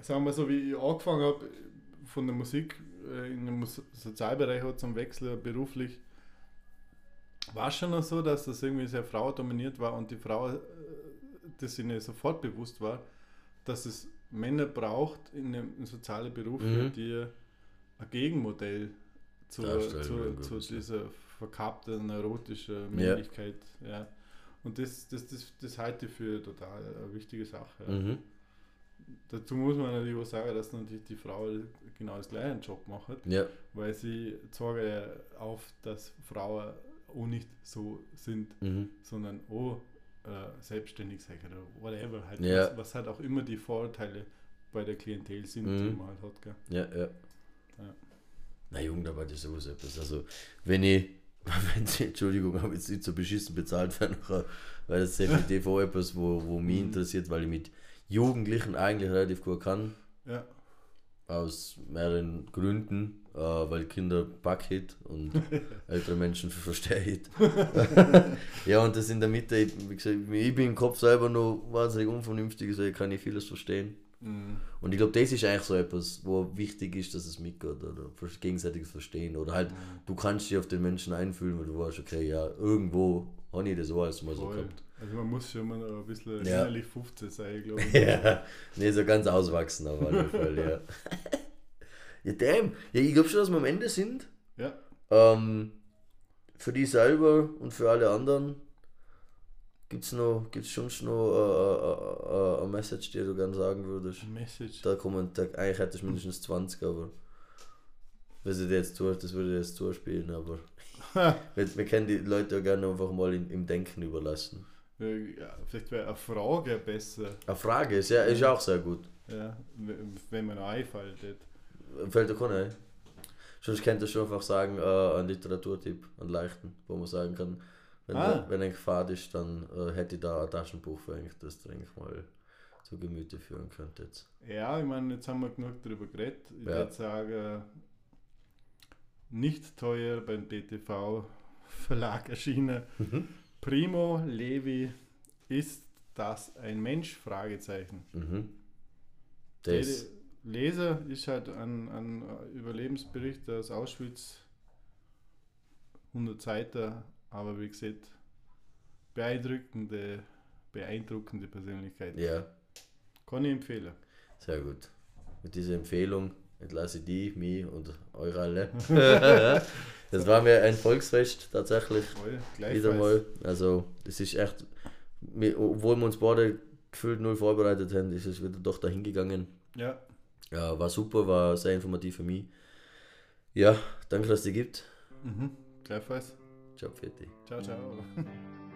sagen wir so, wie ich angefangen habe von der Musik äh, in den Sozialbereich zum Wechsel beruflich, war schon noch so, dass das irgendwie sehr frauendominiert war und die Frau das ihnen sofort bewusst war, dass es Männer braucht in einem sozialen Beruf, Mhm. die ein Gegenmodell zur, zu, ja, zu ja. dieser verkappten, neurotischen Männlichkeit. Ja. Und das, das, das, das halte ich für total eine wichtige Sache. Mhm. Dazu muss man natürlich auch sagen, dass natürlich die Frau genau das gleiche Job macht, Ja, weil sie zeigen ja auf, dass Frauen auch nicht so sind, mhm. sondern auch äh, selbstständig sein oder whatever, halt, Ja. was, was halt auch immer die Vorteile bei der Klientel sind, die Mhm. man halt hat. Gell? Ja, ja. Ja. Na, Jugendarbeit ist sowieso etwas. Also, wenn ich, wenn sie, Entschuldigung, aber jetzt nicht so beschissen bezahlt werden, *laughs* weil das ist definitiv auch etwas, wo, wo mich interessiert, weil ich mit Jugendlichen eigentlich relativ gut kann. Ja, Aus mehreren Gründen, äh, weil Kinder Backhit und *laughs* ältere Menschen versteht. *laughs* ja, und das in der Mitte, ich, wie gesagt, ich bin im Kopf selber noch wahnsinnig unvernünftig, deswegen kann ich vieles verstehen. Mhm. Und ich glaube, das ist eigentlich so etwas, wo wichtig ist, dass es mitgeht oder gegenseitiges Verstehen. Oder halt, du kannst dich auf den Menschen einfühlen, weil du weißt, okay, ja, irgendwo habe ich das auch alles mal so gehabt. Also man muss schon mal noch ein bisschen Ja. innerlich 15 sein, glaube ich. *laughs* Ja, nee, so ganz auswachsen auf alle Fälle, ja. *laughs* ja, damn. Ja, ich glaube schon, dass wir am Ende sind. Ja, Ähm, für die selber und für alle anderen gibt es noch, gibt's schon noch äh, äh, äh, eine Message, die du gerne sagen würdest. Message. Da kommen, da, eigentlich hätte ich mindestens 20, aber was ich jetzt tue, das würde ich jetzt zuspielen, aber *laughs* wir, wir können die Leute ja gerne einfach mal in, im Denken überlassen. Ja, vielleicht wäre eine Frage besser, Eine Frage ist ja ist auch sehr gut. ja, wenn man einfällt. Fällt dir keiner ein? Sonst könnte ich schon einfach sagen, äh, ein Literaturtipp, einen leichten, wo man sagen kann, wenn, Ah. der, wenn ein Fahrt ist, dann äh, hätte ich da ein Taschenbuch eigentlich, das eigentlich mal zu Gemüte führen könntet. Ja, ich meine, jetzt haben wir genug darüber geredet. Ich Ja. würde sagen, nicht teuer beim DTV Verlag erschienen. Mhm. Primo Levi, ist das ein Mensch? Fragezeichen. Mhm. Das, Leser ist halt ein, ein Überlebensbericht aus Auschwitz, 100 Seiten, aber wie gesagt, beeindruckende, beeindruckende Persönlichkeit. ja, Kann ich empfehlen. sehr gut. Mit dieser Empfehlung entlasse ich die, mich und euch alle. *laughs* das war mir ein Volksfest tatsächlich. Voll, Wieder mal. Also, das ist echt, obwohl wir uns beide gefühlt null vorbereitet haben, ist es wieder doch dahin gegangen. Ja, Ja, war super, war sehr informativ für mich. Ja, danke, dass es die gibt. mhm. gleichfalls. Ciao, Feti. Ciao, ciao. *laughs*